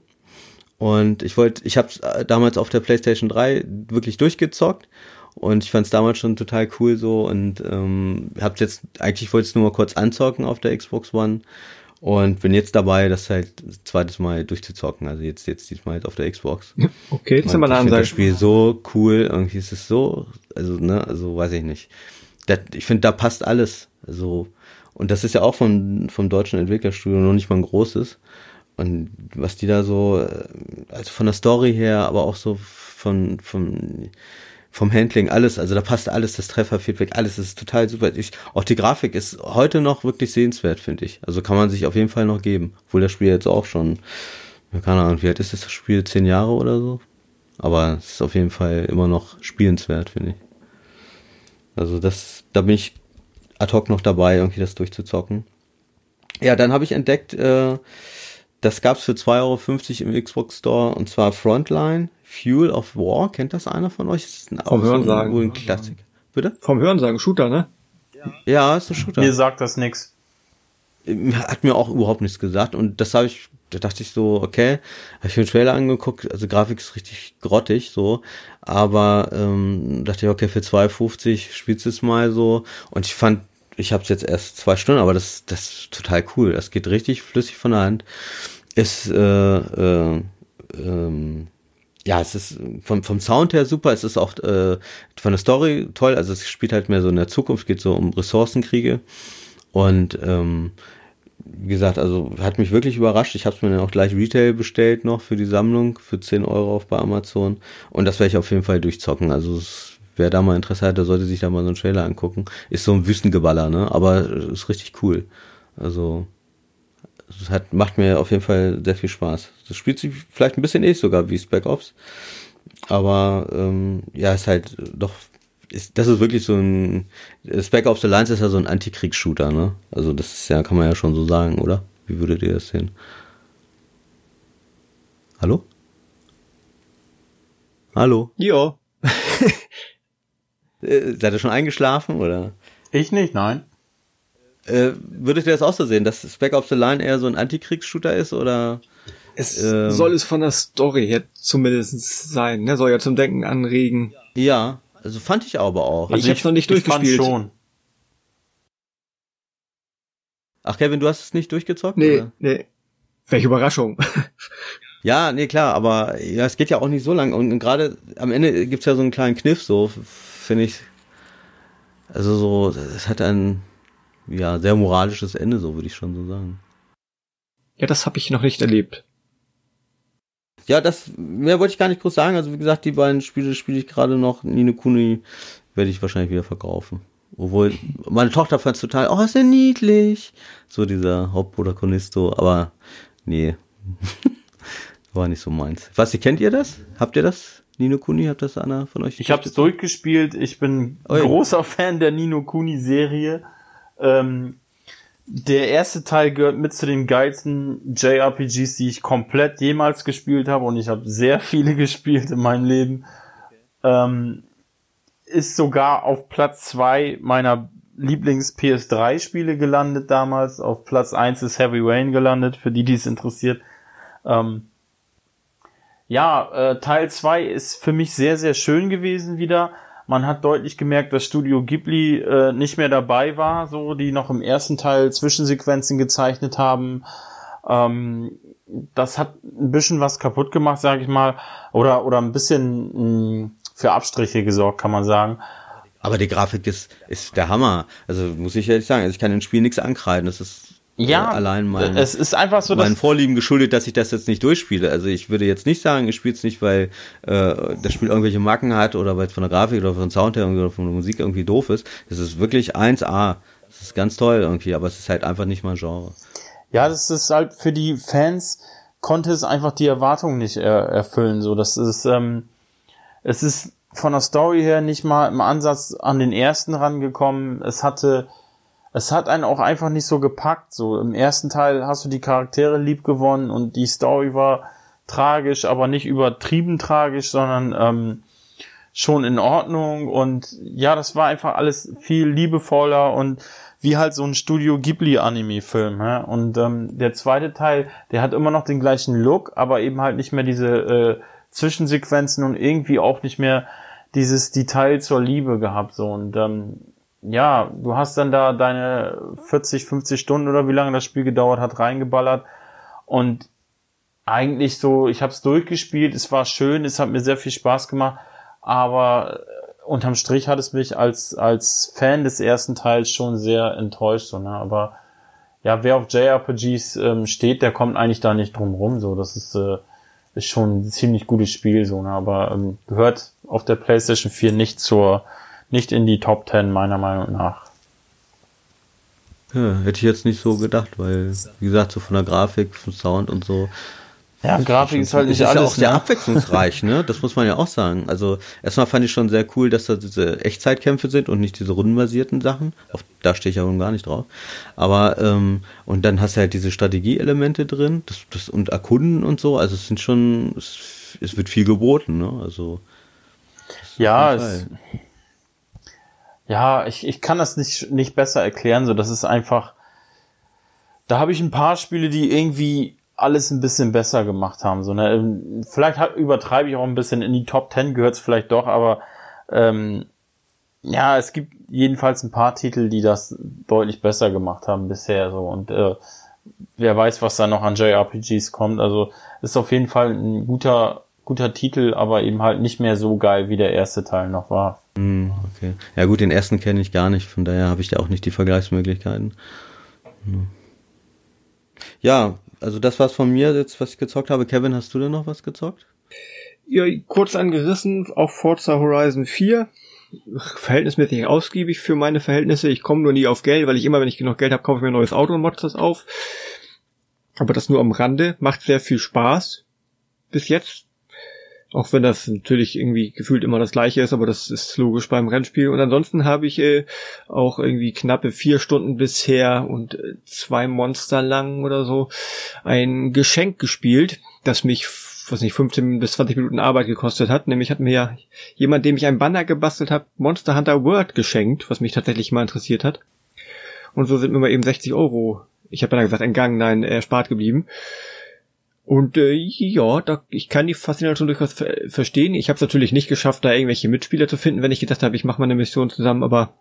Speaker 3: Und ich wollte, ich habe äh, damals auf der PlayStation 3 wirklich durchgezockt und ich fand es damals schon total cool so und ähm, hab's jetzt eigentlich wollte es nur mal kurz anzocken auf der Xbox One und bin jetzt dabei, das halt zweites Mal durchzuzocken. Also jetzt, jetzt diesmal halt auf der Xbox.
Speaker 1: Okay, das ist mal eine
Speaker 3: Ansage. Das Spiel so cool. Irgendwie ist es so, also, ne, also weiß ich nicht. Das, ich finde, da passt alles. Also, und das ist ja auch von, vom deutschen Entwicklerstudio noch nicht mal ein großes. Und was die da so, äh, also von der Story her, aber auch so von, von, vom Handling, alles, also da passt alles, das Trefferfeedback, alles ist total super. Ich, auch die Grafik ist heute noch wirklich sehenswert, finde ich. Also kann man sich auf jeden Fall noch geben. Obwohl das Spiel jetzt auch schon, keine Ahnung, wie alt ist das Spiel? Zehn Jahre oder so? Aber es ist auf jeden Fall immer noch spielenswert, finde ich. Also das, da bin ich ad hoc noch dabei, irgendwie das durchzuzocken. Ja, dann habe ich entdeckt, äh, das gab's für 2,50 Euro im Xbox Store und zwar Frontline Fuel of War. Kennt das einer von euch? Das
Speaker 1: ist ein, Vom Hörensagen.
Speaker 3: Ein, Klassik. Bitte?
Speaker 1: Vom Hörensagen, Shooter, ne?
Speaker 3: Ja, ist ein Shooter.
Speaker 2: Mir sagt das nix.
Speaker 3: Hat mir auch überhaupt nichts gesagt und das habe ich, da dachte ich so, okay, habe ich mir den Trailer angeguckt, also Grafik ist richtig grottig so, aber ähm, dachte ich, okay, für 2,50 spielst du es mal so und ich fand ich habe es jetzt erst zwei Stunden, aber das, das ist total cool. Das geht richtig flüssig von der Hand. Ist äh, äh, ähm, ja, es ist vom, vom Sound her super, es ist auch äh, von der Story toll, also es spielt halt mehr so in der Zukunft, geht so um Ressourcenkriege und ähm, wie gesagt, also hat mich wirklich überrascht. Ich habe es mir dann auch gleich Retail bestellt noch für die Sammlung für 10 Euro auf bei Amazon und das werde ich auf jeden Fall durchzocken. Also es wer da mal Interesse hat, der sollte sich da mal so einen Trailer angucken. Ist so ein Wüstengeballer, ne? Aber ist richtig cool. Also es hat, macht mir auf jeden Fall sehr viel Spaß. Das spielt sich vielleicht ein bisschen eh sogar wie Spec Ops. Aber ähm, ja, ist halt doch, ist, das ist wirklich so ein Spec Ops Alliance ist ja so ein Antikriegs-Shooter, ne? Also das ist ja, kann man ja schon so sagen, oder? Wie würdet ihr das sehen? Hallo? Hallo?
Speaker 1: Ja.
Speaker 3: Äh, seid ihr schon eingeschlafen oder?
Speaker 2: Ich nicht, nein.
Speaker 3: Äh, würdet ihr das auch so sehen, dass Spec Ops the Line eher so ein Antikriegs-Shooter ist oder?
Speaker 1: Es ähm, soll es von der Story her zumindest sein, ne? Soll ja zum Denken anregen.
Speaker 3: Ja, also fand ich aber auch.
Speaker 1: Also ich, ich hab's noch nicht durchgespielt.
Speaker 2: schon.
Speaker 3: Ach Kevin, du hast es nicht durchgezockt?
Speaker 1: Nee, oder? nee. Welche Überraschung.
Speaker 3: ja, nee, klar, aber ja, es geht ja auch nicht so lang. Und, und gerade am Ende gibt's ja so einen kleinen Kniff, so, finde ich. Also so, es hat ein ja sehr moralisches Ende, so würde ich schon so sagen.
Speaker 1: Ja, das habe ich noch nicht erlebt.
Speaker 3: Ja, das mehr wollte ich gar nicht groß sagen. Also wie gesagt, die beiden Spiele spiele ich gerade noch. Nino Kuni werde ich wahrscheinlich wieder verkaufen. Obwohl, meine Tochter fand es total, oh, ist ja niedlich. So dieser Hauptprotagonisto, aber nee. War nicht so meins. Was, kennt ihr das? Habt ihr das? Nino Kuni, habt das einer von euch?
Speaker 2: Ich habe es durchgespielt. Ich bin oh, ja. großer Fan der Nino Kuni Serie. Ähm, der erste Teil gehört mit zu den geilsten JRPGs, die ich komplett jemals gespielt habe und ich habe sehr viele gespielt in meinem Leben. Ähm, ist sogar auf Platz zwei meiner Lieblings-PS3-Spiele gelandet damals. Auf Platz eins ist Heavy Rain gelandet, für die, die es interessiert. Ähm, ja, äh, Teil zwei ist für mich sehr, sehr schön gewesen wieder. Man hat deutlich gemerkt, dass Studio Ghibli äh, nicht mehr dabei war, so die noch im ersten Teil Zwischensequenzen gezeichnet haben. Ähm, das hat ein bisschen was kaputt gemacht, sage ich mal, oder oder ein bisschen mh, mm, für Abstriche gesorgt, kann man sagen.
Speaker 3: Aber die Grafik ist ist der Hammer. Also muss ich ehrlich sagen, also ich kann dem Spiel nichts ankreiden. Das ist
Speaker 2: ja,
Speaker 3: äh, allein mein,
Speaker 2: es ist einfach so,
Speaker 3: mein Vorlieben geschuldet, dass ich das jetzt nicht durchspiele. Also ich würde jetzt nicht sagen, ich spiele es nicht, weil äh, das Spiel irgendwelche Marken hat oder weil es von der Grafik oder von Sound her oder von der Musik irgendwie doof ist. Es ist wirklich 1A. Es ist ganz toll irgendwie, aber es ist halt einfach nicht mein Genre.
Speaker 2: Ja, das ist halt für die Fans konnte es einfach die Erwartungen nicht er erfüllen. So, das ist ähm, es ist von der Story her nicht mal im Ansatz an den ersten rangekommen. Es hatte es hat einen auch einfach nicht so gepackt. So im ersten Teil hast du die Charaktere lieb gewonnen und die Story war tragisch, aber nicht übertrieben tragisch, sondern ähm, schon in Ordnung. Und ja, das war einfach alles viel liebevoller und wie halt so ein Studio Ghibli Anime-Film. Ja? Und ähm, der zweite Teil, der hat immer noch den gleichen Look, aber eben halt nicht mehr diese äh, Zwischensequenzen und irgendwie auch nicht mehr dieses Detail zur Liebe gehabt. So und ähm, ja, du hast dann da deine 40, 50 Stunden oder wie lange das Spiel gedauert hat, reingeballert und eigentlich so, ich habe es durchgespielt, es war schön, es hat mir sehr viel Spaß gemacht, aber äh, unterm Strich hat es mich als als Fan des ersten Teils schon sehr enttäuscht, so, ne? Aber ja, wer auf JRPGs ähm, steht, der kommt eigentlich da nicht drum rum, so, das ist äh, ist schon ein ziemlich gutes Spiel, so, ne? Aber ähm, gehört auf der PlayStation 4 nicht zur nicht in die Top 10 meiner Meinung nach.
Speaker 3: Ja, hätte ich jetzt nicht so gedacht, weil, wie gesagt, so von der Grafik, vom Sound und so.
Speaker 2: Ja, Grafik ist halt nicht ist alles.
Speaker 3: Ist ja auch sehr ne? abwechslungsreich, ne? Das muss man ja auch sagen. Also, erstmal fand ich schon sehr cool, dass da diese Echtzeitkämpfe sind und nicht diese rundenbasierten Sachen. Auf, da stehe ich ja nun gar nicht drauf. Aber, ähm, und dann hast du halt diese Strategieelemente drin, das, das, und Erkunden und so. Also, es sind schon, es, es wird viel geboten, ne? Also.
Speaker 2: Ja, es, ja, ich, ich kann das nicht, nicht besser erklären, so das ist einfach, da habe ich ein paar Spiele, die irgendwie alles ein bisschen besser gemacht haben. So, ne? Vielleicht hat, übertreibe ich auch ein bisschen, in die Top Ten gehört es vielleicht doch, aber ähm, ja, es gibt jedenfalls ein paar Titel, die das deutlich besser gemacht haben bisher so und äh, wer weiß, was da noch an JRPGs kommt. Also ist auf jeden Fall ein guter guter Titel, aber eben halt nicht mehr so geil, wie der erste Teil noch war.
Speaker 3: Mm, okay. Ja gut, den ersten kenne ich gar nicht, von daher habe ich da auch nicht die Vergleichsmöglichkeiten. Hm. Ja, also das war's von mir jetzt, was ich gezockt habe. Kevin, hast du denn noch was gezockt?
Speaker 1: Ja, kurz angerissen, auch Forza Horizon 4. Verhältnismäßig ausgiebig für meine Verhältnisse. Ich komme nur nie auf Geld, weil ich immer, wenn ich genug Geld habe, kaufe ich mir ein neues Auto und mod das auf. Aber das nur am Rande. Macht sehr viel Spaß. Bis jetzt auch wenn das natürlich irgendwie gefühlt immer das gleiche ist, aber das ist logisch beim Rennspiel. Und ansonsten habe ich äh, auch irgendwie knappe vier Stunden bisher und äh, zwei Monster lang oder so ein Geschenk gespielt, das mich was nicht 15 bis 20 Minuten Arbeit gekostet hat. Nämlich hat mir jemand, dem ich ein Banner gebastelt habe, Monster Hunter World geschenkt, was mich tatsächlich mal interessiert hat. Und so sind mir mal eben 60 Euro, ich habe ja gesagt, entgangen, nein, erspart geblieben. Und äh, ja, da, ich kann die Faszination durchaus ver verstehen. Ich habe es natürlich nicht geschafft, da irgendwelche Mitspieler zu finden, wenn ich gedacht habe, ich mache mal eine Mission zusammen, aber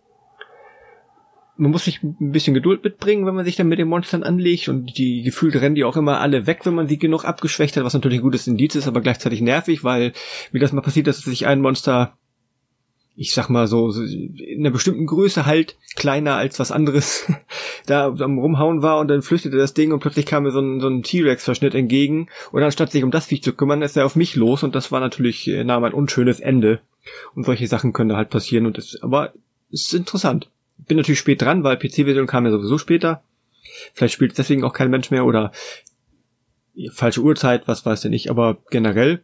Speaker 1: man muss sich ein bisschen Geduld mitbringen, wenn man sich dann mit den Monstern anlegt und die gefühlt rennen die auch immer alle weg, wenn man sie genug abgeschwächt hat, was natürlich ein gutes Indiz ist, aber gleichzeitig nervig, weil mir das mal passiert, dass sich ein Monster, ich sag mal so, in einer bestimmten Größe halt kleiner als was anderes da am rumhauen war und dann flüchtete das Ding und plötzlich kam mir so ein, so ein T-Rex-Verschnitt entgegen und anstatt sich um das Viech zu kümmern, ist er auf mich los und das war natürlich äh, nahm ein unschönes Ende und solche Sachen können da halt passieren und das, aber es ist interessant bin natürlich spät dran, weil PC-Version kam ja sowieso später. Vielleicht spielt deswegen auch kein Mensch mehr oder falsche Uhrzeit, was weiß ich nicht, aber generell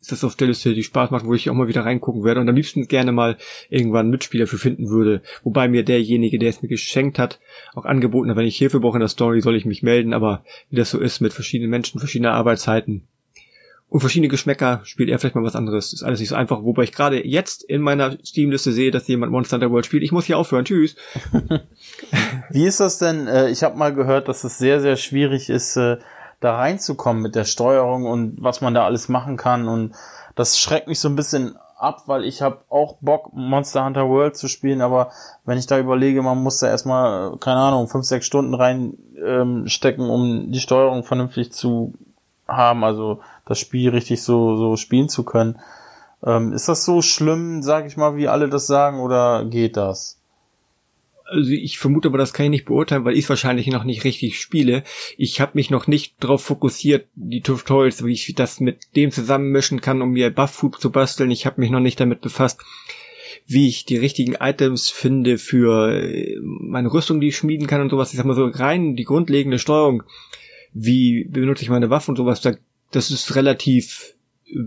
Speaker 1: ist das auf der Liste, die Spaß macht, wo ich auch mal wieder reingucken werde und am liebsten gerne mal irgendwann Mitspieler für finden würde. Wobei mir derjenige, der es mir geschenkt hat, auch angeboten hat, wenn ich Hilfe brauche in der Story, soll ich mich melden, aber wie das so ist mit verschiedenen Menschen, verschiedener Arbeitszeiten, und verschiedene Geschmäcker spielt er vielleicht mal was anderes. Ist alles nicht so einfach, wobei ich gerade jetzt in meiner Steam-Liste sehe, dass jemand Monster Hunter World spielt. Ich muss hier aufhören. Tschüss.
Speaker 2: Wie ist das denn? Äh, ich habe mal gehört, dass es sehr, sehr schwierig ist, äh, da reinzukommen mit der Steuerung und was man da alles machen kann. Und das schreckt mich so ein bisschen ab, weil ich habe auch Bock, Monster Hunter World zu spielen, aber wenn ich da überlege, man muss da erstmal, keine Ahnung, fünf, sechs Stunden reinstecken, ähm, um die Steuerung vernünftig zu haben, also das Spiel richtig so, so spielen zu können. Ähm, ist das so schlimm, sag ich mal, wie alle das sagen, oder geht das?
Speaker 1: Also ich vermute aber, das kann ich nicht beurteilen, weil ich es wahrscheinlich noch nicht richtig spiele. Ich habe mich noch nicht darauf fokussiert, die Tutorials, wie ich das mit dem zusammenmischen kann, um mir Buff-Food zu basteln. Ich habe mich noch nicht damit befasst, wie ich die richtigen Items finde für äh, meine Rüstung, die ich schmieden kann und sowas. Ich sag mal so rein die grundlegende Steuerung wie benutze ich meine Waffe und sowas, das ist relativ äh,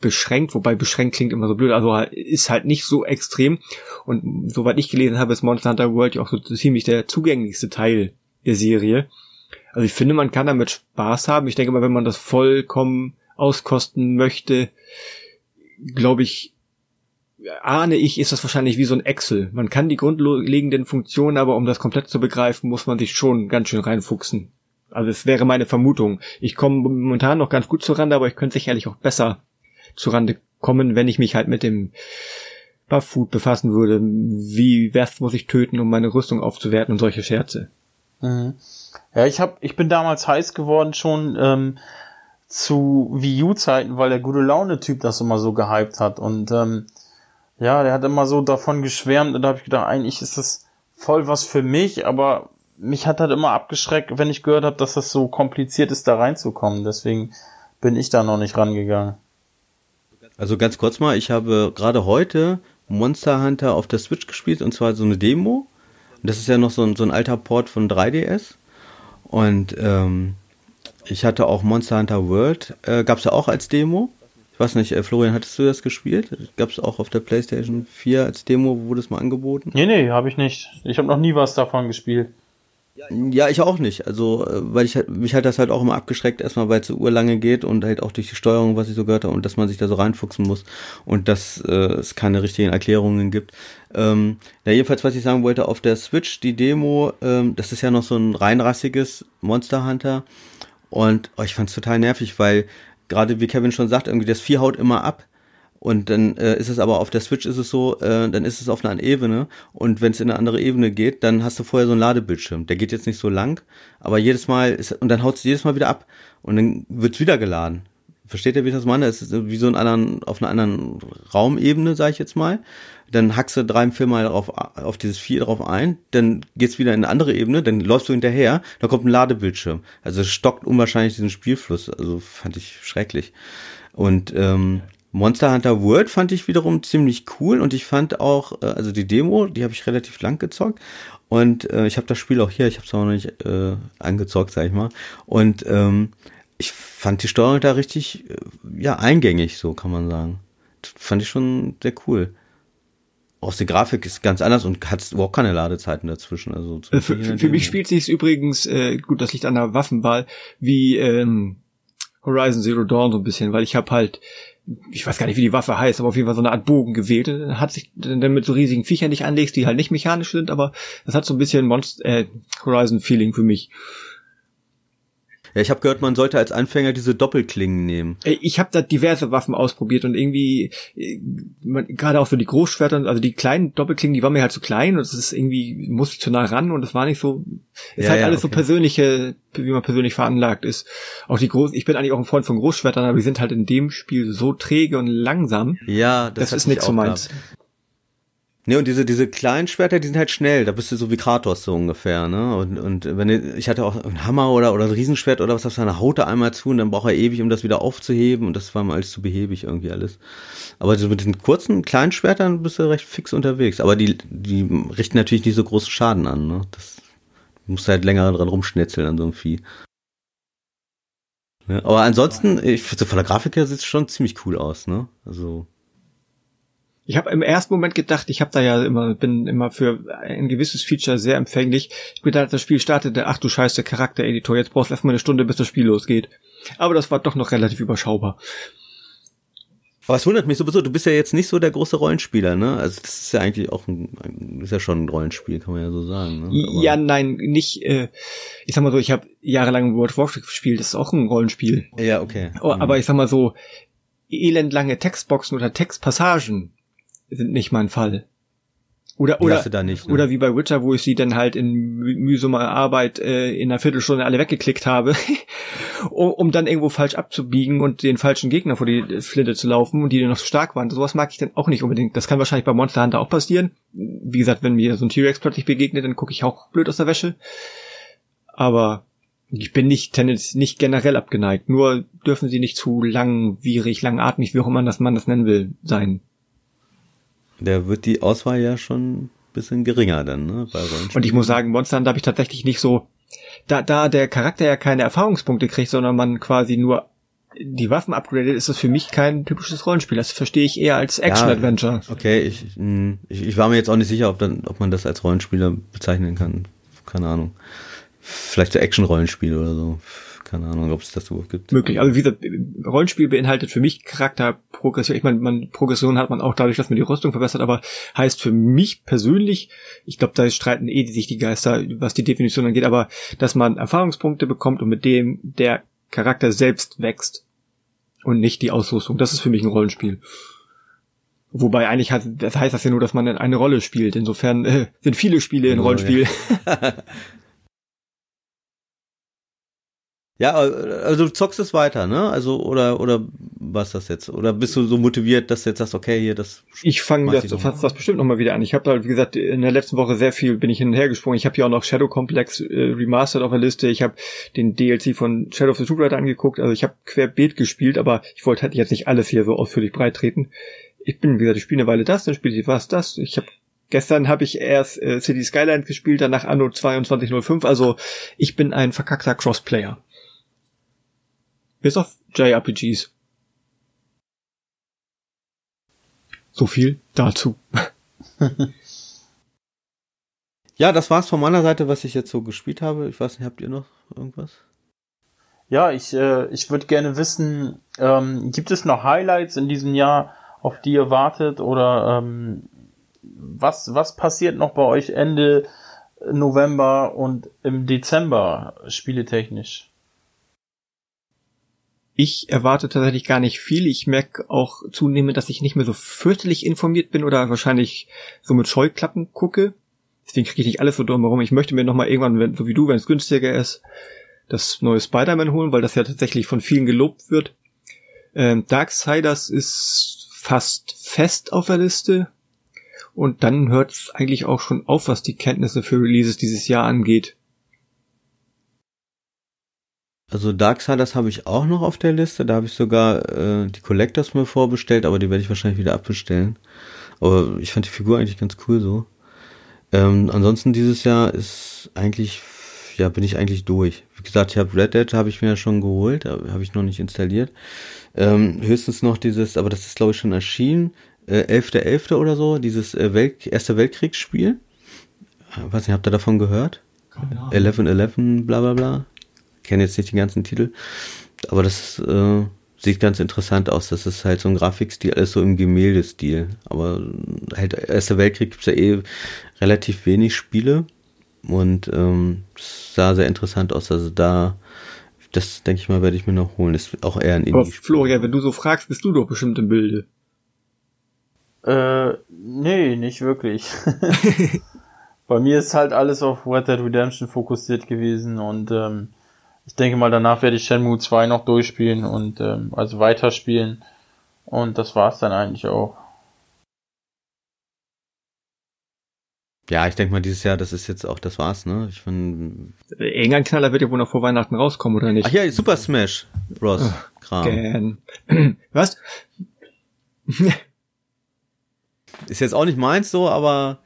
Speaker 1: beschränkt, wobei beschränkt klingt immer so blöd, also ist halt nicht so extrem. Und soweit ich gelesen habe, ist Monster Hunter World ja auch so ziemlich der zugänglichste Teil der Serie. Also ich finde, man kann damit Spaß haben. Ich denke mal, wenn man das vollkommen auskosten möchte, glaube ich, ahne ich, ist das wahrscheinlich wie so ein Excel. Man kann die grundlegenden Funktionen, aber um das komplett zu begreifen, muss man sich schon ganz schön reinfuchsen. Also es wäre meine Vermutung. Ich komme momentan noch ganz gut zurande, aber ich könnte sicherlich auch besser zurande kommen, wenn ich mich halt mit dem Buff Food befassen würde. Wie was muss ich töten, um meine Rüstung aufzuwerten und solche Scherze.
Speaker 2: Mhm. Ja, ich hab, ich bin damals heiß geworden schon ähm, zu Wii U Zeiten, weil der gute Laune Typ das immer so gehypt hat und ähm, ja, der hat immer so davon geschwärmt und da habe ich gedacht, eigentlich ist das voll was für mich, aber mich hat halt immer abgeschreckt, wenn ich gehört habe, dass das so kompliziert ist, da reinzukommen. Deswegen bin ich da noch nicht rangegangen.
Speaker 3: Also ganz kurz mal, ich habe gerade heute Monster Hunter auf der Switch gespielt und zwar so eine Demo. Das ist ja noch so ein, so ein alter Port von 3DS. Und ähm, ich hatte auch Monster Hunter World, äh, gab es ja auch als Demo. Ich weiß nicht, äh, Florian, hattest du das gespielt? Gab es auch auf der PlayStation 4 als Demo, wurde es mal angeboten?
Speaker 2: Nee, nee, habe ich nicht. Ich habe noch nie was davon gespielt.
Speaker 3: Ja, ich auch nicht. Also, äh, weil ich halt, mich halt das halt auch immer abgeschreckt, erstmal weil es so urlange geht und halt auch durch die Steuerung, was ich so gehört habe, und dass man sich da so reinfuchsen muss und dass äh, es keine richtigen Erklärungen gibt. Ähm, ja, jedenfalls, was ich sagen wollte, auf der Switch, die Demo, ähm, das ist ja noch so ein reinrassiges Monster Hunter. Und oh, ich fand's total nervig, weil gerade wie Kevin schon sagt, irgendwie das Vieh haut immer ab. Und dann äh, ist es aber auf der Switch ist es so, äh, dann ist es auf einer Ebene und wenn es in eine andere Ebene geht, dann hast du vorher so einen Ladebildschirm. Der geht jetzt nicht so lang, aber jedes Mal ist und dann haut es jedes Mal wieder ab und dann wird's wieder geladen. Versteht ihr, wie ich das meine? Es ist wie so ein anderen, auf einer anderen Raumebene, sage ich jetzt mal. Dann hackst du drei, vier Mal auf, auf dieses Vier drauf ein, dann geht's wieder in eine andere Ebene, dann läufst du hinterher, da kommt ein Ladebildschirm. Also es stockt unwahrscheinlich diesen Spielfluss. Also fand ich schrecklich. Und ähm, Monster Hunter World fand ich wiederum ziemlich cool und ich fand auch, äh, also die Demo, die habe ich relativ lang gezockt und äh, ich habe das Spiel auch hier, ich habe es auch noch nicht äh, angezockt, sag ich mal. Und ähm, ich fand die Steuerung da richtig, äh, ja, eingängig, so kann man sagen. Das fand ich schon sehr cool. Auch die Grafik ist ganz anders und hat überhaupt keine Ladezeiten dazwischen. Also
Speaker 1: äh, für, für, für mich spielt sich übrigens, äh, gut, das liegt an der Waffenwahl, wie ähm, Horizon Zero Dawn so ein bisschen, weil ich habe halt ich weiß gar nicht, wie die Waffe heißt, aber auf jeden Fall so eine Art Bogen gewählt. Hat sich dann mit so riesigen Viechern nicht anlegst, die halt nicht mechanisch sind, aber das hat so ein bisschen Monster, äh, Horizon-Feeling für mich.
Speaker 3: Ja, ich habe gehört, man sollte als Anfänger diese Doppelklingen nehmen.
Speaker 1: Ich habe da diverse Waffen ausprobiert und irgendwie äh, gerade auch so die Großschwerter, also die kleinen Doppelklingen, die waren mir halt zu klein und es ist irgendwie musste ich zu nah ran und es war nicht so ist ja, halt ja, alles okay. so persönliche, wie man persönlich veranlagt ist. Auch die großen, ich bin eigentlich auch ein Freund von Großschwertern, aber die sind halt in dem Spiel so träge und langsam.
Speaker 3: Ja,
Speaker 1: das, das ist nichts so meins.
Speaker 3: Ne, und diese, diese kleinen Schwerter, die sind halt schnell. Da bist du so wie Kratos so ungefähr, ne? Und, und wenn du, ich hatte auch einen Hammer oder, oder ein Riesenschwert oder was auf seiner Haut da einmal zu und dann braucht er ewig, um das wieder aufzuheben und das war mal alles zu behäbig irgendwie alles. Aber so mit diesen kurzen, kleinen Schwertern bist du recht fix unterwegs. Aber die, die richten natürlich nicht so großen Schaden an, ne? Das, du musst halt länger dran rumschnetzeln an so einem Vieh. Ja, aber ansonsten, ich, so von der Grafik her sieht es schon ziemlich cool aus, ne? Also,
Speaker 1: ich habe im ersten Moment gedacht, ich habe da ja immer, bin immer für ein gewisses Feature sehr empfänglich. Ich bin da, das Spiel startete, ach du scheiße, Charaktereditor, jetzt brauchst du erstmal eine Stunde, bis das Spiel losgeht. Aber das war doch noch relativ überschaubar.
Speaker 3: Aber es wundert mich sowieso, du bist ja jetzt nicht so der große Rollenspieler, ne? Also das ist ja eigentlich auch ein, ist ja schon ein Rollenspiel, kann man ja so sagen. Ne?
Speaker 1: Aber ja, nein, nicht, äh, ich sag mal so, ich habe jahrelang World of Warcraft gespielt, das ist auch ein Rollenspiel.
Speaker 3: Ja, okay.
Speaker 1: Oh, aber ich sag mal so, elendlange Textboxen oder Textpassagen, sind nicht mein Fall. Oder, oder,
Speaker 3: nicht,
Speaker 1: ne? oder wie bei Witcher, wo ich sie dann halt in mühsamer Arbeit äh, in einer Viertelstunde alle weggeklickt habe, um, um dann irgendwo falsch abzubiegen und den falschen Gegner vor die Flinte zu laufen und die dann noch so stark waren. Sowas mag ich dann auch nicht unbedingt. Das kann wahrscheinlich bei Monster Hunter auch passieren. Wie gesagt, wenn mir so ein T-Rex plötzlich begegnet, dann gucke ich auch blöd aus der Wäsche. Aber ich bin nicht tennis nicht generell abgeneigt. Nur dürfen sie nicht zu langwierig, langatmig, wie auch immer das man das nennen will, sein.
Speaker 3: Da wird die Auswahl ja schon ein bisschen geringer dann, ne?
Speaker 1: Bei Und ich muss sagen, Monster Hunter habe ich tatsächlich nicht so, da, da der Charakter ja keine Erfahrungspunkte kriegt, sondern man quasi nur die Waffen upgradet, ist das für mich kein typisches Rollenspiel. Das verstehe ich eher als Action-Adventure.
Speaker 3: Ja, okay, ich, hm, ich, ich war mir jetzt auch nicht sicher, ob, dann, ob man das als Rollenspieler bezeichnen kann. Keine Ahnung. Vielleicht so Action-Rollenspiel oder so keine Ahnung, ob es das so gibt.
Speaker 1: Möglich. Also wie gesagt, Rollenspiel beinhaltet für mich Charakterprogression. Ich meine, man, Progression hat man auch dadurch, dass man die Rüstung verbessert, aber heißt für mich persönlich, ich glaube, da streiten eh sich die Geister, was die Definition angeht, aber dass man Erfahrungspunkte bekommt und mit dem der Charakter selbst wächst und nicht die Ausrüstung. Das ist für mich ein Rollenspiel. Wobei eigentlich heißt das, heißt das ja nur, dass man eine Rolle spielt. Insofern äh, sind viele Spiele in Rollenspiel. Ja.
Speaker 3: Ja, also du zockst es weiter, ne? Also oder oder was das jetzt? Oder bist du so motiviert, dass du jetzt sagst, okay, hier das
Speaker 1: Ich fange das fast das bestimmt noch mal wieder an. Ich habe halt wie gesagt in der letzten Woche sehr viel bin ich hin und her gesprungen. Ich habe hier auch noch Shadow Complex äh, remastered auf der Liste. Ich habe den DLC von Shadow of the Tomb Raider angeguckt. Also ich habe querbeet gespielt, aber ich wollte halt jetzt nicht alles hier so ausführlich breit treten. Ich bin wie gesagt, ich spiele eine Weile das, dann spiele ich was das. Ich habe Gestern habe ich erst äh, City Skyline gespielt, danach Anno 2205. Also ich bin ein verkackter Crossplayer. Bis auf JRPGs. So viel dazu.
Speaker 3: ja, das war's von meiner Seite, was ich jetzt so gespielt habe. Ich weiß nicht, habt ihr noch irgendwas?
Speaker 2: Ja, ich, äh, ich würde gerne wissen, ähm, gibt es noch Highlights in diesem Jahr, auf die ihr wartet? Oder ähm, was, was passiert noch bei euch Ende November und im Dezember spieletechnisch?
Speaker 1: Ich erwarte tatsächlich gar nicht viel. Ich merke auch zunehmend, dass ich nicht mehr so fürchterlich informiert bin oder wahrscheinlich so mit Scheuklappen gucke. Deswegen kriege ich nicht alles so drumherum. Ich möchte mir nochmal irgendwann, wenn, so wie du, wenn es günstiger ist, das neue Spider-Man holen, weil das ja tatsächlich von vielen gelobt wird. Ähm, Darksiders ist fast fest auf der Liste. Und dann hört es eigentlich auch schon auf, was die Kenntnisse für Releases dieses Jahr angeht.
Speaker 3: Also Darksiders habe ich auch noch auf der Liste. Da habe ich sogar äh, die Collectors mir vorbestellt, aber die werde ich wahrscheinlich wieder abbestellen. Aber ich fand die Figur eigentlich ganz cool so. Ähm, ansonsten dieses Jahr ist eigentlich, ja, bin ich eigentlich durch. Wie gesagt, ich habe Red Dead habe ich mir ja schon geholt, habe ich noch nicht installiert. Ähm, höchstens noch dieses, aber das ist glaube ich schon erschienen, äh, 11.11. .11. oder so, dieses äh, Welt Erste Weltkriegsspiel. Äh, weiß nicht, habt ihr davon gehört? 11.11, bla bla bla kenne jetzt nicht die ganzen Titel, aber das ist, äh, sieht ganz interessant aus. Das ist halt so ein Grafikstil, alles so im Gemäldestil. Aber halt Erster Weltkrieg gibt's ja eh relativ wenig Spiele. Und ähm, sah sehr interessant aus. Also da, das denke ich mal, werde ich mir noch holen. Ist auch eher ein
Speaker 1: Indie. Aber Florian, wenn du so fragst, bist du doch bestimmt im Bilde.
Speaker 2: Äh, nee, nicht wirklich. Bei mir ist halt alles auf Red Dead Redemption fokussiert gewesen und ähm, ich denke mal, danach werde ich Shenmue 2 noch durchspielen und ähm, also weiterspielen. Und das war's dann eigentlich auch.
Speaker 3: Ja, ich denke mal, dieses Jahr, das ist jetzt auch, das war's, ne? Ich finde.
Speaker 1: Irgendein Knaller wird ja wohl noch vor Weihnachten rauskommen, oder nicht?
Speaker 3: Ach ja, Super Smash Bros. Kram.
Speaker 1: Was?
Speaker 3: ist jetzt auch nicht meins so, aber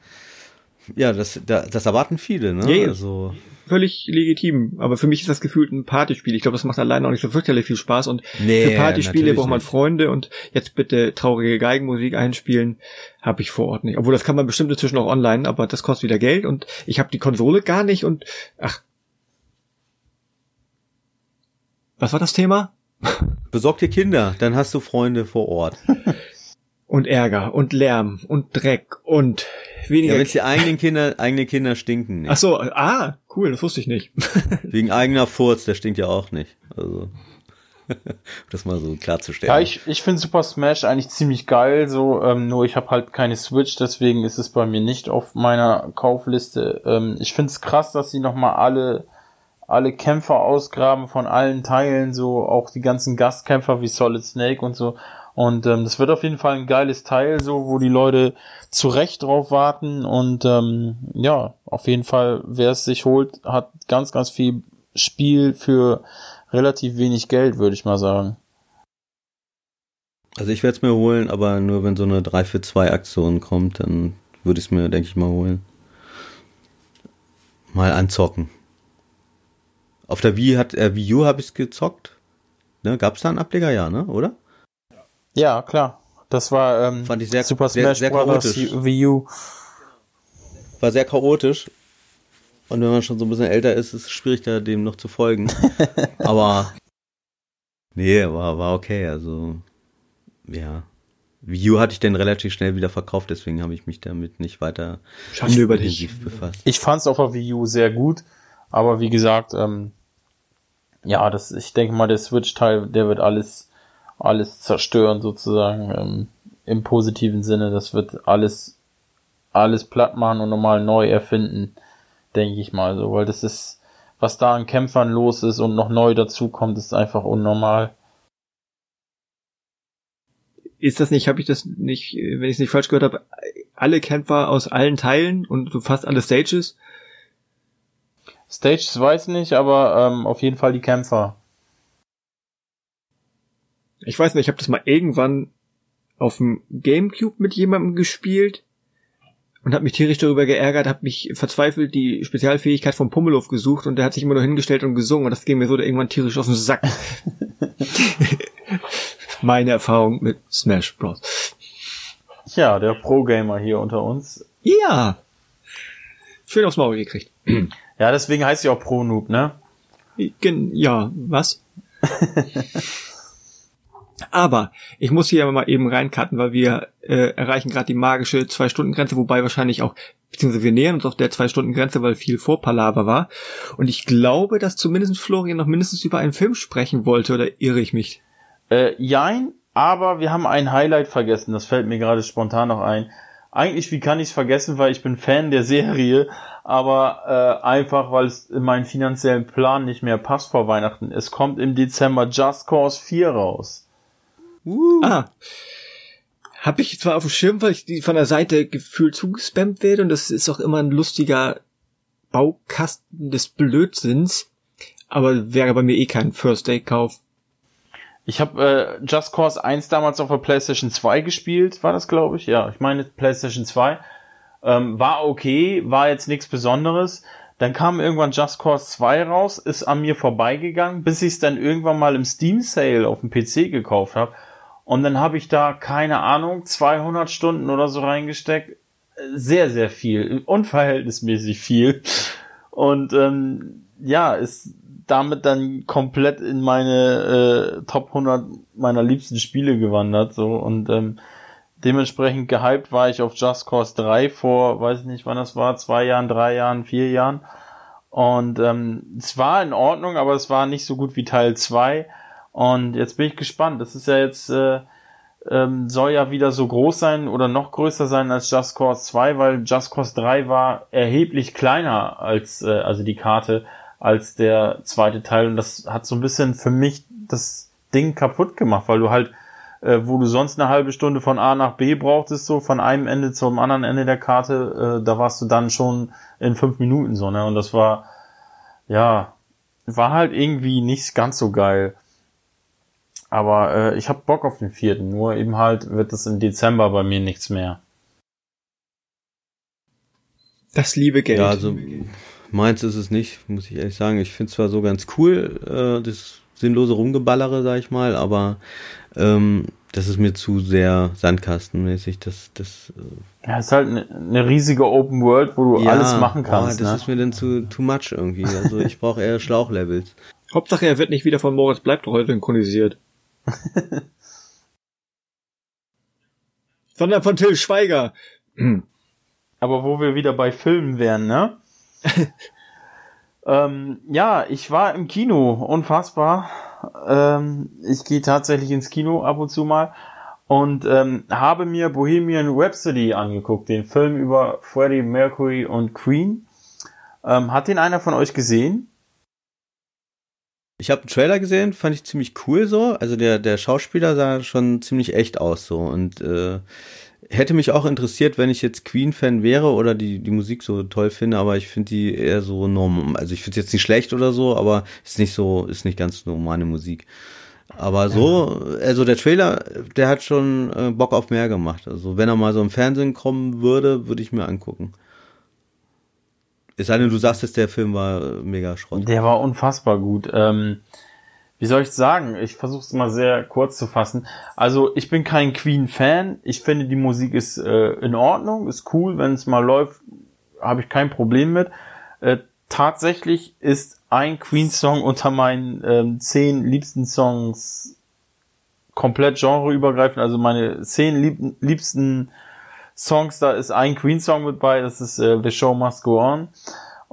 Speaker 3: ja, das, das erwarten viele, ne?
Speaker 1: Ja, also völlig legitim. Aber für mich ist das gefühlt ein Partyspiel. Ich glaube, das macht alleine auch nicht so fürchterlich viel Spaß. Und nee, für Partyspiele braucht man nicht. Freunde und jetzt bitte traurige Geigenmusik einspielen, habe ich vor Ort nicht. Obwohl, das kann man bestimmt inzwischen auch online, aber das kostet wieder Geld und ich habe die Konsole gar nicht und ach. Was war das Thema?
Speaker 3: Besorg dir Kinder, dann hast du Freunde vor Ort.
Speaker 1: und Ärger und Lärm und Dreck und weniger.
Speaker 3: Ja, wenn die eigenen Kinder, eigene Kinder stinken.
Speaker 1: Nicht. Ach so, ah, cool, das wusste ich nicht.
Speaker 3: Wegen eigener Furz, der stinkt ja auch nicht. Also das mal so klarzustellen.
Speaker 2: Ja, ich, ich finde Super Smash eigentlich ziemlich geil, so, ähm, nur ich habe halt keine Switch, deswegen ist es bei mir nicht auf meiner Kaufliste. Ähm, ich finde es krass, dass sie nochmal alle alle Kämpfer ausgraben von allen Teilen, so auch die ganzen Gastkämpfer wie Solid Snake und so. Und ähm, das wird auf jeden Fall ein geiles Teil, so wo die Leute zu Recht drauf warten. Und ähm, ja, auf jeden Fall, wer es sich holt, hat ganz, ganz viel Spiel für relativ wenig Geld, würde ich mal sagen.
Speaker 3: Also ich werde es mir holen, aber nur wenn so eine 3 für 2 Aktion kommt, dann würde ich es mir, denke ich, mal holen. Mal anzocken. Auf der Wii hat äh, Wii U habe ich es gezockt. Ne, Gab es da einen Ableger, ja, ne? Oder?
Speaker 2: Ja, klar. Das war
Speaker 3: ähm, Fand ich sehr,
Speaker 2: Super Smash sehr, sehr Bros. Wii U.
Speaker 3: War sehr chaotisch. Und wenn man schon so ein bisschen älter ist, ist es schwierig, da dem noch zu folgen. Aber nee, war, war okay. Also ja. Wii U hatte ich dann relativ schnell wieder verkauft, deswegen habe ich mich damit nicht weiter
Speaker 1: Schande über dich
Speaker 2: befasst. Ich fand es auf der Wii U sehr gut, aber wie gesagt, ähm, ja, das, ich denke mal, der Switch-Teil, der wird alles alles zerstören sozusagen ähm, im positiven Sinne. Das wird alles alles platt machen und nochmal neu erfinden, denke ich mal so, weil das ist was da an Kämpfern los ist und noch neu dazukommt, ist einfach unnormal.
Speaker 1: Ist das nicht, habe ich das nicht, wenn ich es nicht falsch gehört habe, alle Kämpfer aus allen Teilen und so fast alle Stages?
Speaker 2: Stages weiß nicht, aber ähm, auf jeden Fall die Kämpfer
Speaker 1: ich weiß nicht, ich habe das mal irgendwann auf dem Gamecube mit jemandem gespielt und habe mich tierisch darüber geärgert, habe mich verzweifelt die Spezialfähigkeit von Pummelow gesucht und der hat sich immer nur hingestellt und gesungen und das ging mir so irgendwann tierisch auf den Sack. Meine Erfahrung mit Smash Bros.
Speaker 2: Ja, der Pro-Gamer hier unter uns.
Speaker 1: Ja. Schön aufs Maul gekriegt.
Speaker 2: Ja, deswegen heißt sie auch Pro-Noob, ne?
Speaker 1: Ja, was? Aber ich muss hier mal eben reincutten, weil wir äh, erreichen gerade die magische Zwei-Stunden-Grenze, wobei wahrscheinlich auch, beziehungsweise wir nähern uns auf der Zwei-Stunden-Grenze, weil viel Vorpalaver war. Und ich glaube, dass zumindest Florian noch mindestens über einen Film sprechen wollte, oder irre ich mich?
Speaker 2: Äh, jein, aber wir haben ein Highlight vergessen, das fällt mir gerade spontan noch ein. Eigentlich, wie kann ich es vergessen, weil ich bin Fan der Serie, aber äh, einfach, weil es in meinen finanziellen Plan nicht mehr passt vor Weihnachten. Es kommt im Dezember Just Cause 4 raus.
Speaker 1: Uh. Ah. Hab ich zwar auf dem Schirm, weil ich die von der Seite gefühlt zugespammt werde und das ist auch immer ein lustiger Baukasten des Blödsinns, aber wäre bei mir eh kein First-Day-Kauf.
Speaker 2: Ich habe äh, Just Cause 1 damals auf der PlayStation 2 gespielt, war das glaube ich? Ja, ich meine PlayStation 2. Ähm, war okay, war jetzt nichts Besonderes. Dann kam irgendwann Just Cause 2 raus, ist an mir vorbeigegangen, bis ich es dann irgendwann mal im Steam Sale auf dem PC gekauft habe und dann habe ich da, keine Ahnung, 200 Stunden oder so reingesteckt. Sehr, sehr viel. Unverhältnismäßig viel. Und ähm, ja, ist damit dann komplett in meine äh, Top 100 meiner liebsten Spiele gewandert so und ähm, dementsprechend gehypt war ich auf Just Cause 3 vor, weiß ich nicht wann das war, zwei Jahren, drei Jahren, vier Jahren und ähm, es war in Ordnung, aber es war nicht so gut wie Teil 2 und jetzt bin ich gespannt, das ist ja jetzt äh, ähm, soll ja wieder so groß sein oder noch größer sein als Just Cause 2, weil Just Cause 3 war erheblich kleiner als, äh, also die Karte, als der zweite Teil. Und das hat so ein bisschen für mich das Ding kaputt gemacht, weil du halt, äh, wo du sonst eine halbe Stunde von A nach B brauchtest, so von einem Ende zum anderen Ende der Karte, äh, da warst du dann schon in fünf Minuten so, ne? Und das war, ja, war halt irgendwie nicht ganz so geil. Aber äh, ich habe Bock auf den vierten, nur eben halt wird es im Dezember bei mir nichts mehr.
Speaker 1: Das liebe Geld.
Speaker 3: Ja, also meins ist es nicht, muss ich ehrlich sagen. Ich finde zwar so ganz cool, äh, das sinnlose Rumgeballere, sag ich mal, aber ähm, das ist mir zu sehr sandkastenmäßig. Das, das,
Speaker 2: äh ja, ist halt eine, eine riesige Open World, wo du ja, alles machen kannst.
Speaker 3: Oh, das
Speaker 2: ne?
Speaker 3: ist mir dann zu too much irgendwie. Also ich brauche eher Schlauchlevels.
Speaker 1: Hauptsache, er wird nicht wieder von Moritz bleibt heute synchronisiert. Sondern von Till Schweiger.
Speaker 2: Aber wo wir wieder bei Filmen wären, ne? ähm, ja, ich war im Kino, unfassbar. Ähm, ich gehe tatsächlich ins Kino ab und zu mal und ähm, habe mir Bohemian Rhapsody angeguckt, den Film über Freddie Mercury und Queen. Ähm, hat den einer von euch gesehen?
Speaker 3: Ich habe einen Trailer gesehen, fand ich ziemlich cool so. Also der, der Schauspieler sah schon ziemlich echt aus so und äh, hätte mich auch interessiert, wenn ich jetzt Queen-Fan wäre oder die, die Musik so toll finde, aber ich finde die eher so normal. Also ich finde es jetzt nicht schlecht oder so, aber ist nicht so, ist nicht ganz normale Musik. Aber so, also der Trailer, der hat schon äh, Bock auf mehr gemacht. Also wenn er mal so im Fernsehen kommen würde, würde ich mir angucken. Es sei denn, du sagst jetzt, der Film war mega Schrott.
Speaker 2: Der war unfassbar gut. Ähm, wie soll ich sagen? Ich versuche es mal sehr kurz zu fassen. Also ich bin kein Queen-Fan. Ich finde, die Musik ist äh, in Ordnung, ist cool. Wenn es mal läuft, habe ich kein Problem mit. Äh, tatsächlich ist ein Queen-Song unter meinen ähm, zehn liebsten Songs komplett genreübergreifend. Also meine zehn lieb liebsten Songs, da ist ein Queen-Song mit bei, das ist äh, The Show Must Go On.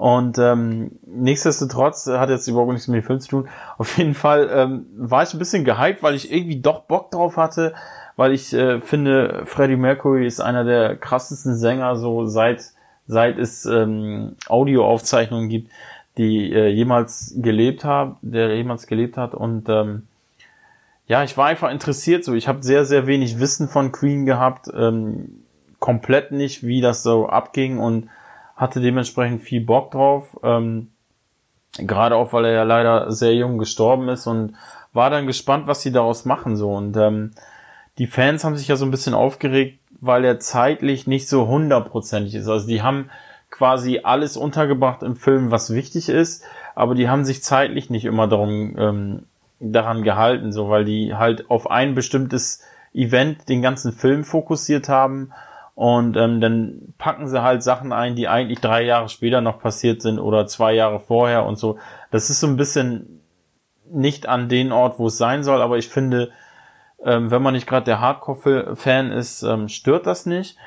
Speaker 2: Und ähm, nichtsdestotrotz hat jetzt überhaupt nichts mit dem Film zu tun. Auf jeden Fall ähm, war ich ein bisschen gehypt, weil ich irgendwie doch Bock drauf hatte, weil ich äh, finde, Freddie Mercury ist einer der krassesten Sänger, so seit seit es ähm, Audioaufzeichnungen gibt, die äh, jemals gelebt haben, der jemals gelebt hat. Und ähm, ja, ich war einfach interessiert. So, ich habe sehr sehr wenig Wissen von Queen gehabt. Ähm, komplett nicht, wie das so abging und hatte dementsprechend viel Bock drauf. Ähm, Gerade auch, weil er ja leider sehr jung gestorben ist und war dann gespannt, was sie daraus machen so. Und ähm, die Fans haben sich ja so ein bisschen aufgeregt, weil er zeitlich nicht so hundertprozentig ist. Also die haben quasi alles untergebracht im Film, was wichtig ist, aber die haben sich zeitlich nicht immer darum ähm, daran gehalten, so weil die halt auf ein bestimmtes Event den ganzen Film fokussiert haben und ähm, dann packen sie halt Sachen ein, die eigentlich drei Jahre später noch passiert sind oder zwei Jahre vorher und so. Das ist so ein bisschen nicht an den Ort, wo es sein soll, aber ich finde, ähm, wenn man nicht gerade der Hardcore-Fan ist, ähm, stört das nicht.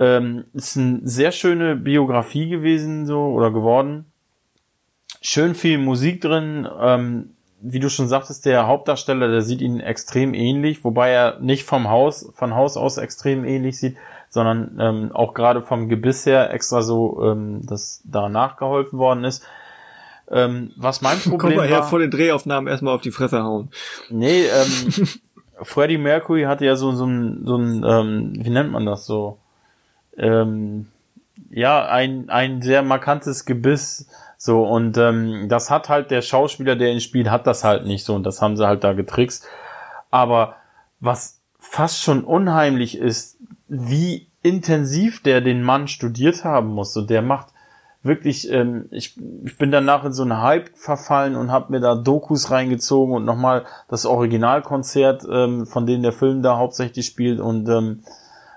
Speaker 2: Ähm, ist eine sehr schöne Biografie gewesen so oder geworden. Schön viel Musik drin. Ähm, wie du schon sagtest, der Hauptdarsteller, der sieht ihn extrem ähnlich, wobei er nicht vom Haus, von Haus aus extrem ähnlich sieht sondern ähm, auch gerade vom Gebiss her extra so, ähm, dass da nachgeholfen worden ist. Ähm, was mein Problem
Speaker 1: Komm mal her
Speaker 2: war,
Speaker 1: vor den Drehaufnahmen erstmal auf die Fresse hauen.
Speaker 2: Nee, ähm, Freddie Mercury hatte ja so, so ein, so ein ähm, wie nennt man das so? Ähm, ja, ein, ein sehr markantes Gebiss. So, und ähm, das hat halt der Schauspieler, der ihn spielt, hat das halt nicht so. Und das haben sie halt da getrickst. Aber was fast schon unheimlich ist, wie intensiv der den Mann studiert haben muss. Und der macht wirklich, ähm, ich, ich bin danach in so einen Hype verfallen und habe mir da Dokus reingezogen und nochmal das Originalkonzert, ähm, von dem der Film da hauptsächlich spielt und ähm,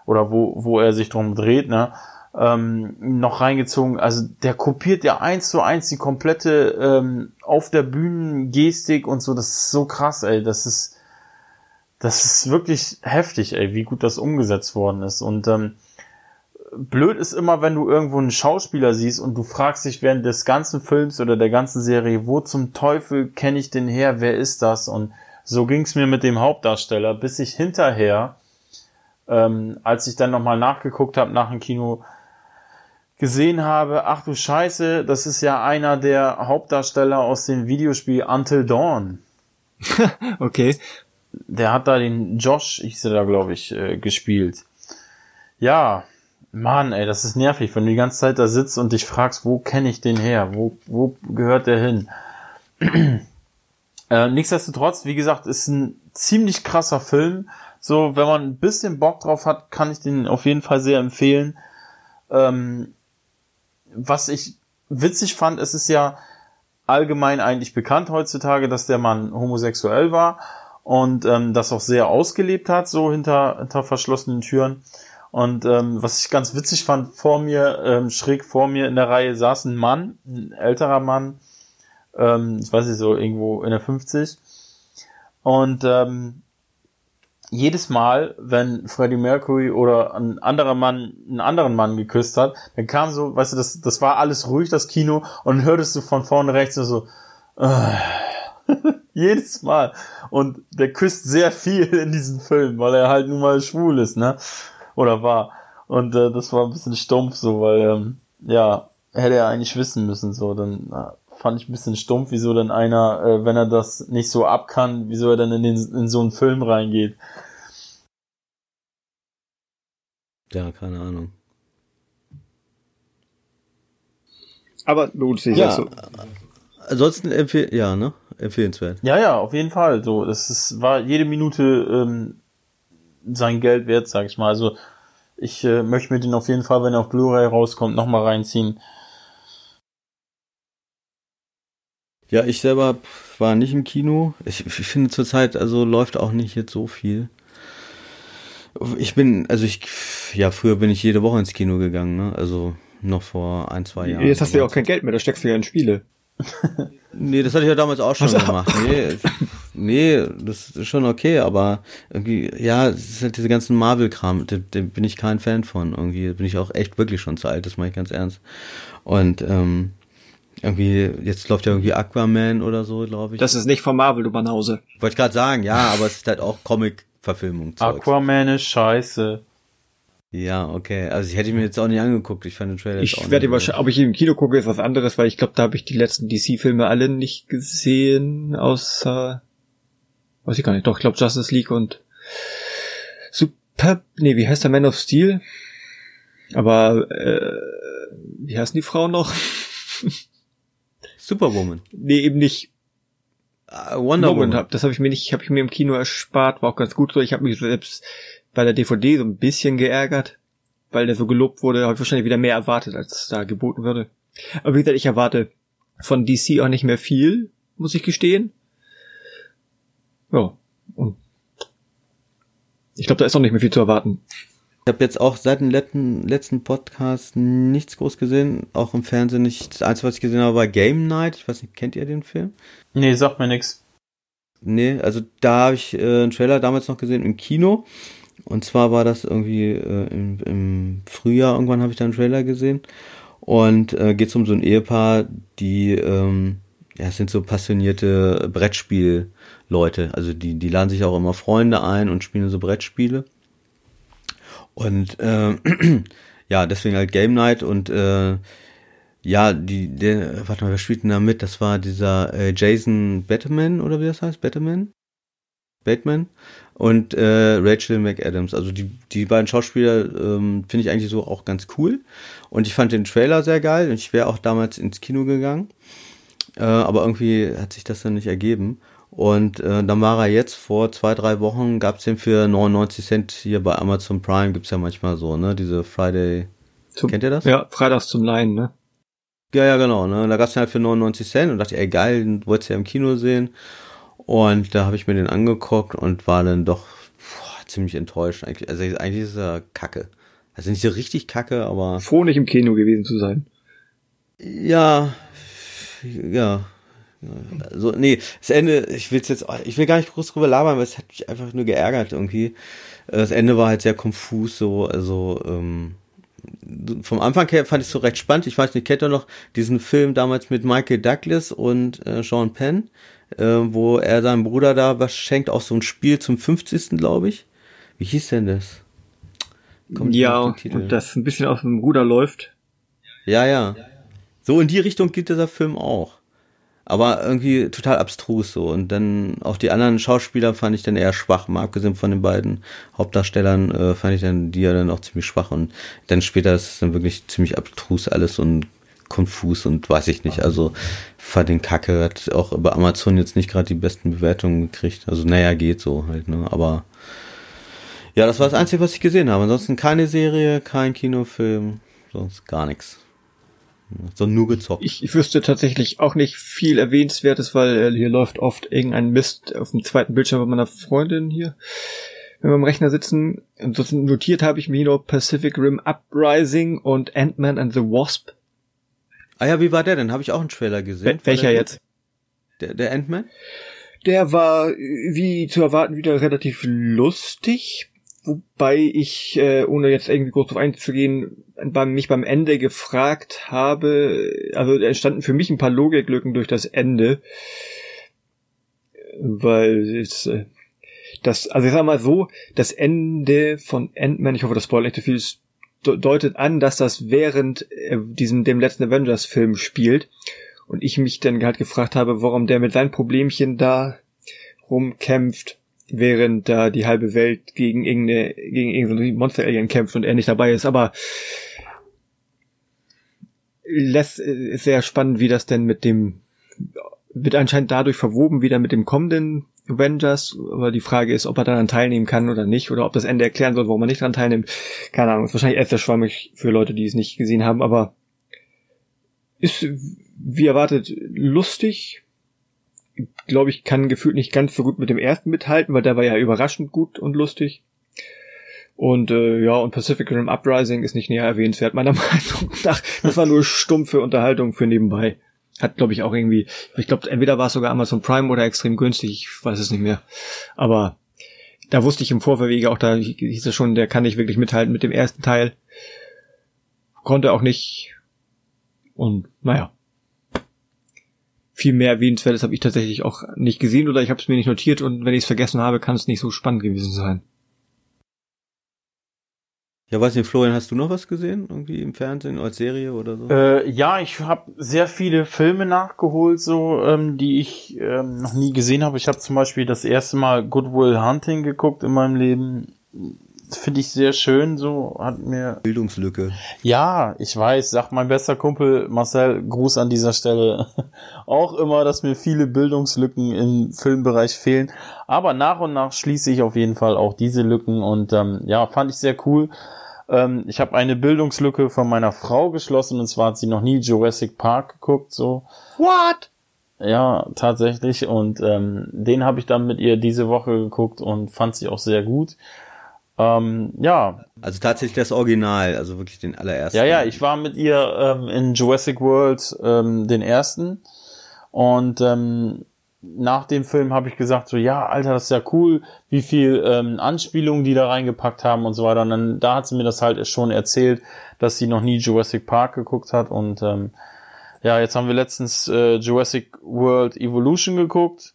Speaker 2: oder wo, wo er sich drum dreht, ne? ähm, noch reingezogen. Also der kopiert ja eins zu eins die komplette ähm, auf der Bühnengestik und so. Das ist so krass, ey. Das ist das ist wirklich heftig, ey, wie gut das umgesetzt worden ist. Und ähm, blöd ist immer, wenn du irgendwo einen Schauspieler siehst und du fragst dich während des ganzen Films oder der ganzen Serie, wo zum Teufel kenne ich den her? Wer ist das? Und so ging's mir mit dem Hauptdarsteller, bis ich hinterher, ähm, als ich dann nochmal nachgeguckt habe nach dem Kino, gesehen habe, ach du Scheiße, das ist ja einer der Hauptdarsteller aus dem Videospiel Until Dawn.
Speaker 1: okay.
Speaker 2: Der hat da den Josh, hieß er da, glaube ich, äh, gespielt. Ja, Mann, ey, das ist nervig, wenn du die ganze Zeit da sitzt und dich fragst, wo kenne ich den her? Wo, wo gehört der hin? äh, nichtsdestotrotz, wie gesagt, ist ein ziemlich krasser Film. So, wenn man ein bisschen Bock drauf hat, kann ich den auf jeden Fall sehr empfehlen. Ähm, was ich witzig fand, es ist ja allgemein eigentlich bekannt heutzutage, dass der Mann homosexuell war und ähm, das auch sehr ausgelebt hat, so hinter, hinter verschlossenen Türen. Und ähm, was ich ganz witzig fand, vor mir, ähm, schräg vor mir in der Reihe saß ein Mann, ein älterer Mann, ähm, ich weiß nicht, so irgendwo in der 50. Und ähm, jedes Mal, wenn Freddie Mercury oder ein anderer Mann einen anderen Mann geküsst hat, dann kam so, weißt du, das, das war alles ruhig, das Kino, und hörtest du von vorne rechts so, äh, jedes Mal. Und der küsst sehr viel in diesem Film, weil er halt nun mal schwul ist, ne? Oder war. Und äh, das war ein bisschen stumpf so, weil, ähm, ja, hätte er eigentlich wissen müssen, so, dann äh, fand ich ein bisschen stumpf, wieso dann einer, äh, wenn er das nicht so ab kann, wieso er dann in, den, in so einen Film reingeht.
Speaker 3: Ja, keine Ahnung.
Speaker 1: Aber lohnt sich
Speaker 3: Ja,
Speaker 1: also.
Speaker 3: ansonsten empfehl ja, ne? Empfehlenswert.
Speaker 2: Ja, ja, auf jeden Fall. So, das ist, war jede Minute ähm, sein Geld wert, sag ich mal. Also ich äh, möchte mir den auf jeden Fall, wenn er auf Blu-ray rauskommt, nochmal reinziehen.
Speaker 3: Ja, ich selber war nicht im Kino. Ich, ich finde zurzeit, also läuft auch nicht jetzt so viel. Ich bin, also ich, ja, früher bin ich jede Woche ins Kino gegangen, ne? Also noch vor ein, zwei Jahren.
Speaker 1: Jetzt hast du ja auch kein Geld mehr, da steckst du ja in Spiele.
Speaker 3: Nee, das hatte ich ja damals auch schon
Speaker 1: Ach so.
Speaker 3: gemacht. Nee, nee, das ist schon okay, aber irgendwie, ja, es ist halt diese ganzen Marvel-Kram, da, da bin ich kein Fan von. Irgendwie bin ich auch echt wirklich schon zu alt, das mache ich ganz ernst. Und ähm, irgendwie, jetzt läuft ja irgendwie Aquaman oder so, glaube ich.
Speaker 1: Das ist nicht von Marvel, du Banause.
Speaker 3: Wollte ich gerade sagen, ja, aber es ist halt auch Comic-Verfilmung.
Speaker 2: Aquaman ist scheiße.
Speaker 3: Ja, okay. Also ich hätte mir jetzt auch nicht angeguckt. Ich fand den Trailer
Speaker 1: Ich werde wahrscheinlich, ob ich im Kino gucke, ist was anderes, weil ich glaube, da habe ich die letzten DC-Filme alle nicht gesehen, außer, weiß ich gar nicht, doch, ich glaube Justice League und Super, nee, wie heißt der Man of Steel? Aber, äh, wie heißen die Frauen noch?
Speaker 3: Superwoman.
Speaker 1: nee, eben nicht.
Speaker 3: Ah, Wonder
Speaker 1: Woman.
Speaker 3: Woman.
Speaker 1: Das habe ich mir nicht, habe ich mir im Kino erspart, war auch ganz gut so. Ich habe mich selbst bei der DVD so ein bisschen geärgert, weil der so gelobt wurde, habe ich wahrscheinlich wieder mehr erwartet, als da geboten würde. Aber wie gesagt, ich erwarte von DC auch nicht mehr viel, muss ich gestehen. Ja. Und ich glaube, da ist noch nicht mehr viel zu erwarten.
Speaker 3: Ich habe jetzt auch seit dem letzten, letzten Podcast nichts groß gesehen, auch im Fernsehen nicht. Das Einzige, was ich gesehen habe, war Game Night. Ich weiß nicht, kennt ihr den Film?
Speaker 2: Nee, sagt mir nix.
Speaker 3: Nee, also da habe ich äh, einen Trailer damals noch gesehen im Kino. Und zwar war das irgendwie äh, im, im Frühjahr, irgendwann habe ich da einen Trailer gesehen. Und äh, geht es um so ein Ehepaar, die, ähm, ja, es sind so passionierte Brettspielleute. Also die, die laden sich auch immer Freunde ein und spielen so Brettspiele. Und äh, ja, deswegen halt Game Night und äh, ja, die, der, warte mal, wer spielt denn da mit? Das war dieser äh, Jason Bateman oder wie das heißt? Bateman? Bateman und äh, Rachel McAdams. Also die, die beiden Schauspieler ähm, finde ich eigentlich so auch ganz cool. Und ich fand den Trailer sehr geil. Und ich wäre auch damals ins Kino gegangen. Äh, aber irgendwie hat sich das dann nicht ergeben. Und äh, dann war er jetzt vor zwei, drei Wochen, gab es den für 99 Cent hier bei Amazon Prime, gibt's ja manchmal so, ne? Diese Friday.
Speaker 1: Zum,
Speaker 3: Kennt ihr das?
Speaker 1: Ja, freitags zum Leihen, ne?
Speaker 3: Ja, ja, genau. Ne? Da gab's den halt für 99 Cent und dachte, ey geil, den wolltest du ja im Kino sehen. Und da habe ich mir den angeguckt und war dann doch boah, ziemlich enttäuscht. Eigentlich, also eigentlich ist er kacke. Also nicht so richtig kacke, aber.
Speaker 1: Froh, nicht im Kino gewesen zu sein.
Speaker 3: Ja, ja. Also, nee, das Ende, ich will jetzt, ich will gar nicht groß drüber labern, weil es hat mich einfach nur geärgert irgendwie. Das Ende war halt sehr konfus, so, also, ähm, vom Anfang her fand ich es so recht spannend. Ich weiß nicht, kennt ihr noch diesen Film damals mit Michael Douglas und äh, Sean Penn, äh, wo er seinem Bruder da was schenkt, auch so ein Spiel zum 50. glaube ich. Wie hieß denn das?
Speaker 1: Kommt ja, und das ein bisschen aus dem Ruder läuft.
Speaker 3: Ja, ja. So in die Richtung geht dieser Film auch. Aber irgendwie total abstrus so. Und dann auch die anderen Schauspieler fand ich dann eher schwach. Mal abgesehen von den beiden Hauptdarstellern äh, fand ich dann die ja dann auch ziemlich schwach. Und dann später ist es dann wirklich ziemlich abstrus alles und konfus und weiß ich nicht. Also fand den Kacke, hat auch über Amazon jetzt nicht gerade die besten Bewertungen gekriegt. Also naja, geht so halt, ne? Aber ja, das war das Einzige, was ich gesehen habe. Ansonsten keine Serie, kein Kinofilm, sonst gar nichts. So nur gezockt.
Speaker 1: Ich, ich wüsste tatsächlich auch nicht viel Erwähnenswertes, weil äh, hier läuft oft irgendein Mist auf dem zweiten Bildschirm bei meiner Freundin hier, wenn wir am Rechner sitzen. Ansonsten notiert habe ich mir nur Pacific Rim Uprising und Ant-Man and the Wasp.
Speaker 3: Ah ja, wie war der denn? Habe ich auch einen Trailer gesehen.
Speaker 1: Wel welcher jetzt?
Speaker 3: Der, der Ant-Man?
Speaker 1: Der war, wie zu erwarten, wieder relativ lustig wobei ich, äh, ohne jetzt irgendwie kurz auf einzugehen, bei, mich beim Ende gefragt habe, also entstanden für mich ein paar Logiklücken durch das Ende, weil es, äh, das, also ich sag mal so, das Ende von Ant-Man, ich hoffe, das spoilert nicht zu viel, deutet an, dass das während äh, diesem, dem letzten Avengers-Film spielt. Und ich mich dann halt gefragt habe, warum der mit seinen Problemchen da rumkämpft während da die halbe Welt gegen irgendeine, gegen irgendeine Monster-Alien kämpft und er nicht dabei ist, aber lässt, ist sehr spannend, wie das denn mit dem, wird anscheinend dadurch verwoben wieder mit dem kommenden Avengers, aber die Frage ist, ob er daran teilnehmen kann oder nicht, oder ob das Ende erklären soll, warum er nicht daran teilnimmt. Keine Ahnung, ist wahrscheinlich sehr schwammig für Leute, die es nicht gesehen haben, aber ist, wie erwartet, lustig, glaube ich, kann gefühlt nicht ganz so gut mit dem ersten mithalten, weil der war ja überraschend gut und lustig. Und äh, ja, und Pacific Rim Uprising ist nicht näher erwähnenswert, meiner Meinung nach. Das war nur stumpfe Unterhaltung für nebenbei. Hat, glaube ich, auch irgendwie, ich glaube, entweder war es sogar Amazon Prime oder extrem günstig, ich weiß es nicht mehr. Aber da wusste ich im Vorverwege auch, da hieß es schon, der kann nicht wirklich mithalten mit dem ersten Teil. Konnte auch nicht. Und naja viel mehr erwähnenswertes habe ich tatsächlich auch nicht gesehen oder ich habe es mir nicht notiert und wenn ich es vergessen habe, kann es nicht so spannend gewesen sein.
Speaker 3: Ja, weiß nicht, Florian, hast du noch was gesehen? Irgendwie im Fernsehen als Serie oder so?
Speaker 2: Äh, ja, ich habe sehr viele Filme nachgeholt, so ähm, die ich ähm, noch nie gesehen habe. Ich habe zum Beispiel das erste Mal Goodwill Hunting geguckt in meinem Leben finde ich sehr schön, so hat mir.
Speaker 3: Bildungslücke.
Speaker 2: Ja, ich weiß, sagt mein bester Kumpel Marcel, Gruß an dieser Stelle, auch immer, dass mir viele Bildungslücken im Filmbereich fehlen. Aber nach und nach schließe ich auf jeden Fall auch diese Lücken und ähm, ja, fand ich sehr cool. Ähm, ich habe eine Bildungslücke von meiner Frau geschlossen und zwar hat sie noch nie Jurassic Park geguckt, so.
Speaker 1: What?
Speaker 2: Ja, tatsächlich. Und ähm, den habe ich dann mit ihr diese Woche geguckt und fand sie auch sehr gut. Ähm, ja.
Speaker 3: Also tatsächlich das Original, also wirklich den allerersten.
Speaker 2: Ja, ja, ich war mit ihr ähm, in Jurassic World ähm, den ersten und ähm, nach dem Film habe ich gesagt so, ja, Alter, das ist ja cool, wie viel ähm, Anspielungen die da reingepackt haben und so weiter. Und dann da hat sie mir das halt schon erzählt, dass sie noch nie Jurassic Park geguckt hat und ähm, ja, jetzt haben wir letztens äh, Jurassic World Evolution geguckt.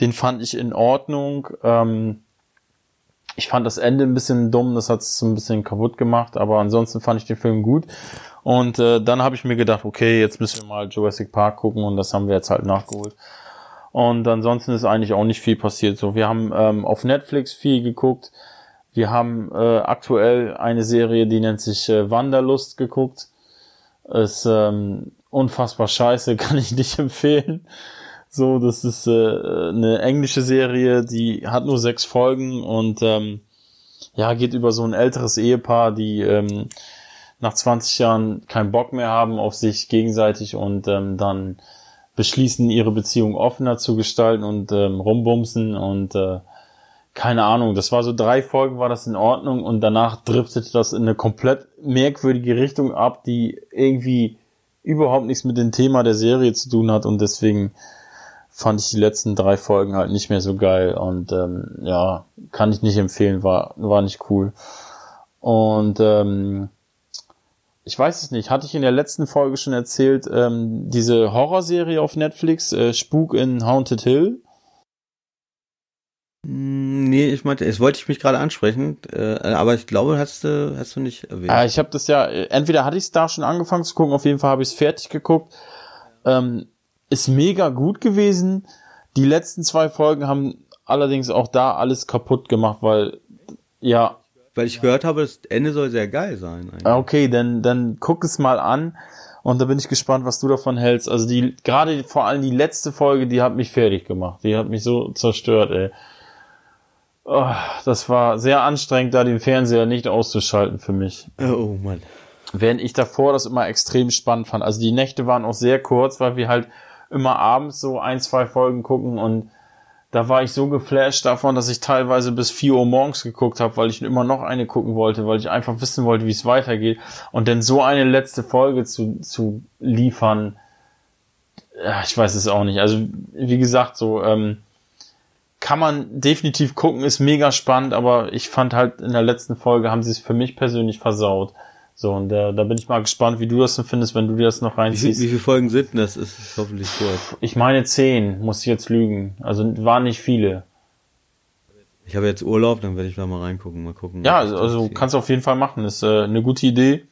Speaker 2: Den fand ich in Ordnung. Ähm, ich fand das Ende ein bisschen dumm, das hat es so ein bisschen kaputt gemacht, aber ansonsten fand ich den Film gut. Und äh, dann habe ich mir gedacht, okay, jetzt müssen wir mal Jurassic Park gucken und das haben wir jetzt halt nachgeholt. Und ansonsten ist eigentlich auch nicht viel passiert. So, wir haben ähm, auf Netflix viel geguckt. Wir haben äh, aktuell eine Serie, die nennt sich äh, Wanderlust geguckt. Ist ähm, unfassbar scheiße, kann ich nicht empfehlen. So, das ist äh, eine englische Serie, die hat nur sechs Folgen und ähm, ja, geht über so ein älteres Ehepaar, die ähm, nach 20 Jahren keinen Bock mehr haben auf sich gegenseitig und ähm, dann beschließen, ihre Beziehung offener zu gestalten und ähm, rumbumsen und äh, keine Ahnung, das war so drei Folgen war das in Ordnung und danach driftete das in eine komplett merkwürdige Richtung ab, die irgendwie überhaupt nichts mit dem Thema der Serie zu tun hat und deswegen fand ich die letzten drei Folgen halt nicht mehr so geil und ähm, ja, kann ich nicht empfehlen, war, war nicht cool. Und ähm, ich weiß es nicht, hatte ich in der letzten Folge schon erzählt, ähm, diese Horrorserie auf Netflix, äh, Spuk in Haunted Hill.
Speaker 3: Hm, nee, ich meinte, es wollte ich mich gerade ansprechen, äh, aber ich glaube, hast du, hast du nicht erwähnt.
Speaker 2: Ah, ich habe das ja, äh, entweder hatte ich es da schon angefangen zu gucken, auf jeden Fall habe ich es fertig geguckt. Ähm, ist mega gut gewesen. Die letzten zwei Folgen haben allerdings auch da alles kaputt gemacht, weil, ja.
Speaker 3: Weil ich gehört habe, das Ende soll sehr geil sein.
Speaker 2: Eigentlich. Okay, dann, dann guck es mal an. Und da bin ich gespannt, was du davon hältst. Also die, gerade vor allem die letzte Folge, die hat mich fertig gemacht. Die hat mich so zerstört, ey. Oh, das war sehr anstrengend, da den Fernseher nicht auszuschalten für mich.
Speaker 3: Oh Mann.
Speaker 2: Während ich davor das immer extrem spannend fand. Also die Nächte waren auch sehr kurz, weil wir halt immer abends so ein, zwei Folgen gucken und da war ich so geflasht davon, dass ich teilweise bis vier Uhr morgens geguckt habe, weil ich immer noch eine gucken wollte, weil ich einfach wissen wollte, wie es weitergeht. Und dann so eine letzte Folge zu, zu liefern, ich weiß es auch nicht. Also, wie gesagt, so, ähm, kann man definitiv gucken, ist mega spannend, aber ich fand halt in der letzten Folge haben sie es für mich persönlich versaut. So, und da, da bin ich mal gespannt, wie du das denn findest, wenn du dir das noch reinziehst.
Speaker 3: Wie, wie viele Folgen sind das? Ist hoffentlich kurz.
Speaker 2: Ich meine zehn, muss ich jetzt lügen. Also waren nicht viele.
Speaker 3: Ich habe jetzt Urlaub, dann werde ich da mal reingucken, mal gucken.
Speaker 2: Ja, also, also kannst du auf jeden Fall machen. Ist äh, eine gute Idee.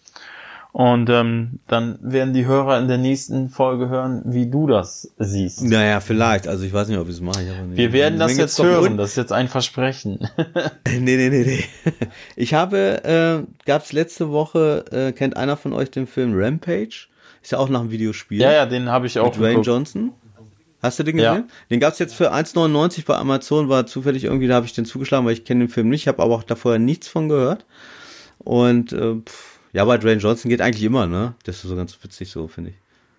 Speaker 2: Und ähm, dann werden die Hörer in der nächsten Folge hören, wie du das siehst.
Speaker 3: Naja, vielleicht. Also ich weiß nicht, ob ich es mache. Ich
Speaker 2: Wir werden das jetzt hören. Das ist jetzt ein Versprechen.
Speaker 3: nee, nee, nee, nee. Ich habe, äh, gab es letzte Woche, äh, kennt einer von euch den Film Rampage? Ist ja auch nach einem Videospiel.
Speaker 2: Ja, ja, den habe ich auch
Speaker 3: Mit Dwayne Johnson. Hast du den gesehen? Ja. Den gab es jetzt für 1,99 bei Amazon, war zufällig irgendwie, da habe ich den zugeschlagen, weil ich kenne den Film nicht, habe aber auch da vorher nichts von gehört. Und äh, pff, ja, bei Dwayne Johnson geht eigentlich immer, ne? Das ist so ganz witzig so, finde ich.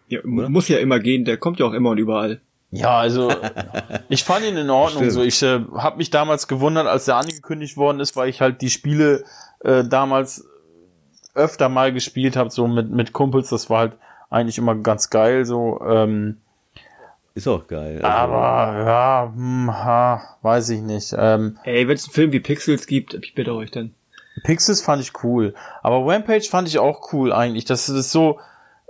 Speaker 1: Ja, Oder? muss ja immer gehen, der kommt ja auch immer und überall.
Speaker 2: Ja, also ich fand ihn in Ordnung. Stimmt. So, ich äh, habe mich damals gewundert, als er angekündigt worden ist, weil ich halt die Spiele äh, damals öfter mal gespielt habe, so mit mit Kumpels. Das war halt eigentlich immer ganz geil. So ähm,
Speaker 3: ist auch geil. Also.
Speaker 2: Aber ja, hm, ha, weiß ich nicht. Ähm,
Speaker 1: Ey, wenn es einen Film wie Pixels gibt, ich bitte euch dann.
Speaker 2: Pixels fand ich cool. Aber Rampage fand ich auch cool eigentlich. Das ist so,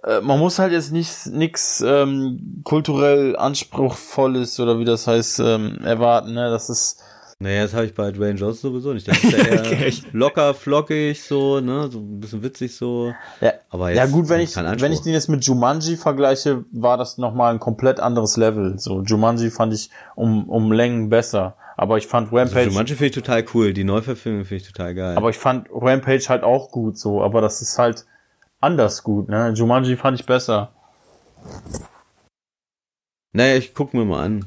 Speaker 2: äh, man muss halt jetzt nicht nix ähm, kulturell anspruchsvolles oder wie das heißt ähm, erwarten. Ne? Das ist
Speaker 3: naja, das habe ich bei Dwayne Johnson sowieso nicht. Das ist ja eher locker, flockig, so, ne, so ein bisschen witzig so.
Speaker 2: Ja, aber jetzt, ja gut, wenn ich, wenn ich den jetzt mit Jumanji vergleiche, war das nochmal ein komplett anderes Level. So, Jumanji fand ich um, um Längen besser. Aber ich fand Rampage. Also
Speaker 3: Jumanji finde ich total cool. Die Neuverfilmung finde ich total geil.
Speaker 2: Aber ich fand Rampage halt auch gut so. Aber das ist halt anders gut, ne? Jumanji fand ich besser.
Speaker 3: Naja, ich guck mir mal an.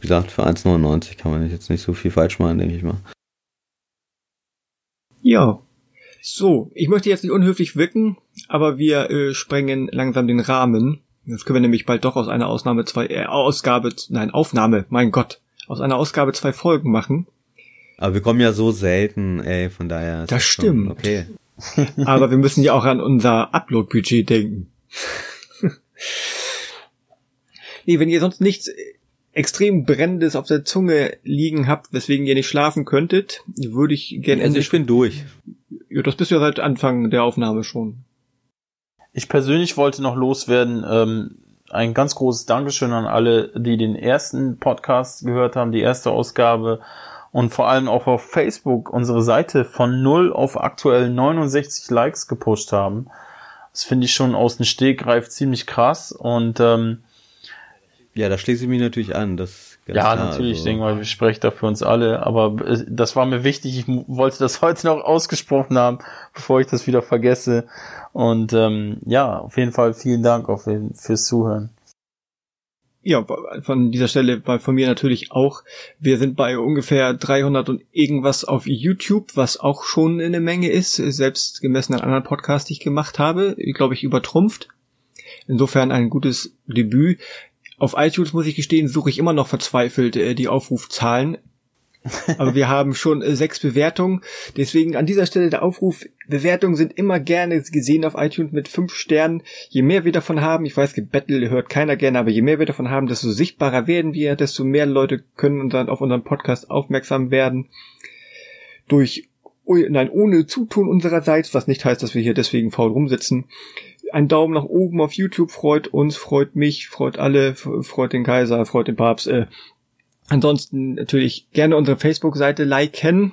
Speaker 3: Wie gesagt, für 1,99 kann man jetzt nicht so viel falsch machen, denke ich mal.
Speaker 1: Ja. So, ich möchte jetzt nicht unhöflich wirken, aber wir äh, sprengen langsam den Rahmen. Jetzt können wir nämlich bald doch aus einer Ausnahme zwei, äh, Ausgabe, nein, Aufnahme, mein Gott, aus einer Ausgabe zwei Folgen machen.
Speaker 3: Aber wir kommen ja so selten, ey, von daher.
Speaker 1: Das, das stimmt.
Speaker 3: Okay.
Speaker 1: Aber wir müssen ja auch an unser Upload-Budget denken. nee, wenn ihr sonst nichts extrem brennendes auf der Zunge liegen habt, weswegen ihr nicht schlafen könntet, würde ich gerne.
Speaker 3: Also ich bin durch.
Speaker 1: Ja, das bist du ja seit Anfang der Aufnahme schon.
Speaker 2: Ich persönlich wollte noch loswerden, ähm, ein ganz großes Dankeschön an alle, die den ersten Podcast gehört haben, die erste Ausgabe und vor allem auch auf Facebook unsere Seite von 0 auf aktuell 69 Likes gepusht haben. Das finde ich schon aus dem Stegreif ziemlich krass und ähm,
Speaker 3: ja, da schließe ich mich natürlich an. Das
Speaker 2: ja, klar, natürlich, also. ich denke mal, ich spreche da für uns alle, aber äh, das war mir wichtig, ich wollte das heute noch ausgesprochen haben, bevor ich das wieder vergesse. Und ähm, ja, auf jeden Fall vielen Dank auf jeden, fürs Zuhören.
Speaker 1: Ja, von dieser Stelle von mir natürlich auch. Wir sind bei ungefähr 300 und irgendwas auf YouTube, was auch schon eine Menge ist, selbst gemessen an anderen Podcasts, die ich gemacht habe, glaube ich, übertrumpft. Insofern ein gutes Debüt. Auf iTunes muss ich gestehen, suche ich immer noch verzweifelt äh, die Aufrufzahlen. Aber wir haben schon äh, sechs Bewertungen. Deswegen an dieser Stelle der Aufruf, Bewertungen sind immer gerne gesehen auf iTunes mit fünf Sternen. Je mehr wir davon haben, ich weiß, Battle hört keiner gerne, aber je mehr wir davon haben, desto sichtbarer werden wir, desto mehr Leute können dann auf unseren Podcast aufmerksam werden. Durch, nein, ohne Zutun unsererseits, was nicht heißt, dass wir hier deswegen faul rumsitzen. Ein Daumen nach oben auf YouTube freut uns, freut mich, freut alle, freut den Kaiser, freut den Papst. Äh, Ansonsten natürlich gerne unsere Facebook-Seite liken.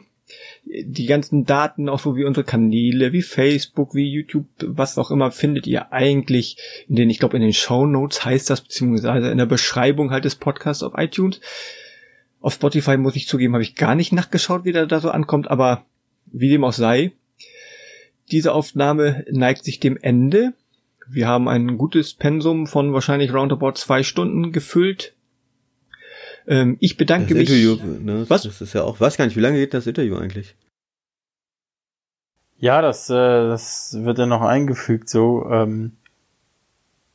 Speaker 1: Die ganzen Daten, auch so wie unsere Kanäle, wie Facebook, wie YouTube, was auch immer, findet ihr eigentlich in den, ich glaube, in den Show Notes heißt das, beziehungsweise in der Beschreibung halt des Podcasts auf iTunes. Auf Spotify muss ich zugeben, habe ich gar nicht nachgeschaut, wie der da so ankommt, aber wie dem auch sei, diese Aufnahme neigt sich dem Ende. Wir haben ein gutes Pensum von wahrscheinlich roundabout zwei Stunden gefüllt. Ähm, ich bedanke
Speaker 3: das
Speaker 1: mich.
Speaker 3: Interview, ne, Was? Das ist ja auch, weiß gar nicht, wie lange geht das Interview eigentlich?
Speaker 2: Ja, das, äh, das wird ja noch eingefügt so. Ähm,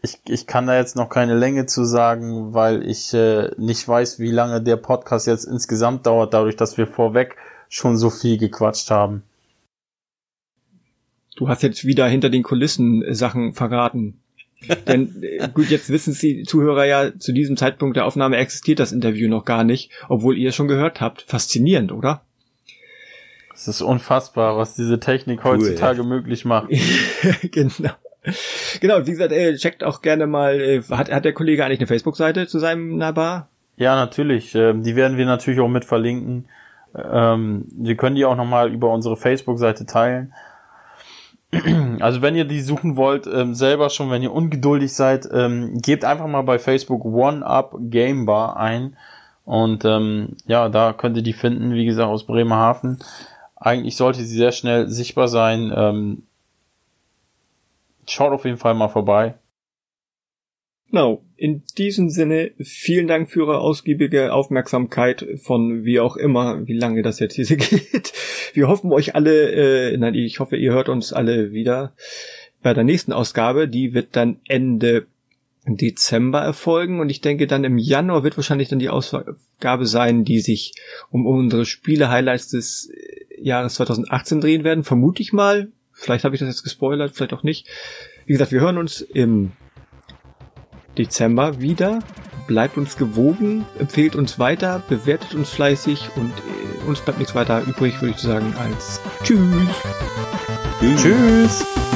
Speaker 2: ich, ich kann da jetzt noch keine Länge zu sagen, weil ich äh, nicht weiß, wie lange der Podcast jetzt insgesamt dauert, dadurch, dass wir vorweg schon so viel gequatscht haben.
Speaker 1: Du hast jetzt wieder hinter den Kulissen Sachen verraten. Denn äh, gut, jetzt wissen Sie Zuhörer ja, zu diesem Zeitpunkt der Aufnahme existiert das Interview noch gar nicht, obwohl ihr es schon gehört habt. Faszinierend, oder?
Speaker 2: Es ist unfassbar, was diese Technik cool, heutzutage ja. möglich macht.
Speaker 1: genau. Genau, wie gesagt, äh, checkt auch gerne mal, äh, hat, hat der Kollege eigentlich eine Facebook-Seite zu seinem Nabar?
Speaker 2: Ja, natürlich. Ähm, die werden wir natürlich auch mit verlinken. Ähm, wir können die auch nochmal über unsere Facebook-Seite teilen. Also wenn ihr die suchen wollt, ähm, selber schon, wenn ihr ungeduldig seid, ähm, gebt einfach mal bei Facebook One Up Game Bar ein. Und ähm, ja, da könnt ihr die finden, wie gesagt, aus Bremerhaven. Eigentlich sollte sie sehr schnell sichtbar sein. Ähm, schaut auf jeden Fall mal vorbei.
Speaker 1: Genau. In diesem Sinne, vielen Dank für Ihre ausgiebige Aufmerksamkeit von wie auch immer, wie lange das jetzt hier geht. Wir hoffen euch alle, äh, nein, ich hoffe, ihr hört uns alle wieder bei der nächsten Ausgabe. Die wird dann Ende Dezember erfolgen und ich denke dann im Januar wird wahrscheinlich dann die Ausgabe sein, die sich um unsere Spiele-Highlights des Jahres 2018 drehen werden, vermute ich mal. Vielleicht habe ich das jetzt gespoilert, vielleicht auch nicht. Wie gesagt, wir hören uns im Dezember wieder. Bleibt uns gewogen, empfehlt uns weiter, bewertet uns fleißig und äh, uns bleibt nichts weiter übrig, würde ich sagen, als Tschüss.
Speaker 2: Tschüss. Tschüss.